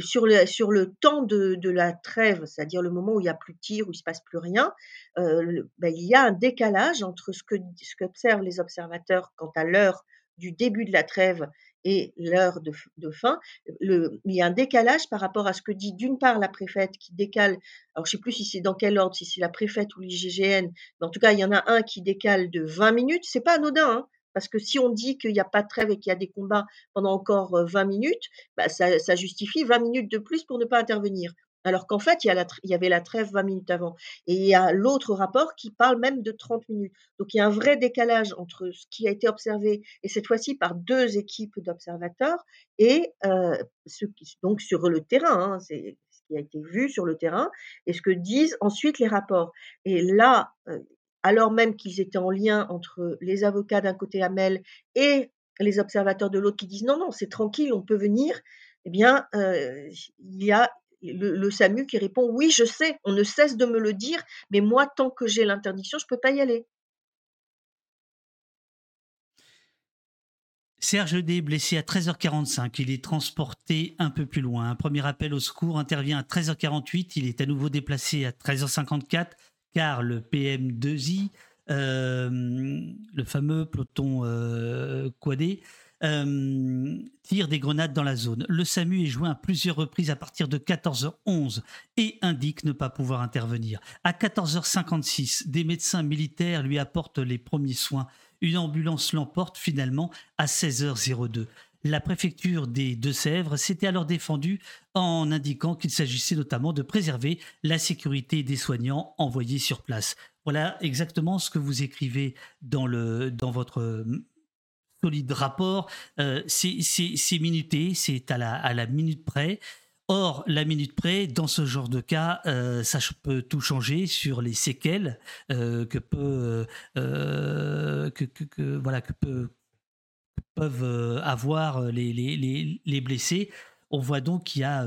sur, le, sur le temps de, la trêve, c'est-à-dire le moment où il n'y a plus de tir, où il se passe plus rien, euh, ben, il y a un décalage entre ce que ce qu'observent les observateurs quant à l'heure du début de la trêve et l'heure de, fin, il y a un décalage par rapport à ce que dit d'une part la préfète qui décale, alors je ne sais plus si c'est dans quel ordre, si c'est la préfète ou l'IGGN, mais en tout cas il y en a un qui décale de 20 minutes, c'est pas anodin, hein, parce que si on dit qu'il n'y a pas de trêve et qu'il y a des combats pendant encore 20 euh, minutes, bah ça, justifie 20 minutes de plus pour ne pas intervenir alors qu'en fait, il y, avait la trêve 20 minutes avant. Et il y a l'autre rapport qui parle même de 30 minutes. Donc il y a un vrai décalage entre ce qui a été observé, et cette fois-ci par deux équipes d'observateurs, et euh, ce qui, donc sur le terrain, hein, c'est ce qui a été vu sur le terrain, et ce que disent ensuite les rapports. Et là, euh, alors même qu'ils étaient en lien entre les avocats d'un côté Amel et les observateurs de l'autre qui disent non, non, c'est tranquille, on peut venir, eh bien, euh, il y a le, SAMU qui répond Oui, je sais, on ne cesse de me le dire, mais moi, tant que j'ai l'interdiction, je ne peux pas y aller. Serge D, blessé à 13h45, il est transporté un peu plus loin. Un premier appel au secours intervient à 13h48, il est à nouveau déplacé à 13h54 car le PM2I, euh, le fameux peloton euh, quadé, euh, tire des grenades dans la zone. Le SAMU est joint à plusieurs reprises à partir de 14h11 et indique ne pas pouvoir intervenir. À 14h56, des médecins militaires lui apportent les premiers soins. Une ambulance l'emporte finalement à 16h02. La préfecture des Deux-Sèvres s'était alors défendue en indiquant qu'il s'agissait notamment de préserver la sécurité des soignants envoyés sur place. Voilà exactement ce que vous écrivez dans, le, dans votre solide rapport. Euh, c'est minuté, c'est à la, à la minute près. Or, la minute près, dans ce genre de cas, euh, ça peut tout changer sur les séquelles euh, que peut, que, voilà, que, peuvent avoir les, les, les, blessés. On voit donc qu'il y a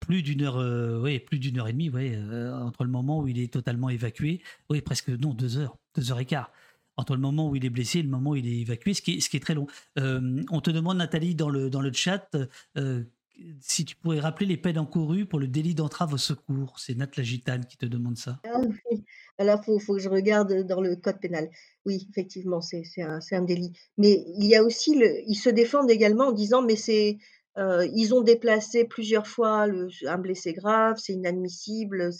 plus d'une heure, oui, plus d'une heure et demie, ouais, entre le moment où il est totalement évacué, oui, presque non, deux heures, deux heures et quart entre le moment où il est blessé et le moment où il est évacué, ce qui est, très long. on te demande, Nathalie, dans le, dans le chat, si tu pourrais rappeler les peines encourues pour le délit d'entrave au secours. C'est Nat la Gitane qui te demande ça. Alors, il faut, que je regarde dans le code pénal. Oui, effectivement, c'est un, délit. Mais il y a aussi, ils se défendent également en disant, mais c'est euh, ils ont déplacé plusieurs fois un blessé grave, c'est inadmissible,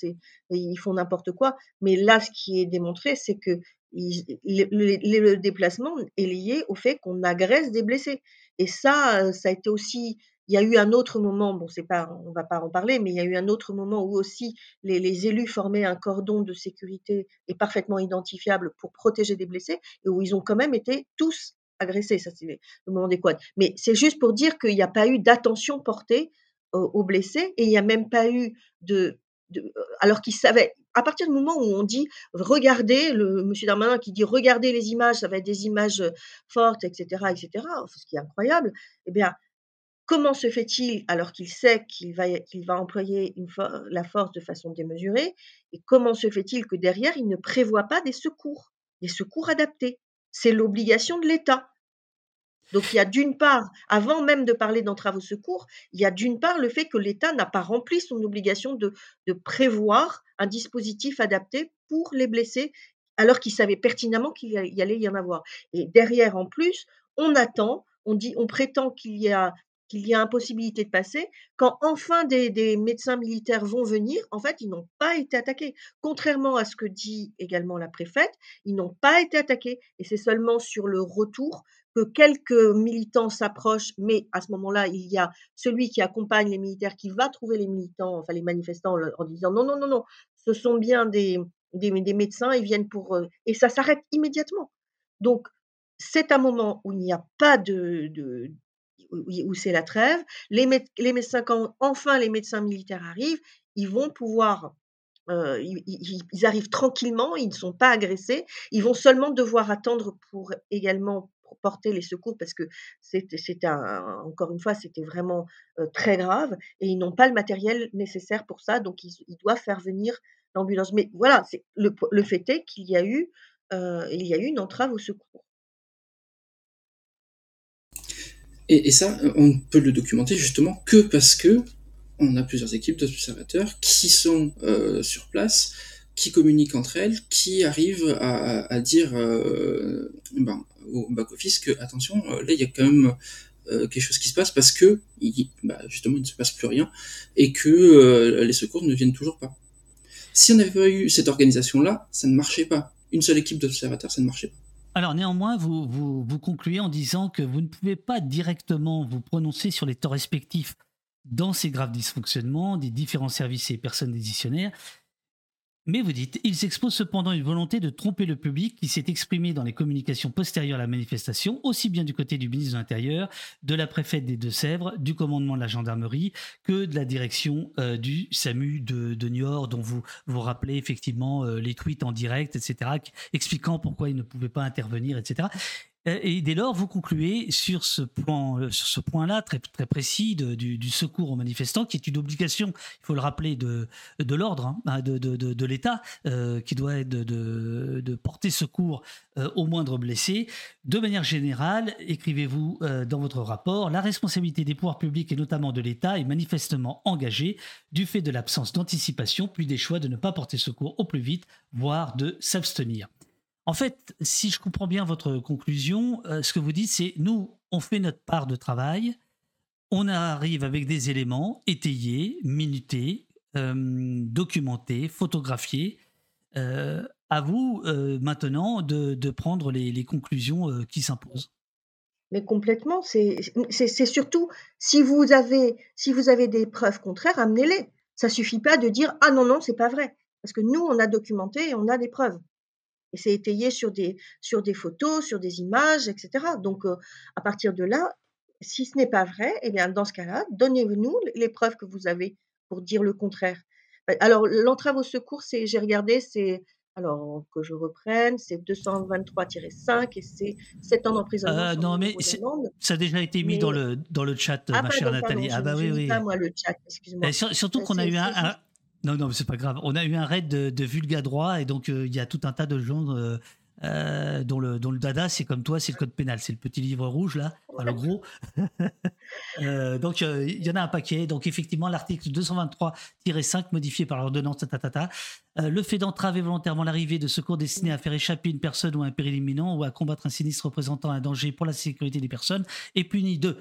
ils font n'importe quoi. Mais là, ce qui est démontré, c'est que le, déplacement est lié au fait qu'on agresse des blessés. Et ça, ça a été aussi. Il y a eu un autre moment, bon, c'est pas, on va pas en parler, mais il y a eu un autre moment où aussi les, élus formaient un cordon de sécurité et parfaitement identifiable pour protéger des blessés, et où ils ont quand même été tous agressé, ça c'est le moment des quads. Mais c'est juste pour dire qu'il n'y a pas eu d'attention portée aux, blessés et il n'y a même pas eu de, de alors qu'ils savaient, à partir du moment où on dit regardez, le monsieur Darmanin qui dit regardez les images, ça va être des images fortes, etc., etc., ce qui est incroyable, eh bien, comment se fait-il alors qu'il sait qu'il va, employer la force de façon démesurée, et comment se fait-il que derrière, il ne prévoit pas des secours, des secours adaptés? C'est l'obligation de l'État. Donc il y a d'une part, avant même de parler d'entrave au secours, il y a d'une part le fait que l'État n'a pas rempli son obligation de, prévoir un dispositif adapté pour les blessés, alors qu'il savait pertinemment qu'il y allait y en avoir. Et derrière, en plus, on attend, on dit, on prétend qu'il y a qu'il y a impossibilité de passer, quand enfin des, médecins militaires vont venir, en fait, ils n'ont pas été attaqués. Contrairement à ce que dit également la préfète, ils n'ont pas été attaqués. Et c'est seulement sur le retour que quelques militants s'approchent, mais à ce moment-là, il y a celui qui accompagne les militaires qui va trouver les militants, enfin les manifestants, en disant non, non, non, non, ce sont bien des, médecins, ils viennent pour... Euh, et ça s'arrête immédiatement. Donc, c'est un moment où il n'y a pas de, où, c'est la trêve. Les, médecins, enfin les médecins militaires arrivent, ils vont pouvoir euh, ils, arrivent tranquillement, ils ne sont pas agressés, ils vont seulement devoir attendre pour également porter les secours parce que c'était encore une fois c'était vraiment euh, très grave et ils n'ont pas le matériel nécessaire pour ça. Donc ils, doivent faire venir l'ambulance. Mais voilà c'est le, le, fait est qu'il y a eu euh, il y a eu une entrave au secours Et, ça, on peut le documenter justement que parce que on a plusieurs équipes d'observateurs qui sont euh, sur place, qui communiquent entre elles, qui arrivent à, dire euh, ben, au back-office que, attention, euh, là, il y a quand même quelque chose qui se passe parce que, bah, justement, il ne se passe plus rien et que les secours ne viennent toujours pas. Si on n'avait pas eu cette organisation-là, ça ne marchait pas. Une seule équipe d'observateurs, ça ne marchait pas. Alors néanmoins, vous, concluez en disant que vous ne pouvez pas directement vous prononcer sur les torts respectifs dans ces graves dysfonctionnements des différents services et personnes décisionnaires, mais vous dites, ils exposent cependant une volonté de tromper le public qui s'est exprimé dans les communications postérieures à la manifestation, aussi bien du côté du ministre de l'Intérieur, de la préfète des Deux-Sèvres, du commandement de la gendarmerie, que de la direction euh, du SAMU de, de Niort, dont vous vous rappelez effectivement euh, les tweets en direct, etc., expliquant pourquoi ils ne pouvaient pas intervenir, etc. Euh, et dès lors, vous concluez sur ce point, euh, point-là très, précis du, secours aux manifestants, qui est une obligation, il faut le rappeler, de, l'ordre, hein, bah, de l'État, euh, qui doit être de, porter secours aux moindres blessés. De manière générale, écrivez-vous dans votre rapport, la responsabilité des pouvoirs publics et notamment de l'État est manifestement engagée du fait de l'absence d'anticipation, puis des choix de ne pas porter secours au plus vite, voire de s'abstenir. En fait, si je comprends bien votre conclusion, euh, ce que vous dites, c'est nous, on fait notre part de travail, on arrive avec des éléments étayés, minutés, euh, documentés, photographiés. Euh, à vous maintenant de, prendre les, conclusions qui s'imposent. Mais complètement, c'est surtout si vous avez si vous avez des preuves contraires, amenez-les. Ça suffit pas de dire ah non non c'est pas vrai parce que nous on a documenté et on a des preuves et c'est étayé sur des, sur des photos, sur des images, etc. Donc, euh, à partir de là, si ce n'est pas vrai, eh bien, dans ce cas-là, donnez-nous les preuves que vous avez pour dire le contraire. Bah, alors, l'entrave au secours, c'est, j'ai regardé, c'est Alors, que je reprenne, c'est 223-5 et c'est 7 ans d'emprisonnement Euh, non, mais d'amende. ça a déjà été mis Mais dans le, dans le chat, ah ma chère pardon, Nathalie. Ah bah oui, oui. pas moi le chat, excuse-moi. Sur- surtout qu'on a eu un- Non, non, mais c'est pas grave. On a eu un raid de, de Vulga droit et donc euh, il y a tout un tas de gens euh, euh, dont, le, dont le dada, c'est comme toi, c'est le code pénal. C'est le petit livre rouge là, enfin, le gros. Euh, donc euh, il y en a un paquet. Donc effectivement, l'article 223-5 modifié par l'ordonnance tatatata, euh, le fait d'entraver volontairement l'arrivée de secours destinés à faire échapper une personne ou un péril imminent ou à combattre un sinistre représentant un danger pour la sécurité des personnes est puni de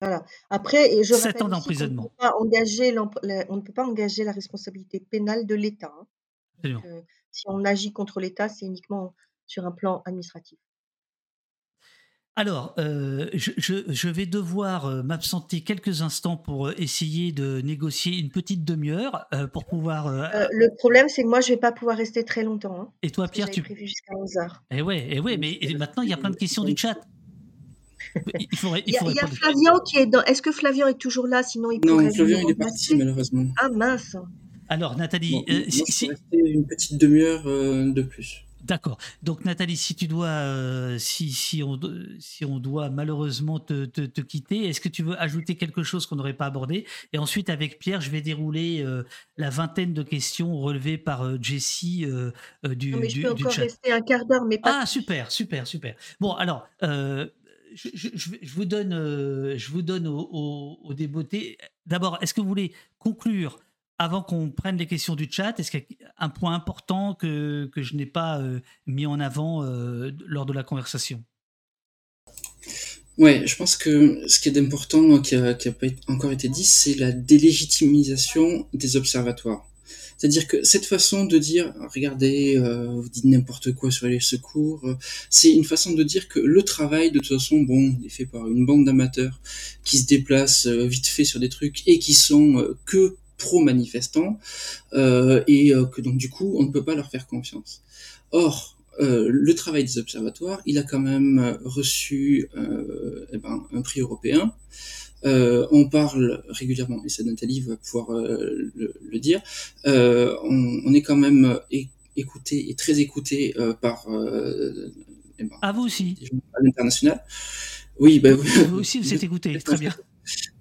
Voilà. Après et je 7 rappelle ans ne d'emprisonnement. peut pas engager l'emp la on ne peut pas engager la responsabilité pénale de l'État, hein. Donc si on agit contre l'État, c'est uniquement sur un plan administratif. Alors, euh, je, je- je vais devoir euh, m'absenter quelques instants pour euh, essayer de négocier une petite demi-heure pour pouvoir. le problème, c'est que moi, je vais pas pouvoir rester très longtemps, hein, et toi, Pierre, tu. prévu jusqu'à 11:00. Eh ouais, eh ouais, mais et maintenant, il y a plein de questions du chat. Il faut, ré- Il il y a faut il y a répondre. Flavien qui est dans est-ce que Flavien est toujours là? Sinon il Non, venir il est parti, malheureusement. Ah mince! Alors, Nathalie, Bon, euh, si, si- une petite demi-heure euh, de plus. D'accord. Donc Nathalie, si tu dois, euh, si, si, on, do- si on doit malheureusement te, te- te quitter, est-ce que tu veux ajouter quelque chose qu'on n'aurait pas abordé? Et ensuite, avec Pierre, je vais dérouler euh, la vingtaine de questions relevées par euh, Jessie du, Non, mais je du- peux du encore chat. rester un quart d'heure, mais pas Ah, super, super, super. Bon, alors, euh, je, vous donne, euh, je vous donne au, au. D'abord, est-ce que vous voulez conclure avant qu'on prenne les questions du chat? Est-ce qu'il y a un point important que, que je n'ai pas euh, mis en avant euh, lors de la conversation? Ouais, je pense que ce qui est d'important, euh, qui a, qui a pas encore été dit, c'est la délégitimisation des observatoires. C'est-à-dire que cette façon de dire, regardez, euh, vous dites n'importe quoi sur les secours, euh, c'est une façon de dire que le travail, de toute façon, bon, est fait par une bande d'amateurs qui se déplacent euh, vite fait sur des trucs et qui sont euh, que pro-manifestants, euh, et que donc du coup, on ne peut pas leur faire confiance. Or, euh, le travail des observatoires, il a quand même reçu euh, eh ben, un prix européen. Euh, on parle régulièrement, et ça Nathalie va pouvoir euh, le, le dire, euh, on, on est quand même écouté et très écouté par eh ben, Ah, vous aussi des gens à l'international. Oui, bah, Vous aussi, vous êtes écouté, très bien.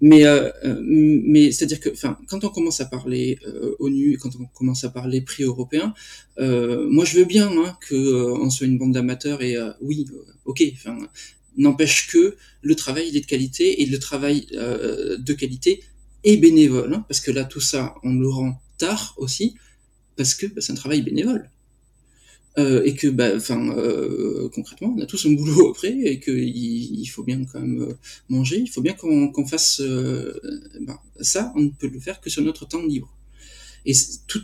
mais euh, euh, mais c'est à dire que enfin quand on commence à parler euh, ONU quand on commence à parler prix européen euh, moi je veux bien hein, que on soit une bande d'amateurs et oui ok enfin n'empêche que le travail il est de qualité et le travail euh, de qualité est bénévole hein, parce que là tout ça on le rend tard aussi parce que bah, c'est un travail bénévole. Euh, et que bah enfin euh, concrètement on a tous un boulot après et que il, faut bien quand même euh, manger. Il faut bien qu'on fasse ben, ça. On ne peut le faire que sur notre temps libre. Et tout,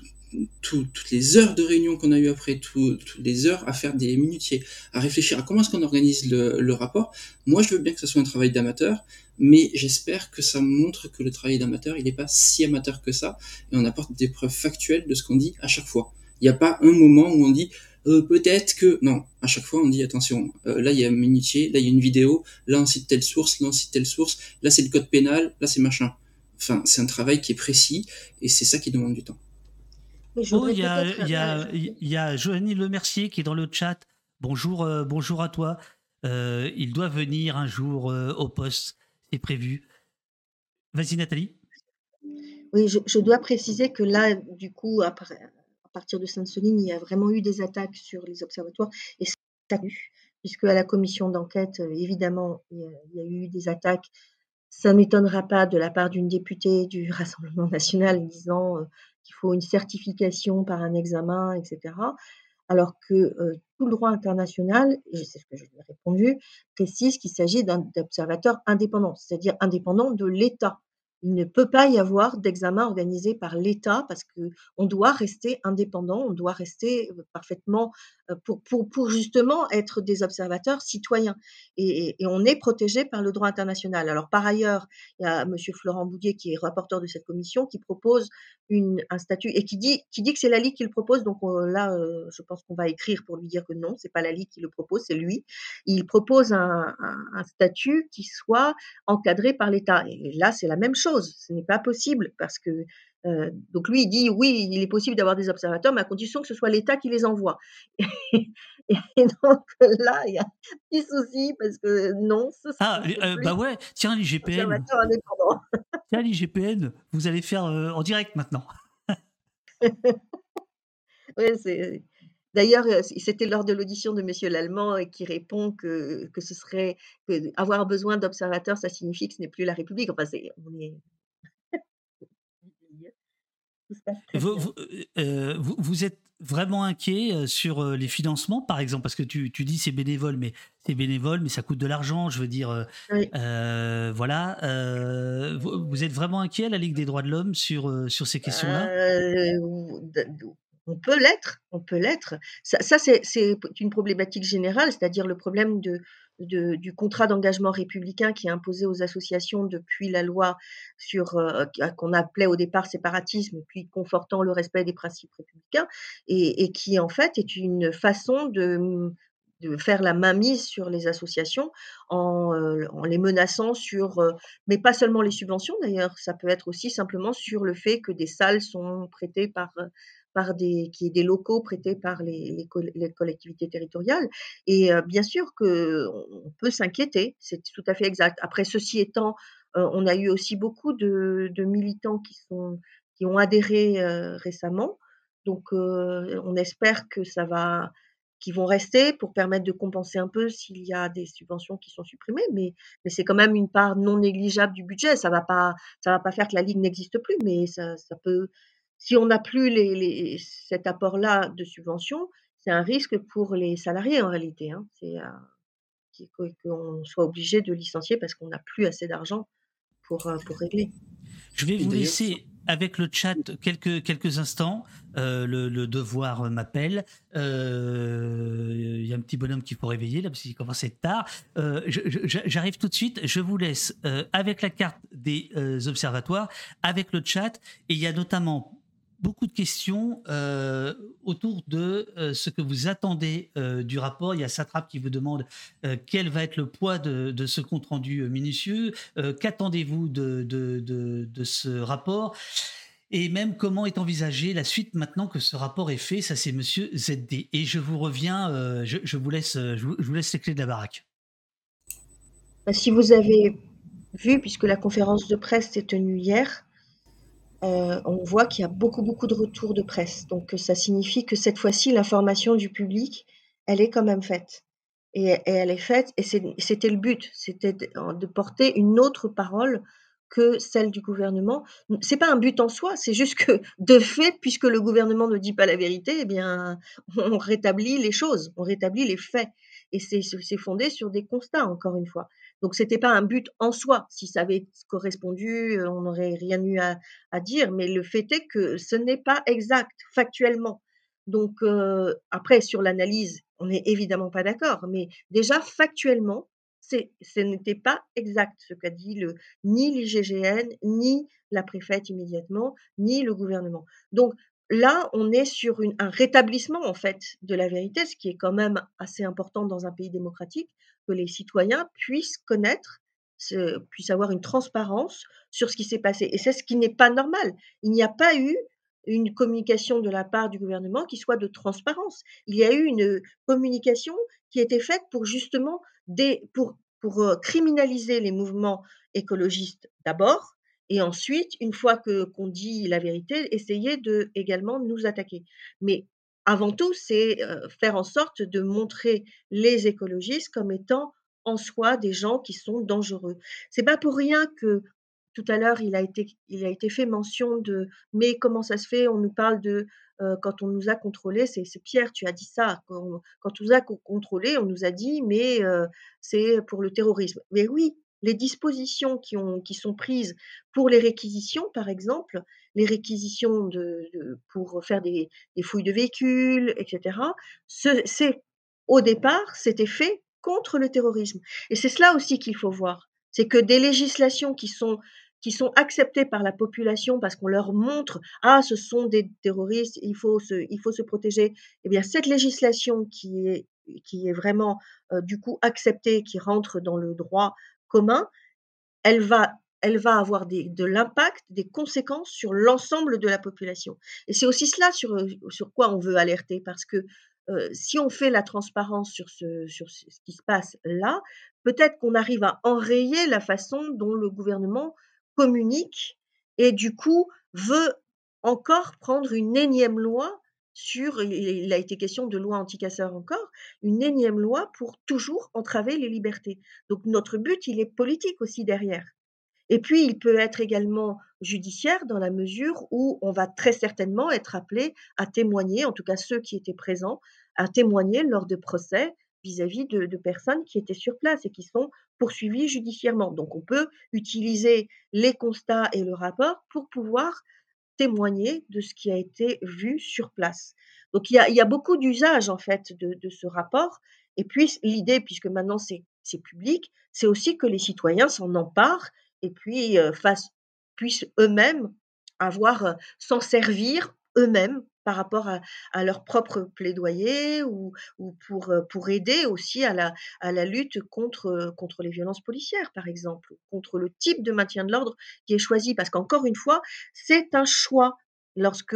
tout- toutes les heures de réunion qu'on a eu après tout- toutes les heures à faire des minutiers à réfléchir à comment est-ce qu'on organise le, le rapport. Moi je veux bien que ce soit un travail d'amateur mais j'espère que ça montre que le travail d'amateur il n'est pas si amateur que ça et on apporte des preuves factuelles de ce qu'on dit à chaque fois. Il n'y a pas un moment où on dit euh, peut-être que non à chaque fois on dit attention euh, là il y a un minutier là il y a une vidéo là on cite telle source là on cite telle source là c'est le code pénal là c'est machin. Enfin c'est un travail qui est précis et c'est ça qui demande du temps Oh, il y a, y euh, y a Joanny Lemercier qui est dans le chat. Bonjour, euh, bonjour à toi. Euh, il doit venir un jour euh, au poste, c'est prévu. Vas-y Nathalie. Oui, je, je dois préciser que là, du coup, à partir de Sainte-Soline, il y a vraiment eu des attaques sur les observatoires et ça a eu, puisque à la commission d'enquête, évidemment, il y, a, il y a eu des attaques. Ça ne m'étonnera pas de la part d'une députée du Rassemblement national disant qu'il faut une certification par un examen, etc. Alors que euh, tout le droit international, et c'est ce que je lui ai répondu, précise qu'il s'agit d'un observateur indépendant, c'est-à-dire indépendant de l'État. Il ne peut pas y avoir d'examen organisé par l'État parce que on doit rester indépendant, on doit rester euh, parfaitement pour, pour, pour justement être des observateurs citoyens. Et, et- on est protégé par le droit international. Alors par ailleurs, il y a Monsieur Florent Boudier qui est rapporteur de cette commission qui propose une, un statut et qui dit, qui dit que c'est la Ligue qui le propose. Donc euh, là, euh, je pense qu'on va écrire pour lui dire que non, c'est pas la Ligue qui le propose, c'est lui. Il propose un, un- statut qui soit encadré par l'État. Et là, c'est la même chose. Ce n'est pas possible parce que euh, donc lui il dit oui, il est possible d'avoir des observateurs, mais à condition que ce soit l'État qui les envoie. Et, donc là, il y a un petit souci parce que non. Ce ah euh, bah ouais, tiens l'IGPN. tiens l'IGPN, vous allez faire euh, en direct maintenant. oui, c'est D'ailleurs, c'était lors de l'audition de Monsieur Lallemand qui répond que, que ce serait que avoir besoin d'observateurs, ça signifie que ce n'est plus la République. Enfin, on est... vous, euh, vous, vous, êtes vraiment inquiet euh, sur les financements, par exemple, parce que tu, tu dis c'est bénévole, mais c'est bénévole, mais ça coûte de l'argent. Je veux dire, voilà. vous, êtes vraiment inquiet, la Ligue des droits de l'homme, sur, sur ces questions-là? On peut l'être, on peut l'être. Ça, c'est une problématique générale, c'est-à-dire le problème de, du contrat d'engagement républicain qui est imposé aux associations depuis la loi sur euh, qu'on appelait au départ séparatisme, puis confortant le respect des principes républicains, et, qui en fait est une façon de, faire la mainmise sur les associations en, euh, les menaçant sur, euh, mais pas seulement les subventions d'ailleurs, ça peut être aussi simplement sur le fait que des salles sont prêtées par par des, qui est des locaux prêtés par les, les, collectivités territoriales. Et euh, bien sûr qu'on peut s'inquiéter, c'est tout à fait exact. Après, ceci étant, euh, on a eu aussi beaucoup de, de, militants qui, sont, qui ont adhéré euh, récemment. Donc, on espère que ça va, qu'ils vont rester pour permettre de compenser un peu s'il y a des subventions qui sont supprimées, mais, mais c'est quand même une part non négligeable du budget. Ça va pas, ça va pas faire que la ligue n'existe plus, mais ça, ça peut, si on n'a plus les, cet apport-là de subvention, c'est un risque pour les salariés en réalité. Hein. C'est euh, qu'on soit obligé de licencier parce qu'on n'a plus assez d'argent pour, euh, pour régler. Je vais vous laisser avec le chat quelques, quelques instants. Euh, le, devoir m'appelle. Il y a un petit bonhomme qu'il faut réveiller là parce qu'il commence à être tard. J'arrive tout de suite. Je vous laisse avec la carte des observatoires, avec le chat. Et il y a notamment beaucoup de questions euh, autour de euh, ce que vous attendez euh, du rapport. Il y a Satrap qui vous demande quel va être le poids de, ce compte-rendu minutieux, qu'attendez-vous de, ce rapport? Et même comment est envisagée la suite maintenant que ce rapport est fait? Ça, c'est Monsieur ZD. Et je vous reviens, je, vous laisse, je vous, laisse les clés de la baraque. Bah, si vous avez vu, puisque la conférence de presse s'est tenue hier, euh, on voit qu'il y a beaucoup, beaucoup de retours de presse. Donc, ça signifie que cette fois-ci, l'information du public, elle est quand même faite. Et, elle est faite, et c'était le but, c'était de, porter une autre parole que celle du gouvernement. C'est pas un but en soi, c'est juste que, de fait, puisque le gouvernement ne dit pas la vérité, eh bien, on rétablit les choses, on rétablit les faits. Et c'est fondé sur des constats, encore une fois. Donc c'était pas un but en soi. Si ça avait correspondu, euh, on n'aurait rien eu à, dire. Mais le fait est que ce n'est pas exact factuellement. Donc euh, après sur l'analyse, on n'est évidemment pas d'accord. Mais déjà factuellement, ce n'était pas exact ce qu'a dit le, ni l'IGGN, ni la préfète immédiatement, ni le gouvernement. Donc là, on est sur un rétablissement en fait de la vérité, ce qui est quand même assez important dans un pays démocratique, que les citoyens puissent connaître, puissent avoir une transparence sur ce qui s'est passé. Et c'est ce qui n'est pas normal. Il n'y a pas eu une communication de la part du gouvernement qui soit de transparence. Il y a eu une communication qui a été faite pour justement pour, euh, criminaliser les mouvements écologistes d'abord, et ensuite, une fois que qu'on dit la vérité, essayer de également nous attaquer. Mais avant tout, c'est euh, faire en sorte de montrer les écologistes comme étant en soi des gens qui sont dangereux. C'est pas pour rien que tout à l'heure il a été il a été fait mention de mais comment ça se fait? On nous parle de euh, quand on nous a contrôlés, c'est Pierre, tu as dit ça. Quand, on, nous a contrôlés, on nous a dit mais euh, c'est pour le terrorisme. Mais oui, les dispositions qui, ont, qui sont prises pour les réquisitions, par exemple, les réquisitions pour faire des, fouilles de véhicules, etc., c'est au départ, c'était fait contre le terrorisme. Et c'est cela aussi qu'il faut voir. C'est que des législations qui sont qui sont acceptées par la population parce qu'on leur montre ah ce sont des terroristes il faut se il faut se protéger eh bien cette législation qui est qui est vraiment euh, du coup acceptée qui rentre dans le droit commun, elle va, elle va avoir des, de l'impact, des conséquences sur l'ensemble de la population. Et c'est aussi cela sur, sur quoi on veut alerter, parce que euh, si on fait la transparence sur ce, sur ce qui se passe là, peut-être qu'on arrive à enrayer la façon dont le gouvernement communique et du coup veut encore prendre une énième loi sur, il a été question de loi anticasseur encore, une énième loi pour toujours entraver les libertés. Donc notre but, il est politique aussi derrière. Et puis, il peut être également judiciaire dans la mesure où on va très certainement être appelé à témoigner, en tout cas ceux qui étaient présents, à témoigner lors de procès vis-à-vis de, de, personnes qui étaient sur place et qui sont poursuivies judiciairement. Donc, on peut utiliser les constats et le rapport pour pouvoir témoigner de ce qui a été vu sur place. Donc il y a, beaucoup d'usages en fait de, ce rapport. Et puis l'idée, puisque maintenant c'est public, c'est aussi que les citoyens s'en emparent et puis euh, puissent eux-mêmes avoir, euh, s'en servir eux-mêmes par rapport à, leur propre plaidoyer ou, euh, pour aider aussi à la, lutte contre, contre les violences policières, par exemple, contre le type de maintien de l'ordre qui est choisi. Parce qu'encore une fois, c'est un choix. Lorsque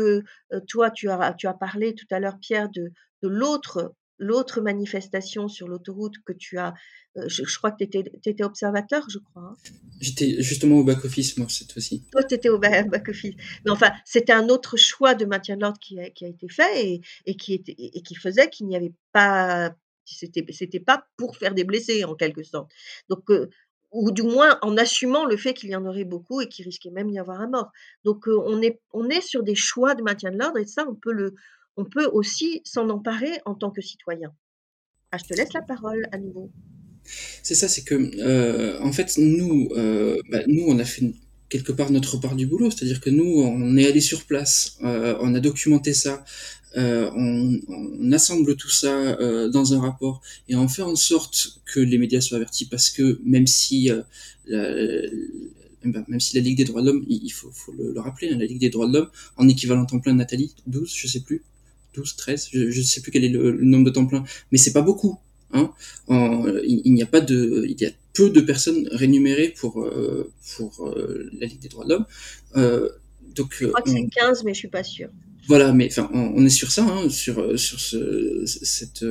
toi, tu as, parlé tout à l'heure, Pierre, de l'autre l'autre manifestation sur l'autoroute que tu as, euh, je, je, crois que tu étais, étais, observateur, je crois. Hein. J'étais justement au back-office, moi, cette fois-ci. Toi, tu étais au back-office. Mais enfin, c'était un autre choix de maintien de l'ordre qui a, qui a été fait et, et, qui, était, et qui faisait qu'il n'y avait pas. C'était, c'était pas pour faire des blessés, en quelque sorte. Donc, euh, ou du moins en assumant le fait qu'il y en aurait beaucoup et qu'il risquait même d'y avoir un mort. Donc, euh, on, est, on est sur des choix de maintien de l'ordre et ça, on peut le, on peut aussi s'en emparer en tant que citoyen. Ah, je te laisse la parole à nouveau. C'est ça, c'est que euh, en fait nous, euh, bah, nous on a fait quelque part notre part du boulot, c'est-à-dire que nous on est allé sur place, euh, on a documenté ça, on, assemble tout ça dans un rapport et on fait en sorte que les médias soient avertis parce que même si la, ben, même si la Ligue des droits de l'homme, il faut, le, le, rappeler, hein, la Ligue des droits de l'homme, en équivalent temps plein, Nathalie, 12, je sais plus, 12, 13, je ne sais plus quel est le, le, nombre de temps plein, mais c'est pas beaucoup. Hein. En, il, il n'y a pas de, il y a peu de personnes rémunérées pour euh, pour euh, la Ligue des droits de l'homme. Euh, donc, je crois que c'est 15, mais je suis pas sûre. Voilà, mais enfin, on, on, est sur ça, hein, sur sur ce cette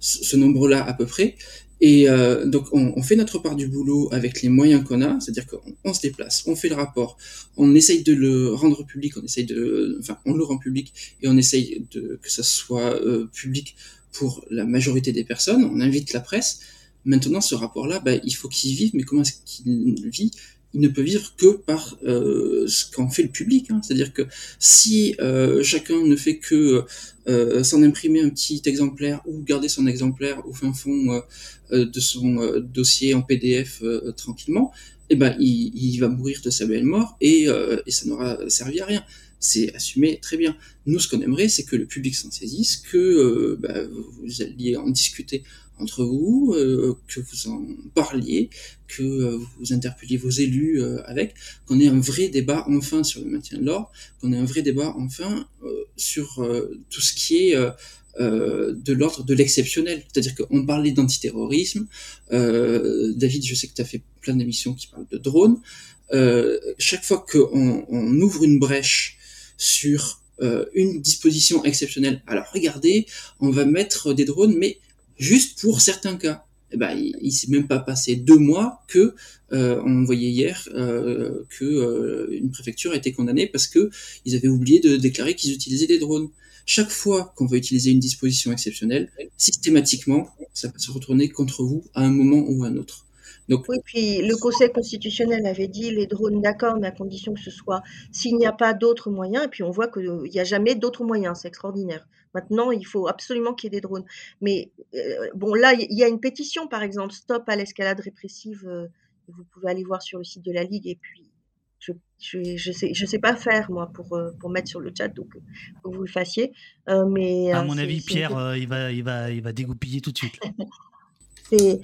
ce nombre-là à peu près. Et euh, donc on, fait notre part du boulot avec les moyens qu'on a, c'est-à-dire qu'on on se déplace, on fait le rapport, on essaye de le rendre public, on essaye de, enfin on le rend public et on essaye de que ça soit euh, public pour la majorité des personnes. On invite la presse. Maintenant, ce rapport-là, bah, il faut qu'il vive, mais comment est-ce qu'il vit il ne peut vivre que par euh, ce qu'en fait le public. Hein. C'est-à-dire que si euh, chacun ne fait que euh, s'en imprimer un petit exemplaire ou garder son exemplaire au fin fond de son dossier en PDF tranquillement, eh ben il, va mourir de sa belle mort et, et ça n'aura servi à rien. C'est assumé très bien. Nous, ce qu'on aimerait, c'est que le public s'en saisisse, que bah, vous alliez en discuter entre vous, euh, que vous en parliez, que euh, vous interpelliez vos élus euh, avec, qu'on ait un vrai débat enfin sur le maintien de l'ordre, qu'on ait un vrai débat enfin sur tout ce qui est de l'ordre de l'exceptionnel. C'est-à-dire qu'on parlait d'antiterrorisme. David, je sais que tu as fait plein d'émissions qui parlent de drones. chaque fois qu'on on ouvre une brèche sur une disposition exceptionnelle, alors regardez, on va mettre des drones, mais juste pour certains cas. Eh ben, il, il s'est même pas passé deux mois que euh, on voyait hier euh, euh, préfecture a été condamnée parce que ils avaient oublié de déclarer qu'ils utilisaient des drones. Chaque fois qu'on va utiliser une disposition exceptionnelle, systématiquement, ça va se retourner contre vous à un moment ou à un autre. Oui, puis le Conseil constitutionnel avait dit les drones d'accord, mais à condition que ce soit s'il n'y a pas d'autres moyens. Et puis on voit qu'il n'y a jamais d'autres moyens, c'est extraordinaire. Maintenant, il faut absolument qu'il y ait des drones. Mais euh, bon, là, il y a une pétition, par exemple, Stop à l'escalade répressive. Euh, vous pouvez aller voir sur le site de la Ligue. Et puis, je je, je sais je sais pas faire moi pour euh, pour mettre sur le chat donc que vous le fassiez. Euh, mais à mon avis, Pierre, il va il va il va dégoupiller tout de suite. c'est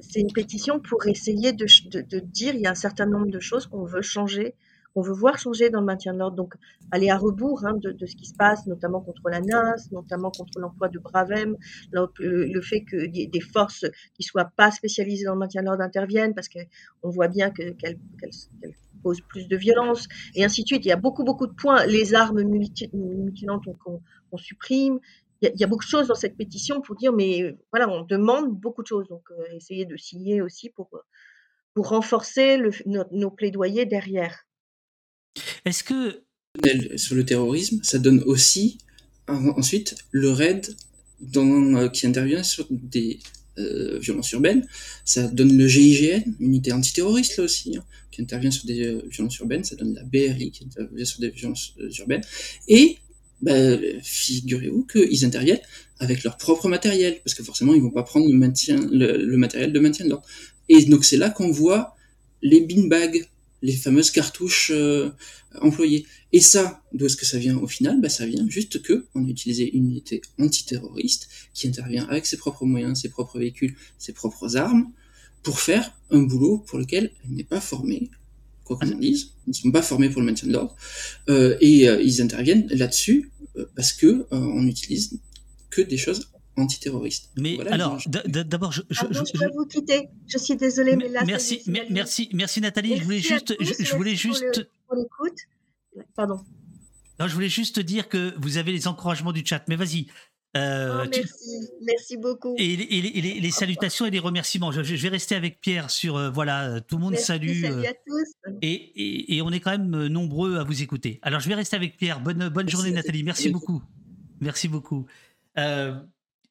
c'est une pétition pour essayer de, de, de, dire il y a un certain nombre de choses qu'on veut changer, qu'on veut voir changer dans le maintien de l'ordre. Donc, aller à rebours hein, de, ce qui se passe, notamment contre la NAS, notamment contre l'emploi de Bravem, le, fait que des, forces qui soient pas spécialisées dans le maintien de l'ordre interviennent parce qu'on voit bien qu'elles posent plus de violence, et ainsi de suite. Il y a beaucoup, beaucoup de points. Les armes mutilantes qu'on supprime, il y, a beaucoup de choses dans cette pétition pour dire, mais voilà, on demande beaucoup de choses. Donc, euh, essayer de signer aussi pour, pour renforcer le, nos, plaidoyers derrière. Est-ce. Sur le terrorisme, ça donne aussi ensuite le RAID qui intervient sur des violences urbaines. Ça donne le GIGN, unité antiterroriste là aussi, qui intervient sur des violences urbaines. Ça donne la BRI qui intervient sur des violences urbaines. Et ben, figurez-vous qu'ils interviennent avec leur propre matériel, parce que forcément, ils vont pas prendre le, matériel de maintien de. Et donc, c'est là qu'on voit les beanbags, les fameuses cartouches euh, employées. Et ça, d'où est-ce que ça vient au final? Ben, Ça vient juste que on a utilisé une unité antiterroriste qui intervient avec ses propres moyens, ses propres véhicules, ses propres armes, pour faire un boulot pour lequel elle n'est pas formée, quoi qu'on en dise, ils ne sont pas formés pour le maintien de l'ordre, euh, et euh, ils interviennent là-dessus euh, parce que on n'utilise que des choses antiterroristes. Mais alors, d'abord, je, je, je, vais vous quitter. Je suis désolée, mais là, merci, merci, merci Nathalie. je voulais juste, je, voulais juste. L'écoute. Pardon. Non, je voulais juste dire que vous avez les encouragements du chat. Mais vas-y, euh, oh, merci, merci beaucoup. Et, les, salutations et les remerciements. Je, vais rester avec Pierre sur euh, voilà, tout le monde salue. Salut à tous. Et, on est quand même nombreux à vous écouter. Alors je vais rester avec Pierre. Bonne, bonne journée Nathalie. Merci beaucoup. Merci beaucoup. Euh,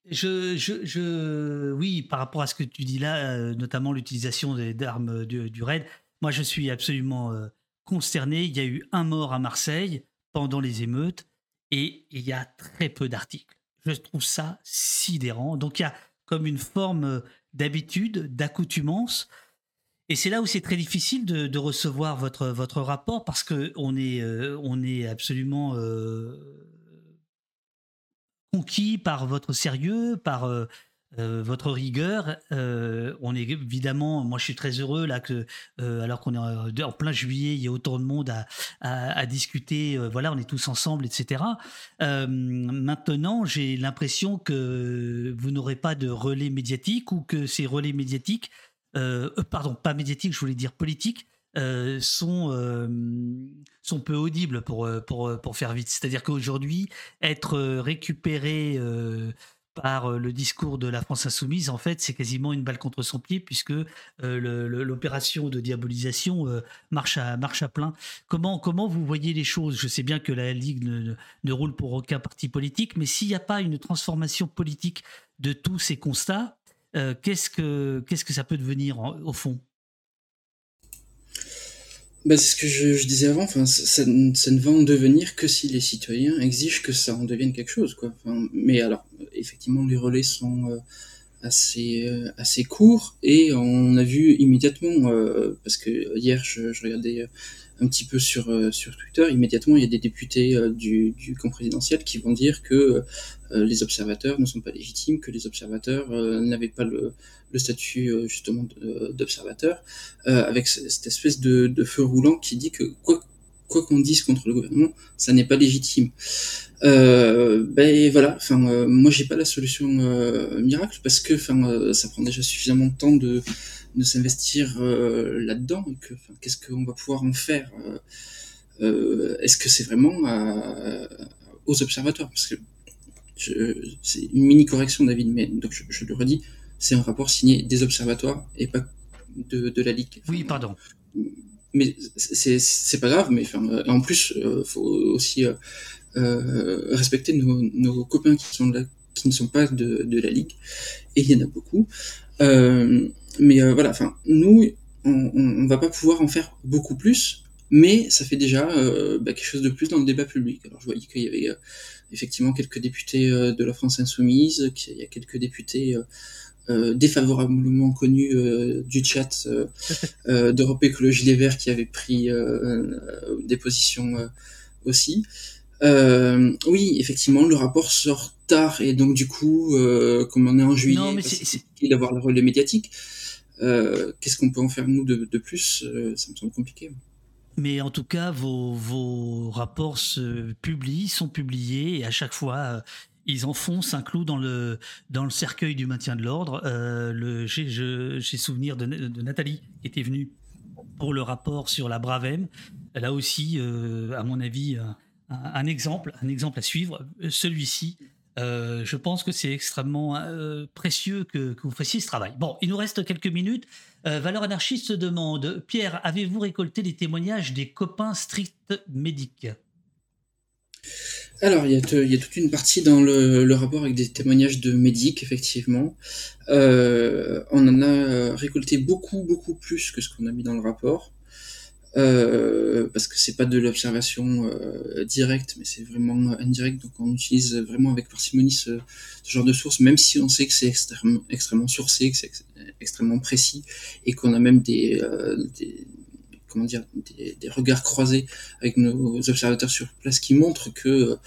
je, je, oui, par rapport à ce que tu dis là, notamment l'utilisation d'armes du, du, raid, moi je suis absolument consterné. Il y a eu un mort à Marseille pendant les émeutes et il y a très peu d'articles. Je trouve ça sidérant. Donc il y a comme une forme euh, d'habitude, d'accoutumance. Et c'est là où c'est très difficile de, recevoir votre, votre rapport parce qu'on est, euh, est absolument euh, conquis par votre sérieux, par euh, votre rigueur. Euh, on est évidemment, moi je suis très heureux là que, euh, alors qu'on est en, plein juillet, il y a autant de monde à, discuter. voilà, on est tous ensemble, etc. maintenant, j'ai l'impression que vous n'aurez pas de relais médiatique ou que ces relais médiatiques, pardon, pas médiatiques, je voulais dire politiques. Sont, sont peu audibles pour, pour, pour faire vite. C'est-à-dire qu'aujourd'hui, être récupéré par euh, le discours de la France insoumise, en fait, c'est quasiment une balle contre son pied puisque euh, l'opération de diabolisation euh, marche, à, marche à plein. Comment, comment vous voyez les choses? Je sais bien que la Ligue ne, ne roule pour aucun parti politique, mais s'il n'y a pas une transformation politique de tous ces constats, qu'est-ce que qu'est-ce que ça peut devenir au fond? Bah, c'est ce que je, disais avant, enfin, ça, ne va en devenir que si les citoyens exigent que ça en devienne quelque chose. Quoi. mais alors, effectivement, les relais sont euh, assez, euh, assez courts et on a vu immédiatement, euh, parce que hier je, regardais un petit peu sur, sur Twitter, immédiatement, il y a des députés du, du camp présidentiel qui vont dire que les observateurs ne sont pas légitimes, que les observateurs n'avaient pas le, le statut justement d'observateur, avec cette espèce de, feu roulant qui dit que quoi qu'on dise contre le gouvernement, ça n'est pas légitime. Euh, ben voilà, enfin moi j'ai pas la solution miracle parce que enfin ça prend déjà suffisamment de temps de de s'investir euh, là-dedans qu'est-ce qu'on va pouvoir en faire euh, euh, Est-ce que c'est vraiment aux observateurs? Parce que c'est une mini correction, David, mais donc je, le redis, c'est un rapport signé des observatoires et pas de, de la Ligue. oui, pardon. Mais c'est pas grave, mais enfin, en plus, il faut aussi respecter nos, nos, copains qui sont là, qui ne sont pas de, de la Ligue, et il y en a beaucoup. Euh, mais euh, voilà, enfin, nous, on, on, va pas pouvoir en faire beaucoup plus, mais ça fait déjà euh, bah, quelque chose de plus dans le débat public. Alors je voyais qu'il y avait euh, effectivement quelques députés de la France insoumise, qu'il y a quelques députés défavorablement connus du chat d'Europe Écologie Les Verts qui avaient pris des positions aussi. oui, effectivement, le rapport sort tard et donc du coup, comme on est en juillet, il d'avoir le relais médiatique. Euh, qu'est-ce qu'on peut en faire nous de, plus? Euh, Ça me semble compliqué. mais en tout cas, vos, vos rapports se publient, sont publiés, et à chaque fois, euh, ils enfoncent un clou dans le, dans le cercueil du maintien de l'ordre. Euh, J'ai souvenir de, Nathalie qui était venue pour le rapport sur la Bravem. A aussi, euh, à mon avis, un, exemple, un exemple à suivre. Celui-ci, euh, je pense que c'est extrêmement précieux que, vous fassiez ce travail. Bon, il nous reste quelques minutes. Valeur anarchiste demande Pierre, avez-vous récolté les témoignages des copains strict médics? Alors, il y, a toute une partie dans le, rapport avec des témoignages de médics, effectivement. Euh, on en a récolté beaucoup, beaucoup plus que ce qu'on a mis dans le rapport. Euh, parce que c'est pas de l'observation euh, directe, mais c'est vraiment indirect. Donc on utilise vraiment avec parcimonie ce, genre de source, même si on sait que c'est extrêmement, sourcé, que c'est extrêmement précis, et qu'on a même euh, des comment dire, des, regards croisés avec nos observateurs sur place qui montrent que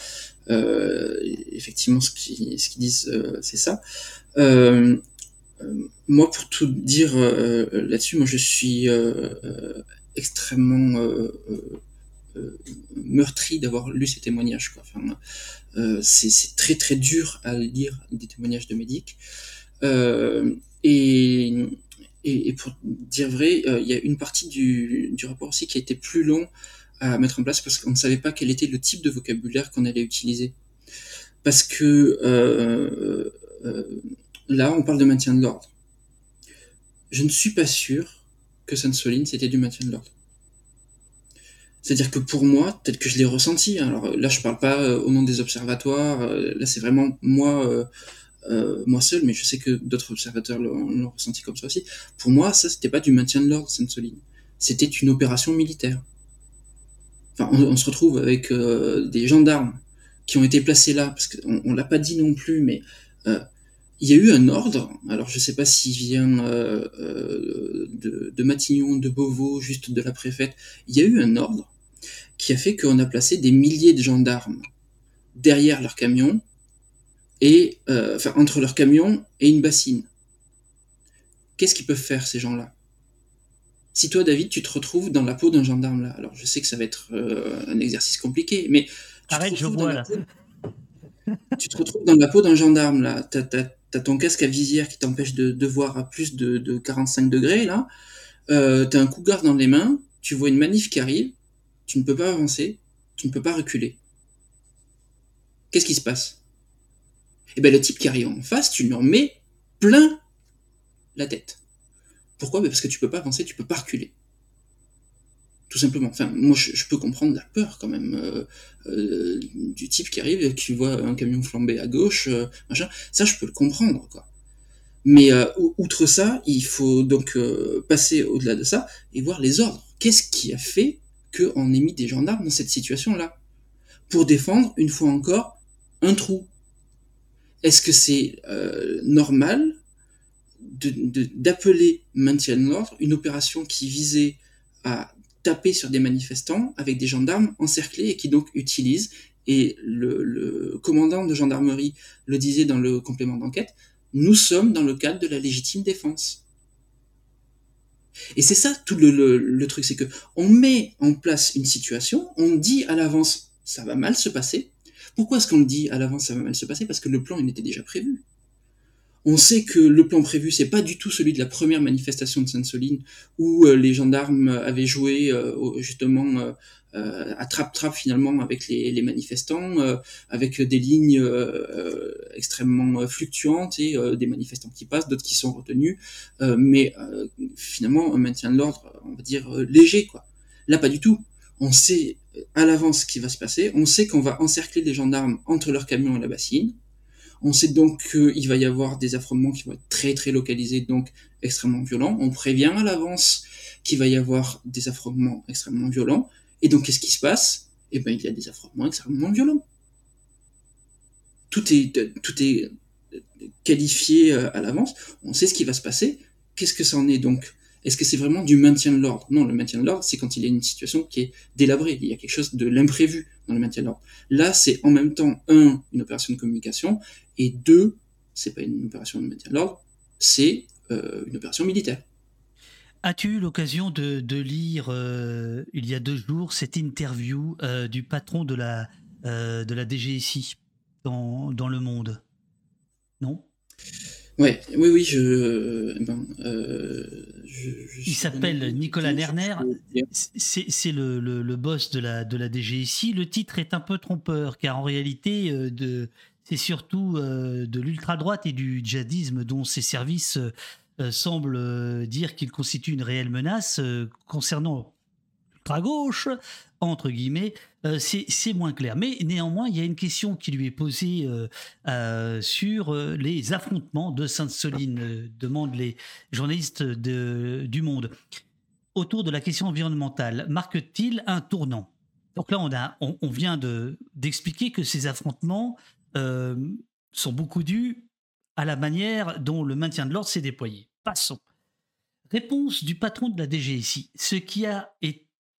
euh, effectivement ce qu'ils disent euh, c'est ça. moi, pour tout dire là-dessus, moi je suis extrêmement euh, euh, euh, meurtri d'avoir lu ces témoignages. Enfin, c'est très très dur à lire des témoignages de médics. et, et, pour dire vrai, il y a une partie du, du rapport aussi qui a été plus long à mettre en place parce qu'on ne savait pas quel était le type de vocabulaire qu'on allait utiliser. Parce que euh, euh, là, on parle de maintien de l'ordre. Je ne suis pas sûr que Sainte-Soline, c'était du maintien de l'ordre. C'est-à-dire que pour moi, peut-être que je l'ai ressenti, hein. alors là je parle pas euh, au nom des observatoires, euh, là c'est vraiment moi, euh, moi seul, mais je sais que d'autres observateurs l'ont ressenti comme ça aussi. Pour moi, ça c'était pas du maintien de l'ordre, Sainte-Soline. C'était une opération militaire. Enfin, on, se retrouve avec des gendarmes qui ont été placés là, parce qu'on on, l'a pas dit non plus, mais il y a eu un ordre, alors je sais pas s'il vient euh, euh, de, de, Matignon, de Beauvau, juste de la préfète, il y a eu un ordre qui a fait qu'on a placé des milliers de gendarmes derrière leur camion, et, euh, enfin entre leur camion et une bassine. Qu'est-ce qu'ils peuvent faire ces gens-là? Si toi David, tu te retrouves dans la peau d'un gendarme là, alors je sais que ça va être un exercice compliqué, mais... Arrête, je vois là. tu te retrouves dans la peau d'un gendarme là, t'as ton casque à visière qui t'empêche de, de, voir à plus de, de 45 degrés là, euh, t'as un coup garde dans les mains, tu vois une manif qui arrive, tu ne peux pas avancer, tu ne peux pas reculer. Qu'est-ce qui se passe? Eh ben le type qui arrive en face, tu lui en mets plein la tête. Pourquoi? Ben Parce que tu peux pas avancer, tu peux pas reculer tout simplement. Enfin, moi, je, peux comprendre la peur quand même euh, euh, du type qui arrive, qui voit un camion flambé à gauche, euh, machin. Ça, je peux le comprendre, quoi. Mais outre ça, il faut donc passer au-delà de ça et voir les ordres. Qu'est-ce qui a fait qu'on ait mis des gendarmes dans cette situation-là? Pour défendre, une fois encore, un trou. Est-ce que c'est normal d'appeler maintien de l'ordre une opération qui visait à taper sur des manifestants avec des gendarmes encerclés et qui donc utilisent, et le, commandant de gendarmerie le disait dans le complément d'enquête, nous sommes dans le cadre de la légitime défense. Et c'est ça tout le, le truc, c'est que on met en place une situation, on dit à l'avance ça va mal se passer. Pourquoi est-ce qu'on dit à l'avance ça va mal se passer? Parce que le plan il était déjà prévu. On sait que le plan prévu, c'est pas du tout celui de la première manifestation de Sainte-Soline, où euh, les gendarmes avaient joué euh, justement euh, à trap-trap finalement avec les, manifestants, avec des lignes extrêmement fluctuantes et des manifestants qui passent, d'autres qui sont retenus, mais finalement un maintien de l'ordre, on va dire léger quoi. Là, pas du tout. On sait à l'avance ce qui va se passer. On sait qu'on va encercler les gendarmes entre leur camion et la bassine. On sait donc qu'il va y avoir des affrontements qui vont être très très localisés, donc extrêmement violents. On prévient à l'avance qu'il va y avoir des affrontements extrêmement violents. Et donc qu'est-ce qui se passe? Eh bien il y a des affrontements extrêmement violents. Tout est, tout est qualifié euh, à l'avance. On sait ce qui va se passer. Qu'est-ce que ça en est donc est-ce que c'est vraiment du maintien de l'ordre? Non, le maintien de l'ordre, c'est quand il y a une situation qui est délabrée. Il y a quelque chose de l'imprévu dans le maintien de l'ordre. Là, c'est en même temps, un, une opération de communication, et deux, c'est pas une opération de maintien de l'ordre, c'est euh, une opération militaire. As-tu eu l'occasion de, lire euh, il y a deux jours cette interview euh, du patron de la, de la DGSI dans, dans Le Monde? Non? Ouais, oui, oui, je. Eh ben, il s'appelle Nicolas Lerner. C'est le, le, le, boss de la, de la DGSI. Le titre est un peu trompeur, car en réalité, de, c'est surtout de l'ultra-droite et du djihadisme dont ces services euh, semble euh, dire qu'il constitue une réelle menace euh, concernant à gauche, entre guillemets, c'est moins clair. Mais néanmoins, il y a une question qui lui est posée sur les affrontements de Sainte-Soline, demandent les journalistes de, du Monde. Autour de la question environnementale, marque-t-il un tournant? Donc là, on, a, on, vient d'expliquer que ces affrontements sont beaucoup dus à la manière dont le maintien de l'ordre s'est déployé. Passons. Réponse du patron de la DGSI. Ce qui a,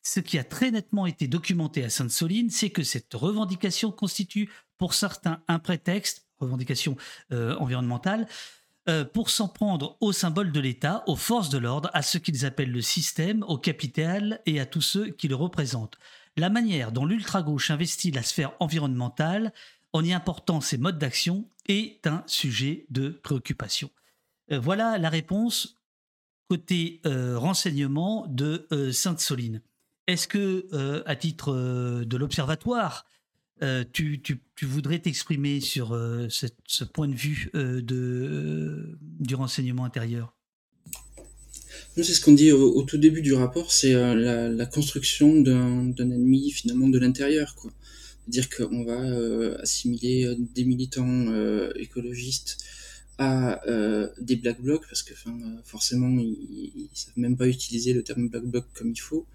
ce qui a très nettement été documenté à Sainte-Soline, c'est que cette revendication constitue pour certains un prétexte, revendication euh, environnementale, euh, pour s'en prendre au symbole de l'État, aux forces de l'ordre, à ce qu'ils appellent le système, au capital et à tous ceux qui le représentent. La manière dont l'ultra-gauche investit la sphère environnementale en y important ses modes d'action est un sujet de préoccupation. Euh, voilà la réponse côté renseignement de Sainte-Soline. Est-ce que, à titre de l'observatoire, tu, voudrais t'exprimer sur ce point de vue du renseignement intérieur? C'est ce qu'on dit au, tout début du rapport, c'est la, construction d'un ennemi finalement de l'intérieur. C'est-à-dire qu'on va assimiler des militants écologistes à euh, des black blocs parce que forcément ils, ils, savent même pas utiliser le terme black bloc comme il faut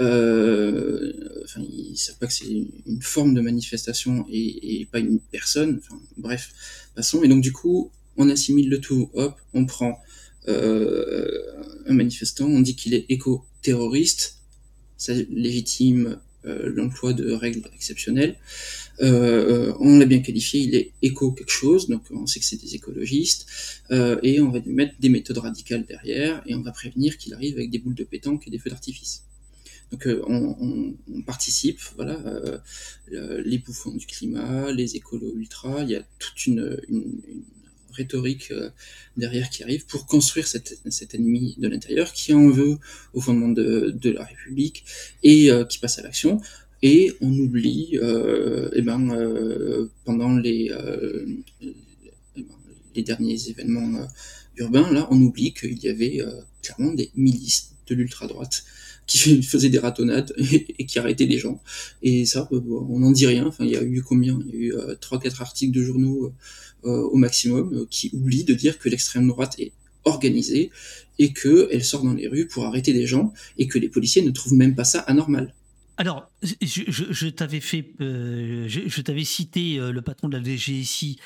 euh, enfin ils savent pas que c'est une forme de manifestation et, et pas une personne. Enfin bref passons. Et donc du coup on assimile le tout. Hop on prend euh, un manifestant. On dit qu'il est éco-terroriste. Ça légitime euh, l'emploi de règles exceptionnelles. Euh, on l'a bien qualifié, il est éco quelque chose, donc on sait que c'est des écologistes, euh, et on va lui mettre des méthodes radicales derrière, et on va prévenir qu'il arrive avec des boules de pétanque et des feux d'artifice. Donc euh, on, on, participe, voilà, les bouffons du climat, les écolos ultra, il y a toute une, rhétorique derrière qui arrive pour construire cet, ennemi de l'intérieur qui en veut au fondement de, la République et qui passe à l'action. Et on oublie euh, eh ben, euh, pendant les, euh, les derniers événements euh, urbains, là, on oublie qu'il y avait euh, clairement des milices de l'ultra-droite qui faisaient des ratonnades et, qui arrêtaient les gens. Et ça, on n'en dit rien. Enfin, il y a eu combien? Il y a eu trois, quatre articles de journaux au maximum qui oublient de dire que l'extrême droite est organisée et qu'elle sort dans les rues pour arrêter des gens et que les policiers ne trouvent même pas ça anormal. Alors, je, t'avais fait, euh, je, t'avais cité euh, le patron de la DGSI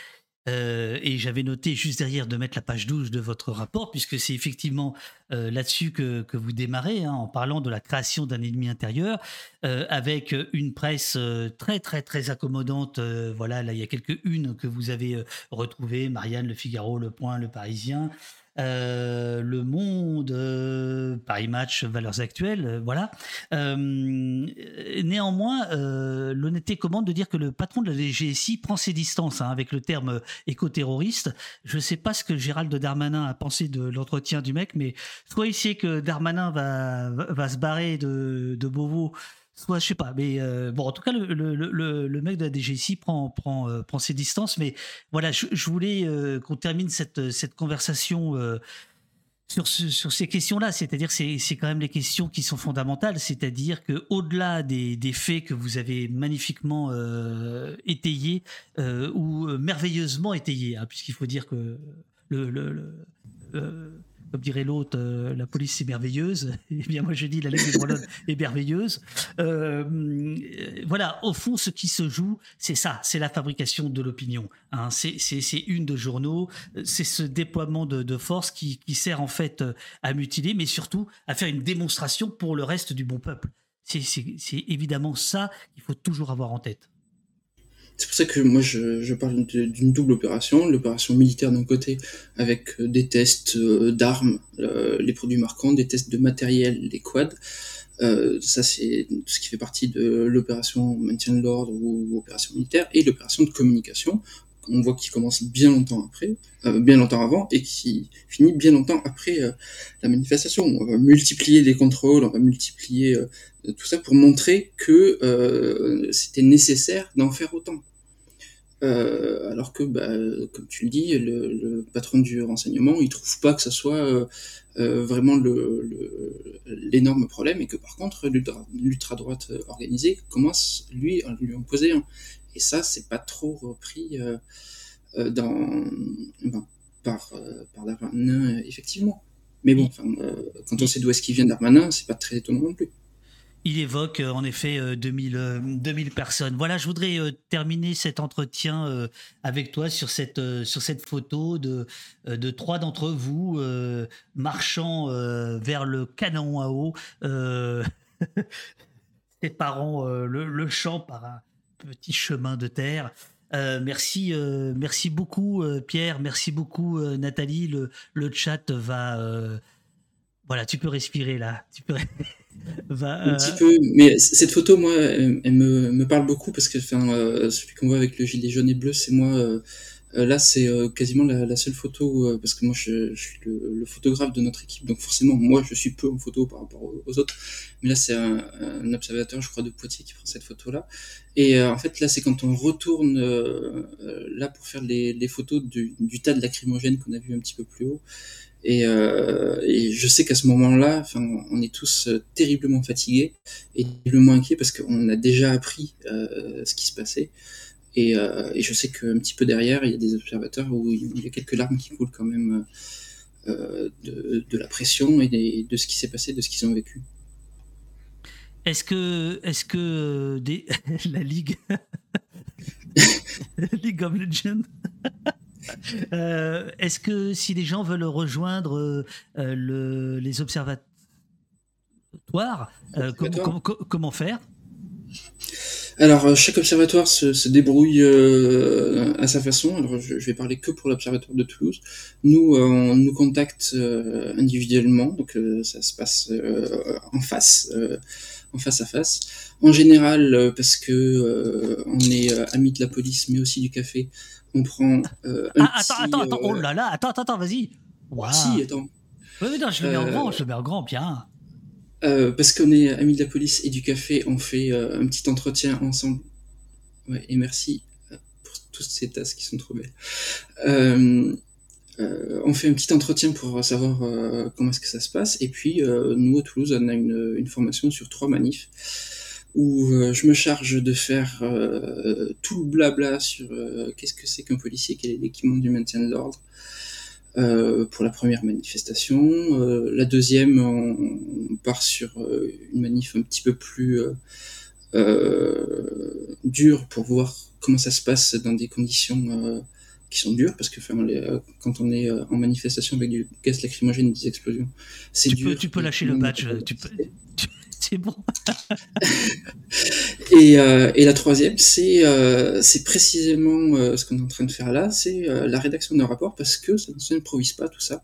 euh, et j'avais noté juste derrière de mettre la page 12 de votre rapport, puisque c'est effectivement là-dessus que, vous démarrez, hein, en parlant de la création d'un ennemi intérieur, avec une presse très très très accommodante. voilà, là il y a quelques unes que vous avez retrouvées, Marianne, Le Figaro, Le Point, Le Parisien. Euh, le Monde, euh, Paris Match, valeurs actuelles, euh, voilà. néanmoins, l'honnêteté commande de dire que le patron de la DGSI prend ses distances hein, avec le terme éco-terroriste. Je ne sais pas ce que Gérald Darmanin a pensé de l'entretien du mec, mais soit il sait que Darmanin va, va, se barrer de, de Beauvau je sais pas mais euh, bon en tout cas le, mec de la DGSI prend euh, prend ses distances mais voilà je, voulais euh, qu'on termine cette conversation sur, ces questions-là, c'est-à-dire c'est c'est quand même les questions qui sont fondamentales, c'est-à-dire que au-delà des, faits que vous avez magnifiquement étayés ou merveilleusement étayés, hein, puisqu'il faut dire que le comme dirait l'autre, euh, la police est merveilleuse. Eh bien, moi, je dis la Ligue des est merveilleuse. Euh, voilà, au fond, ce qui se joue, c'est ça, c'est la fabrication de l'opinion. Hein. C'est une de journaux, c'est ce déploiement de, de force qui, qui, sert en fait à mutiler, mais surtout à faire une démonstration pour le reste du bon peuple. C'est évidemment ça qu'il faut toujours avoir en tête. C'est pour ça que moi je, parle d'une double opération, l'opération militaire d'un côté avec des tests d'armes, les produits marquants, des tests de matériel, les quads. ça c'est ce qui fait partie de l'opération maintien de l'ordre ou opération militaire et l'opération de communication on voit qu'il commence bien longtemps après, euh, bien longtemps avant, et qui finit bien longtemps après euh, la manifestation. On va multiplier les contrôles, on va multiplier euh, tout ça pour montrer que c'était nécessaire d'en faire autant. Alors que, bah, comme tu le dis, le, patron du renseignement, il trouve pas que ça soit vraiment l'énorme problème, et que par contre, l'ultra droite organisée commence lui à lui en poser un. Et ça, c'est pas trop repris euh, euh, dans, ben, par, euh, par Darmanin, effectivement. Mais bon, quand on sait d'où est-ce qu'il vient Darmanin, c'est pas très étonnant non plus. Il évoque en effet 2000, 2000 personnes. Voilà, je voudrais terminer cet entretien avec toi sur cette, sur cette photo de, de trois d'entre vous marchant vers le canon à eau, séparant le, le champ par un, petit chemin de terre. Euh, merci, euh, merci beaucoup euh, Pierre, merci beaucoup Nathalie. Le, le chat va, voilà, tu peux respirer là. Tu peux. Un petit peu, mais cette photo, moi, elle, me, me, parle beaucoup parce que enfin, celui qu'on voit avec le gilet jaune et bleu, c'est moi euh, là, c'est euh, quasiment la, seule photo, euh, parce que moi, je, suis le, photographe de notre équipe, donc forcément, moi, je suis peu en photo par rapport aux, autres. Mais là, c'est un, observateur, je crois, de Poitiers qui prend cette photo-là. Et en fait, là, c'est quand on retourne là pour faire les, photos du, tas de lacrymogènes qu'on a vu un petit peu plus haut. Et, je sais qu'à ce moment-là, on est tous terriblement fatigués et le moins inquiets parce qu'on a déjà appris ce qui se passait. Euh, et, je sais qu'un petit peu derrière, il y a des observateurs où il y a quelques larmes qui coulent quand même euh, de, la pression et de ce qui s'est passé, de ce qu'ils ont vécu. Est-ce que, est-ce que la Ligue, League of Legends, euh, est-ce que si les gens veulent rejoindre le, les observatoires, comment faire? Alors, euh, chaque observatoire se, débrouille euh, à sa façon. Alors, je, vais parler que pour l'observatoire de Toulouse. Nous, euh, on nous contacte individuellement, donc ça se passe en face, en face à face. En général, parce que on est amis de la police, mais aussi du café, on prend un ah, attends, attends, attends, oh là là, attends, attends, vas-y. Si, attends. Oui, non, je le mets en grand, je le mets en grand, bien. Euh, parce qu'on est amis de la police et du café, on fait euh, un petit entretien ensemble. Ouais, et merci euh, pour toutes ces tasses qui sont trop belles. on fait un petit entretien pour savoir comment est-ce que ça se passe. Et puis, nous, à Toulouse, on a une, une formation sur trois manifs où je me charge de faire tout le blabla sur qu'est-ce que c'est qu'un policier, quel est l'équipement du maintien de l'ordre, euh, pour la première manifestation. Euh, la deuxième, on, part sur euh, une manif un petit peu plus dure pour voir comment ça se passe dans des conditions qui sont dures, parce que quand on est en manifestation avec du gaz lacrymogène et des explosions, c'est dur. Peux, tu peux lâcher le badge. Tu peux, c'est bon. et, euh, et, la troisième, c'est euh, précisément euh, ce qu'on est en train de faire là, c'est la rédaction d'un rapport parce que ça ne s'improvise pas tout ça.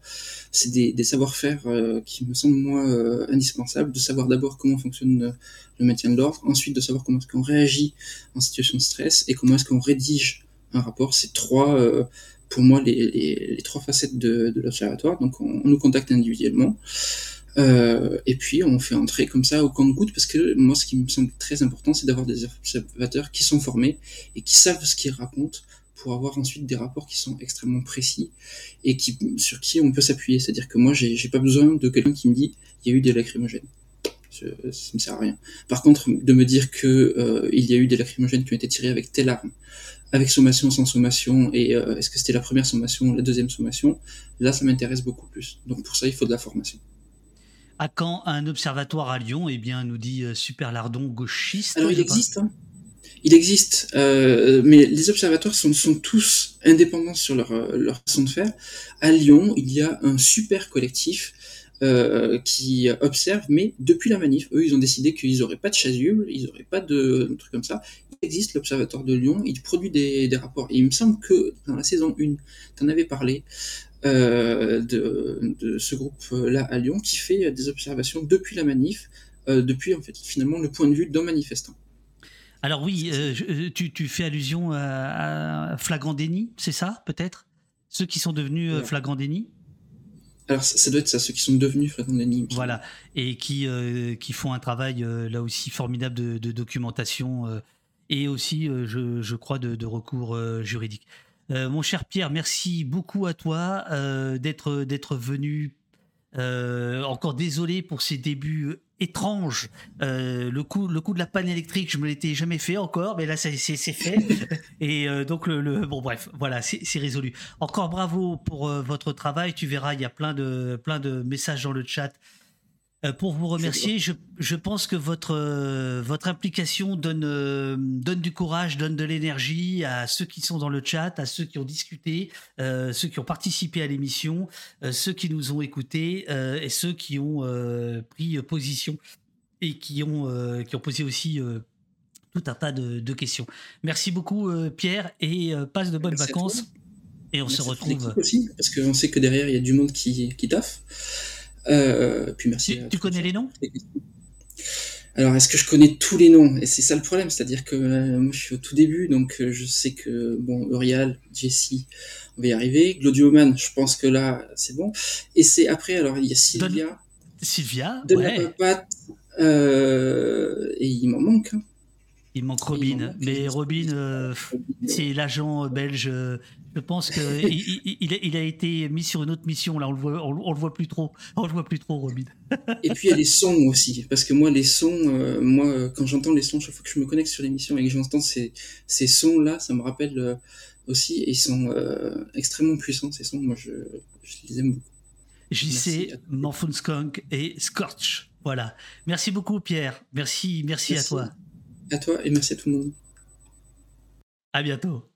C'est des, savoir-faire qui me semblent moi indispensables, de savoir d'abord comment fonctionne le maintien de l'ordre, ensuite de savoir comment est-ce qu'on réagit en situation de stress et comment est-ce qu'on rédige un rapport. C'est trois pour moi les, trois facettes de, l'observatoire. Donc on, on, nous contacte individuellement. Euh, et puis on fait entrer comme ça au compte-goutte parce que moi ce qui me semble très important c'est d'avoir des observateurs qui sont formés et qui savent ce qu'ils racontent pour avoir ensuite des rapports qui sont extrêmement précis et qui, sur qui on peut s'appuyer. C'est-à-dire que moi j'ai pas besoin de quelqu'un qui me dit il y a eu des lacrymogènes. ça me sert à rien. Par contre, de me dire que euh, il y a eu des lacrymogènes qui ont été tirés avec telle arme, avec sommation, sans sommation, et euh, est-ce que c'était la première sommation, la deuxième sommation, là ça m'intéresse beaucoup plus. Donc pour ça, il faut de la formation. À quand un observatoire à Lyon Eh bien, nous dit euh, Super Lardon, gauchiste. Alors, il existe. Hein. Il existe, euh, mais les observatoires sont, sont tous indépendants sur leur, euh, leur façon de faire. À Lyon, il y a un super collectif euh, qui observent, mais depuis la manif. Eux, ils ont décidé qu'ils n'auraient pas de chasuble, ils n'auraient pas de, trucs comme ça. Il existe l'Observatoire de Lyon, il produit des, rapports. Et il me semble que dans la saison 1, tu en avais parlé, euh, de, ce groupe-là à Lyon, qui fait des observations depuis la manif, euh, depuis en fait finalement le point de vue d'un manifestant. Alors oui, tu, fais allusion à, Flagrant Déni, c'est ça peut-être? Ceux qui sont devenus Flagrant Déni? Alors ça, doit être ça, ceux qui sont devenus Flagrant Voilà, et qui, euh, qui font un travail euh, là aussi formidable de, documentation euh, et aussi, je, je, crois, de, de recours juridique. Mon cher Pierre, merci beaucoup à toi d'être d'être venu euh, encore désolé pour ces débuts euh, étranges. Euh, le coup, le coup de la panne électrique, je me l'étais jamais fait encore, mais là c'est fait. Et donc le, bon bref, voilà, c'est résolu. Encore bravo pour votre travail. Tu verras, il y a plein de plein de messages dans le chat euh, pour vous remercier. Je, pense que votre, euh, votre implication donne, euh, donne du courage, donne de l'énergie à ceux qui sont dans le chat, à ceux qui ont discuté, ceux qui ont participé à l'émission, ceux qui nous ont écoutés et ceux qui ont pris position et qui ont, qui ont posé aussi tout un tas de, questions. Merci beaucoup Pierre et passe de bonnes vacances. Et on se retrouve. aussi, parce qu'on sait que derrière il y a du monde qui, qui taffe. Euh, puis merci. Tu, connais les noms? Alors, est-ce que je connais tous les noms? Et c'est ça le problème, c'est-à-dire que euh, moi je suis au tout début, donc euh, je sais que, bon, Eurial, Jessie, on va y arriver. Glodioman, je pense que là, c'est bon. Et c'est après, alors il y a Sylvia. Sylvia, de ouais. et il m'en manque. Hein. Il manque Robin, mais Robin, c'est l'agent belge je pense qu'il il, a été mis sur une autre mission. Là, on le voit, on, le voit plus trop. On le voit plus trop, Robin. et puis il y a les sons aussi, parce que moi, les sons, euh, moi, quand j'entends les sons, chaque fois que je me connecte sur l'émission et que j'entends ces, ces sons-là, ça me rappelle euh, aussi, et ils sont euh, extrêmement puissants ces sons. Moi, je, les aime beaucoup. JC, Morphone Skunk et Scorch. Voilà. Merci beaucoup, Pierre. Merci, merci, merci à toi. À toi et merci à tout le monde. À bientôt.